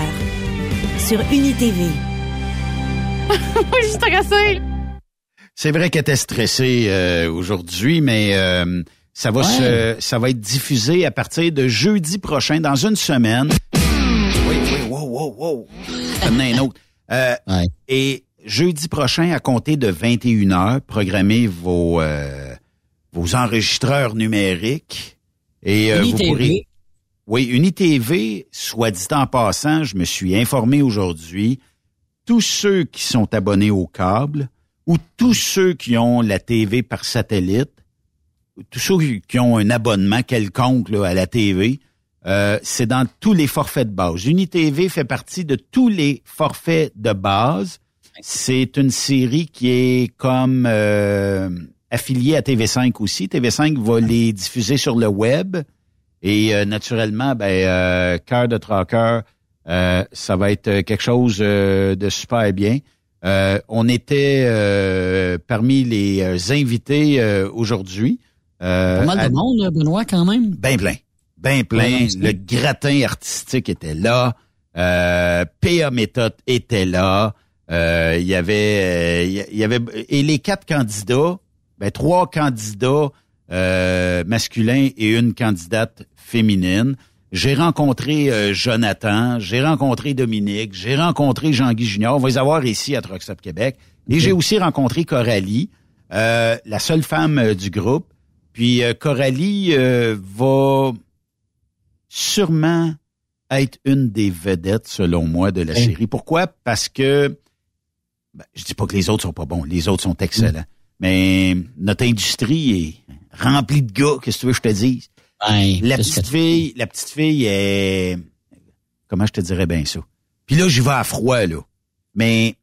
sur UniTV. je suis stressée. C'est vrai qu'elle était stressée euh, aujourd'hui, mais euh, ça va se, ça va être diffusé à partir de jeudi prochain, dans une semaine. Oui, oui, wow, wow, wow. Un autre. Euh, Et jeudi prochain, à compter de 21h, programmez vos, euh, vos enregistreurs numériques. Et euh, vous pourrez... Oui, UniTV, soit dit en passant, je me suis informé aujourd'hui, tous ceux qui sont abonnés au câble ou tous ceux qui ont la TV par satellite, tous ceux qui ont un abonnement quelconque là, à la TV, euh, c'est dans tous les forfaits de base. UniTV fait partie de tous les forfaits de base. C'est une série qui est comme euh, affiliée à TV5 aussi. TV5 va les diffuser sur le web. Et euh, naturellement, ben, euh, Cœur de Traqueur, euh, ça va être quelque chose euh, de super bien. Euh, on était euh, parmi les euh, invités euh, aujourd'hui. Euh, Pas mal à- de monde, Benoît, quand même. ben plein. Ben plein. Le gratin artistique était là. Euh, PA Méthode était là. Euh, Il y avait, il y avait et les quatre candidats, ben trois candidats euh, masculins et une candidate féminine. J'ai rencontré euh, Jonathan, j'ai rencontré Dominique, j'ai rencontré Jean-Guy Junior. On va les avoir ici à Truck Stop Québec. Et j'ai aussi rencontré Coralie, euh, la seule femme euh, du groupe. Puis euh, Coralie euh, va sûrement être une des vedettes, selon moi, de la série. Pourquoi? Parce que, ben, je dis pas que les autres sont pas bons, les autres sont excellents. Mais notre industrie est remplie de gars, qu'est-ce que tu veux que je te dise? Ben, la petite fille, la petite fille est, comment je te dirais bien ça? Puis là, j'y vais à froid, là. Mais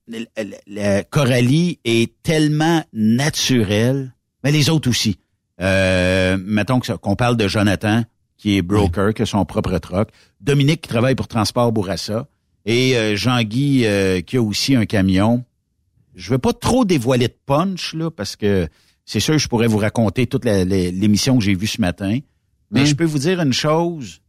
la Coralie est tellement naturelle, mais les autres aussi. Euh, mettons qu'on parle de Jonathan, qui est broker, qui a son propre troc. Dominique, qui travaille pour Transport Bourassa. Et euh, Jean-Guy, euh, qui a aussi un camion. Je veux pas trop dévoiler de punch, là, parce que c'est sûr, je pourrais vous raconter toute l'émission que j'ai vue ce matin. Mais Hum. je peux vous dire une chose.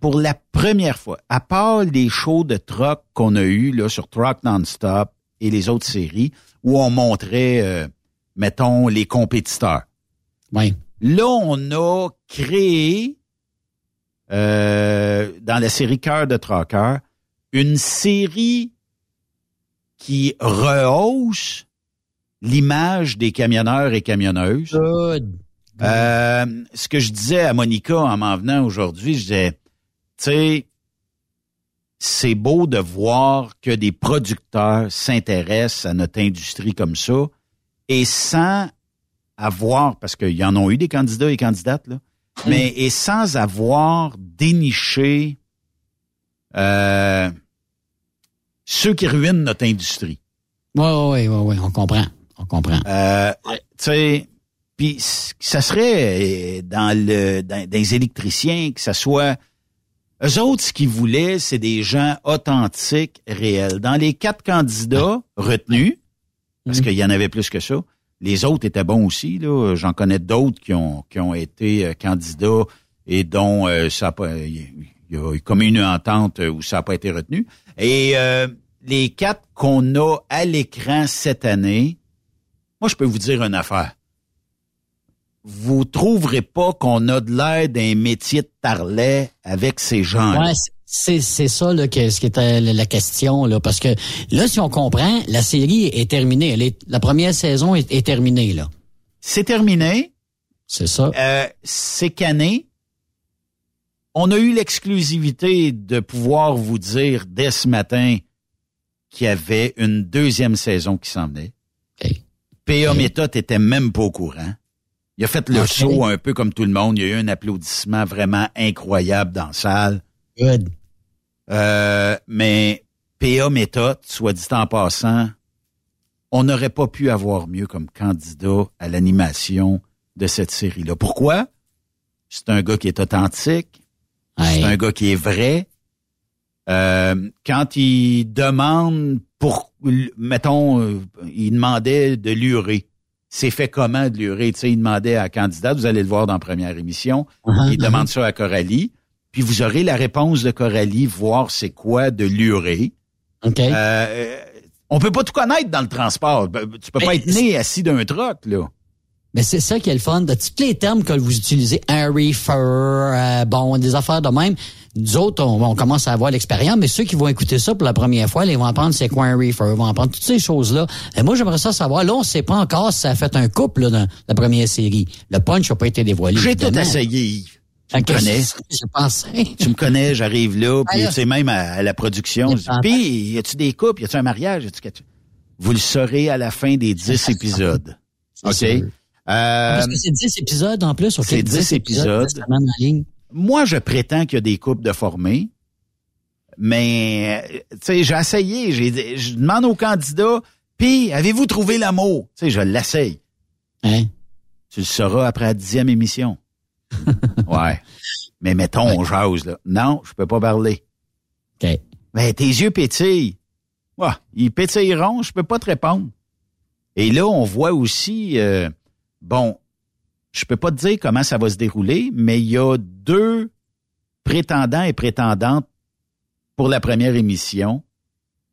Pour la première fois, à part les shows de truck qu'on a eu là, sur Truck Non-Stop et les autres séries, où on montrait, euh, mettons, les compétiteurs. Oui. Là, on a créé, euh, dans la série Cœur de Trucker, une série qui rehausse l'image des camionneurs et camionneuses. Euh, ce que je disais à Monica en m'en venant aujourd'hui, je disais, tu sais, c'est beau de voir que des producteurs s'intéressent à notre industrie comme ça et sans avoir, parce qu'il y en ont eu des candidats et candidates, là, mais et sans avoir déniché euh, ceux qui ruinent notre industrie. Oui, oui, oui, oui, on comprend. On comprend. Euh, tu sais, puis ça serait euh, dans le dans, dans les électriciens que ça soit eux autres ce qu'ils voulaient, c'est des gens authentiques, réels. Dans les quatre candidats retenus, parce qu'il y en avait plus que ça, les autres étaient bons aussi. Là, j'en connais d'autres qui ont qui ont été euh, candidats et dont euh, ça a pas, il y a eu comme une entente où ça n'a pas été retenu. Et euh, les quatre qu'on a à l'écran cette année, moi, je peux vous dire une affaire. Vous trouverez pas qu'on a de l'air d'un métier de tarlet avec ces gens Ouais, c'est c'est ça là, que, ce qui était la question là, parce que là, si on comprend, la série est terminée. Elle est, la première saison est, est terminée là. C'est terminé. C'est ça. Euh, c'est cané. On a eu l'exclusivité de pouvoir vous dire dès ce matin qu'il y avait une deuxième saison qui s'en venait. P.A. Méthode était même pas au courant. Il a fait le Ok. show un peu comme tout le monde. Il y a eu un applaudissement vraiment incroyable dans la salle. Good. Euh, mais PA Méthode, soit dit en passant, on n'aurait pas pu avoir mieux comme candidat à l'animation de cette série-là. Pourquoi? C'est un gars qui est authentique. C'est un gars qui est vrai. Euh, quand il demande pour, mettons, euh, il demandait de lurer. C'est fait comment de lurer? Tu sais, il demandait à la candidate, vous allez le voir dans la première émission, Uh-huh, il demande ça à Coralie, puis vous aurez la réponse de Coralie, voir c'est quoi de lurer. OK. Euh, on peut pas tout connaître dans le transport. Tu peux pas être né assis d'un truck, là. Mais c'est ça qui est le fun. De tous les termes que vous utilisez, un reefer, euh, bon, des affaires de même. Nous autres, on, on commence à avoir l'expérience, mais ceux qui vont écouter ça pour la première fois, ils vont apprendre c'est quoi un reefer, ils vont apprendre toutes ces choses-là. Et moi, j'aimerais ça savoir. Là, on sait pas encore si ça a fait un couple là, dans la première série. Le punch n'a pas été dévoilé. J'ai tout essayé. Tu me connais. Je pensais. Tu me connais, j'arrive là, puis tu sais, même à, à la production, puis, y a-tu des couples, y a-tu un mariage, y a-tu? Vous le saurez à la fin des dix épisodes. OK? sûr. Euh, Parce que c'est 10 épisodes en plus. c'est 10 épisodes. ça mène en ligne. Moi, je prétends qu'il y a des couples de formés, mais, tu sais, j'ai essayé, j'ai, je demande aux candidats, puis, avez-vous trouvé l'amour? Tu sais, je l'essaye. Hein? Tu le sauras après la dixième émission. ouais. Mais mettons, on jase, là. Non, je peux pas parler. OK. Mais tes yeux pétillent. Ouais, ils pétilleront, je peux pas te répondre. Et là, on voit aussi, euh, bon, je peux pas te dire comment ça va se dérouler, mais il y a deux prétendants et prétendantes pour la première émission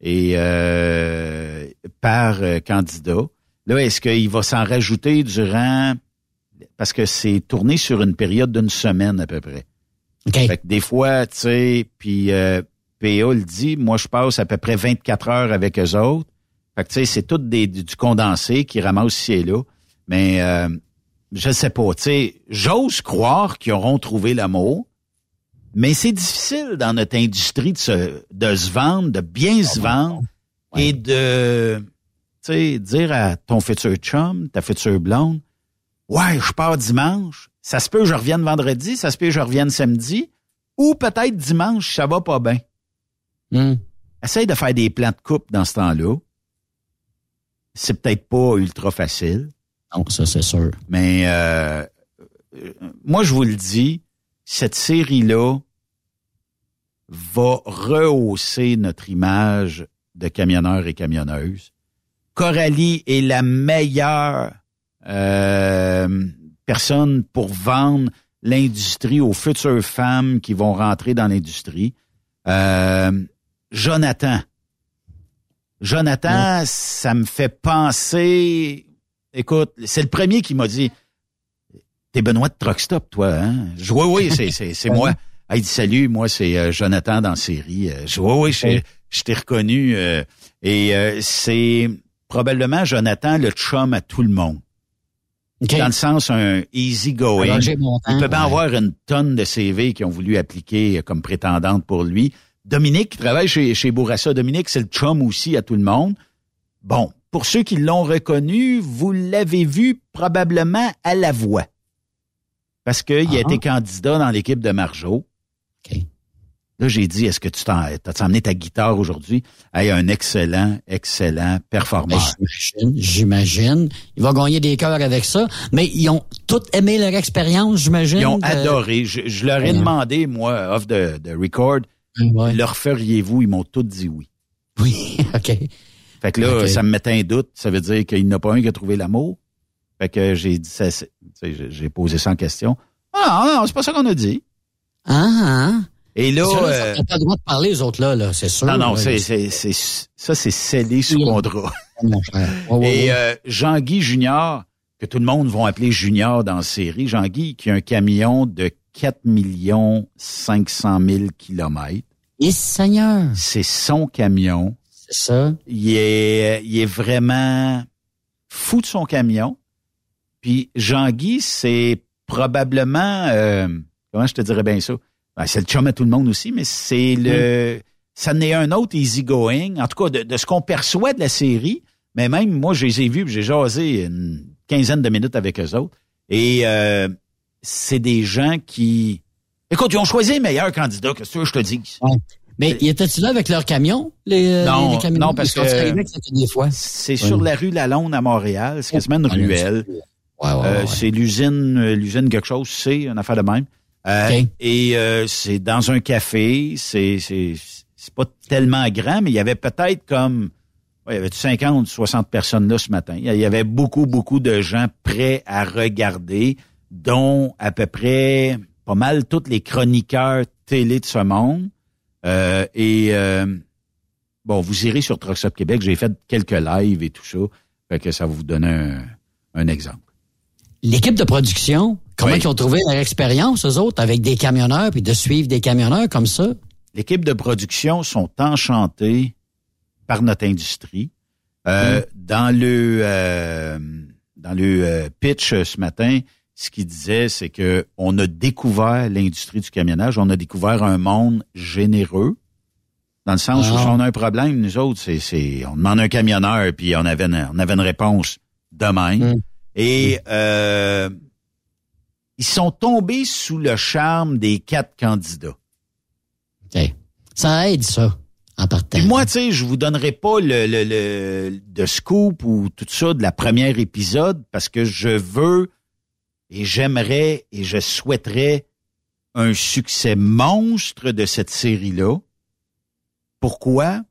et euh, par euh, candidat. Là, est-ce qu'il va s'en rajouter durant parce que c'est tourné sur une période d'une semaine à peu près. Fait que des fois, tu sais, puis euh, PA le dit, moi je passe à peu près 24 heures avec eux autres. Fait que tu sais, c'est tout des, du condensé qui ramasse ici et là. Mais euh, je sais pas, tu sais, j'ose croire qu'ils auront trouvé l'amour. Mais c'est difficile dans notre industrie de se, de se vendre, de bien se vendre et de, tu sais, dire à ton futur chum, ta future blonde, ouais, je pars dimanche, ça se peut que je revienne vendredi, ça se peut que je revienne samedi, ou peut-être dimanche, ça va pas bien. Hmm. Essaye de faire des plans de coupe dans ce temps-là. C'est peut-être pas ultra facile. Non, ça c'est sûr. Mais euh, moi, je vous le dis, cette série-là va rehausser notre image de camionneurs et camionneuses. Coralie est la meilleure euh, personne pour vendre l'industrie aux futures femmes qui vont rentrer dans l'industrie. Euh, Jonathan. Jonathan, ça me fait penser. Écoute, c'est le premier qui m'a dit T'es Benoît de Truckstop, toi, hein? Je oui, oui, c'est, moi. Ah, il dit salut, moi c'est euh, Jonathan dans la série. Euh, je oui, oui, je, t'ai reconnu. euh, et euh, c'est probablement Jonathan le chum à tout le monde. Dans le sens un easy going. Il peut bien ouais. avoir une tonne de CV qui ont voulu appliquer comme prétendante pour lui. Dominique qui travaille chez, chez Bourassa. Dominique, c'est le chum aussi à tout le monde. Bon, pour ceux qui l'ont reconnu, vous l'avez vu probablement à la voix. Parce qu'il a Ah. été candidat dans l'équipe de Margeau. Là, j'ai dit, est-ce que tu t'en, t'as amené ta guitare aujourd'hui? Hey, un excellent, excellent performeur. Ben, J'imagine, J'imagine. Il va gagner des cœurs avec ça. Mais ils ont tous aimé leur expérience, j'imagine. Ils ont de- adoré. Je, je leur ai Ouais. demandé, moi, off de, de record, leur feriez-vous? Ils m'ont tous dit oui. Oui, OK. Fait que là, ça me mettait un doute. Ça veut dire qu'il n'y en a pas un qui a trouvé l'amour. Fait que j'ai dit, ça, j'ai- posé ça en question. Ah, non, c'est pas ça qu'on a dit. Ah, ah. Et là, euh, pas le droit de parler, les autres, là, là c'est sûr. non, non, c'est, c'est, c'est- ça, c'est scellé sous contrat. Ouais, Et euh, Jean-Guy Junior, que tout le monde va appeler Junior dans la série, Jean-Guy qui a un camion de 4 500 000 kilomètres. Et Seigneur. C'est son camion. Ça. Il est, il est vraiment fou de son camion. Puis Jean-Guy, c'est probablement, euh, comment je te dirais bien ça? Ben, c'est le chum à tout le monde aussi, mais c'est le, ça n'est un autre easygoing. En tout cas, de, de ce qu'on perçoit de la série. Mais même moi, je les ai vus, j'ai jasé une quinzaine de minutes avec eux autres. Et euh, c'est des gens qui, écoute, ils ont choisi les meilleurs candidats. Qu'est-ce que tu veux que je te dise? Mais ils étaient-tu là avec leur camion, les, euh, Non, les, les camions? non, parce que c'est sur la rue Lalonde à Montréal. C'est quasiment une Ah, ruelle. Ouais, ouais, Euh, ouais. C'est l'usine, euh, l'usine quelque chose, c'est une affaire de même. Euh. Et euh, c'est dans un café. C'est c'est c'est pas tellement grand, mais il y avait peut-être comme ouais, il y avait 50, 60 personnes là ce matin. Il y avait beaucoup, beaucoup de gens prêts à regarder, dont à peu près pas mal tous les chroniqueurs télé de ce monde. Euh, et euh, bon, vous irez sur Trucks Up Québec. J'ai fait quelques lives et tout ça. Fait que ça va vous donner un, un exemple. L'équipe de production, comment Oui. ils ont trouvé leur expérience, eux autres, avec des camionneurs, puis de suivre des camionneurs comme ça? L'équipe de production sont enchantés par notre industrie. Euh, Dans le euh, dans le euh, pitch ce matin, ce qu'il disait, c'est que on a découvert l'industrie du camionnage, on a découvert un monde généreux. Dans le sens où si on a un problème, nous autres, c'est, c'est on demande un camionneur puis on avait une, on avait une réponse de même. Et euh, ils sont tombés sous le charme des quatre candidats. OK. Ça aide, ça, en partant. Puis moi, tu sais, je vous donnerai pas le, le, le de scoop ou tout ça de la première épisode parce que je veux et j'aimerais et je souhaiterais un succès monstre de cette série-là. Pourquoi?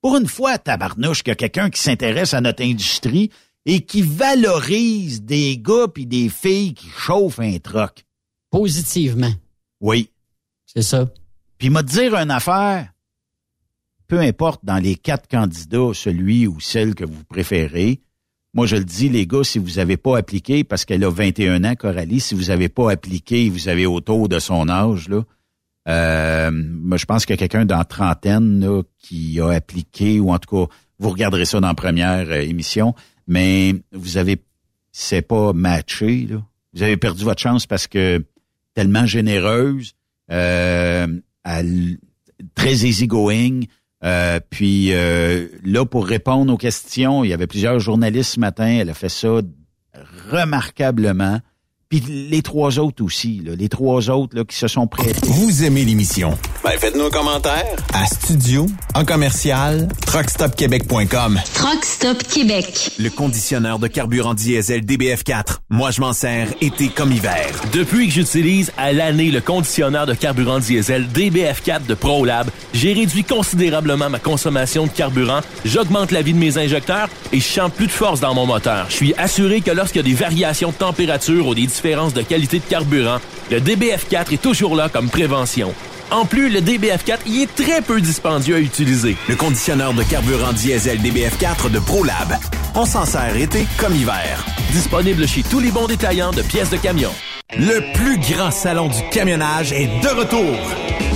Pour une fois, tabarnouche, qu'il y a quelqu'un qui s'intéresse à notre industrie et qui valorise des gars puis des filles qui chauffent un troc. Positivement. Oui. C'est ça. Puis m'a dire une affaire, peu importe dans les quatre candidats, celui ou celle que vous préférez, moi je le dis, les gars, si vous n'avez pas appliqué, parce qu'elle a 21 ans, Coralie, si vous n'avez pas appliqué, vous avez autour de son âge, là, euh, moi, je pense qu'il y a quelqu'un dans trentaine là, qui a appliqué, ou en tout cas, vous regarderez ça dans la première euh, émission, mais vous avez, c'est pas matché, là. Vous avez perdu votre chance parce que tellement généreuse, euh, elle- très easygoing. Euh, puis euh, là, pour répondre aux questions, il y avait plusieurs journalistes ce matin. Elle a fait ça remarquablement. Puis les trois autres aussi, là, les trois autres là, qui se sont prêtés. Vous aimez l'émission? Ben, faites-nous un commentaire à studio en commercial truckstopquebec.com. Truck Stop Québec. Le conditionneur de carburant diesel DBF4. Moi, je m'en sers été comme hiver. Depuis que j'utilise à l'année le conditionneur de carburant diesel DBF4 de ProLab, j'ai réduit considérablement ma consommation de carburant, j'augmente la vie de mes injecteurs et je sens plus de force dans mon moteur. Je suis assuré que lorsqu'il y a des variations de température ou des différences de qualité de carburant, le DBF4 est toujours là comme prévention. En plus, le DBF4 y est très peu dispendieux à utiliser. Le conditionneur de carburant diesel DBF4 de ProLab. On s'en sert été comme hiver. Disponible chez tous les bons détaillants de pièces de camion. Le plus grand salon du camionnage est de retour.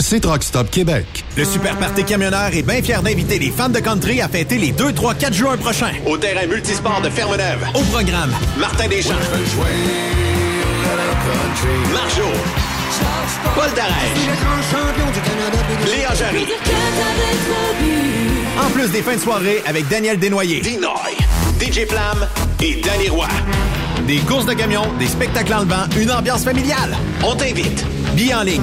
C'est Truck Stop Québec. Le Super Party Camionneur est bien fier d'inviter les fans de country à fêter les 2, 3, 4 juin prochains. Au terrain multisport de Fermeneuve. Au programme, Martin Deschamps. Marjo. Paul Darèche. Léa Jarry. en plus des fins de soirée avec Daniel Desnoyers. Dinoy. DJ Flamme et Danny Roy. Des courses de camions, des spectacles en levant, une ambiance familiale. On t'invite. Billets en ligne.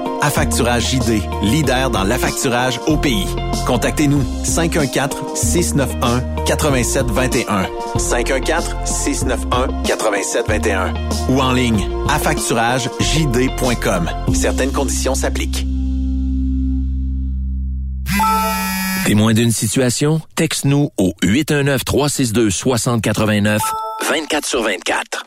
Affacturage JD, leader dans l'affacturage au pays. Contactez-nous 514-691-8721. 514-691-8721. Ou en ligne, affacturagejd.com. Certaines conditions s'appliquent. Témoin d'une situation? Texte-nous au 819-362-6089, 24 sur 24.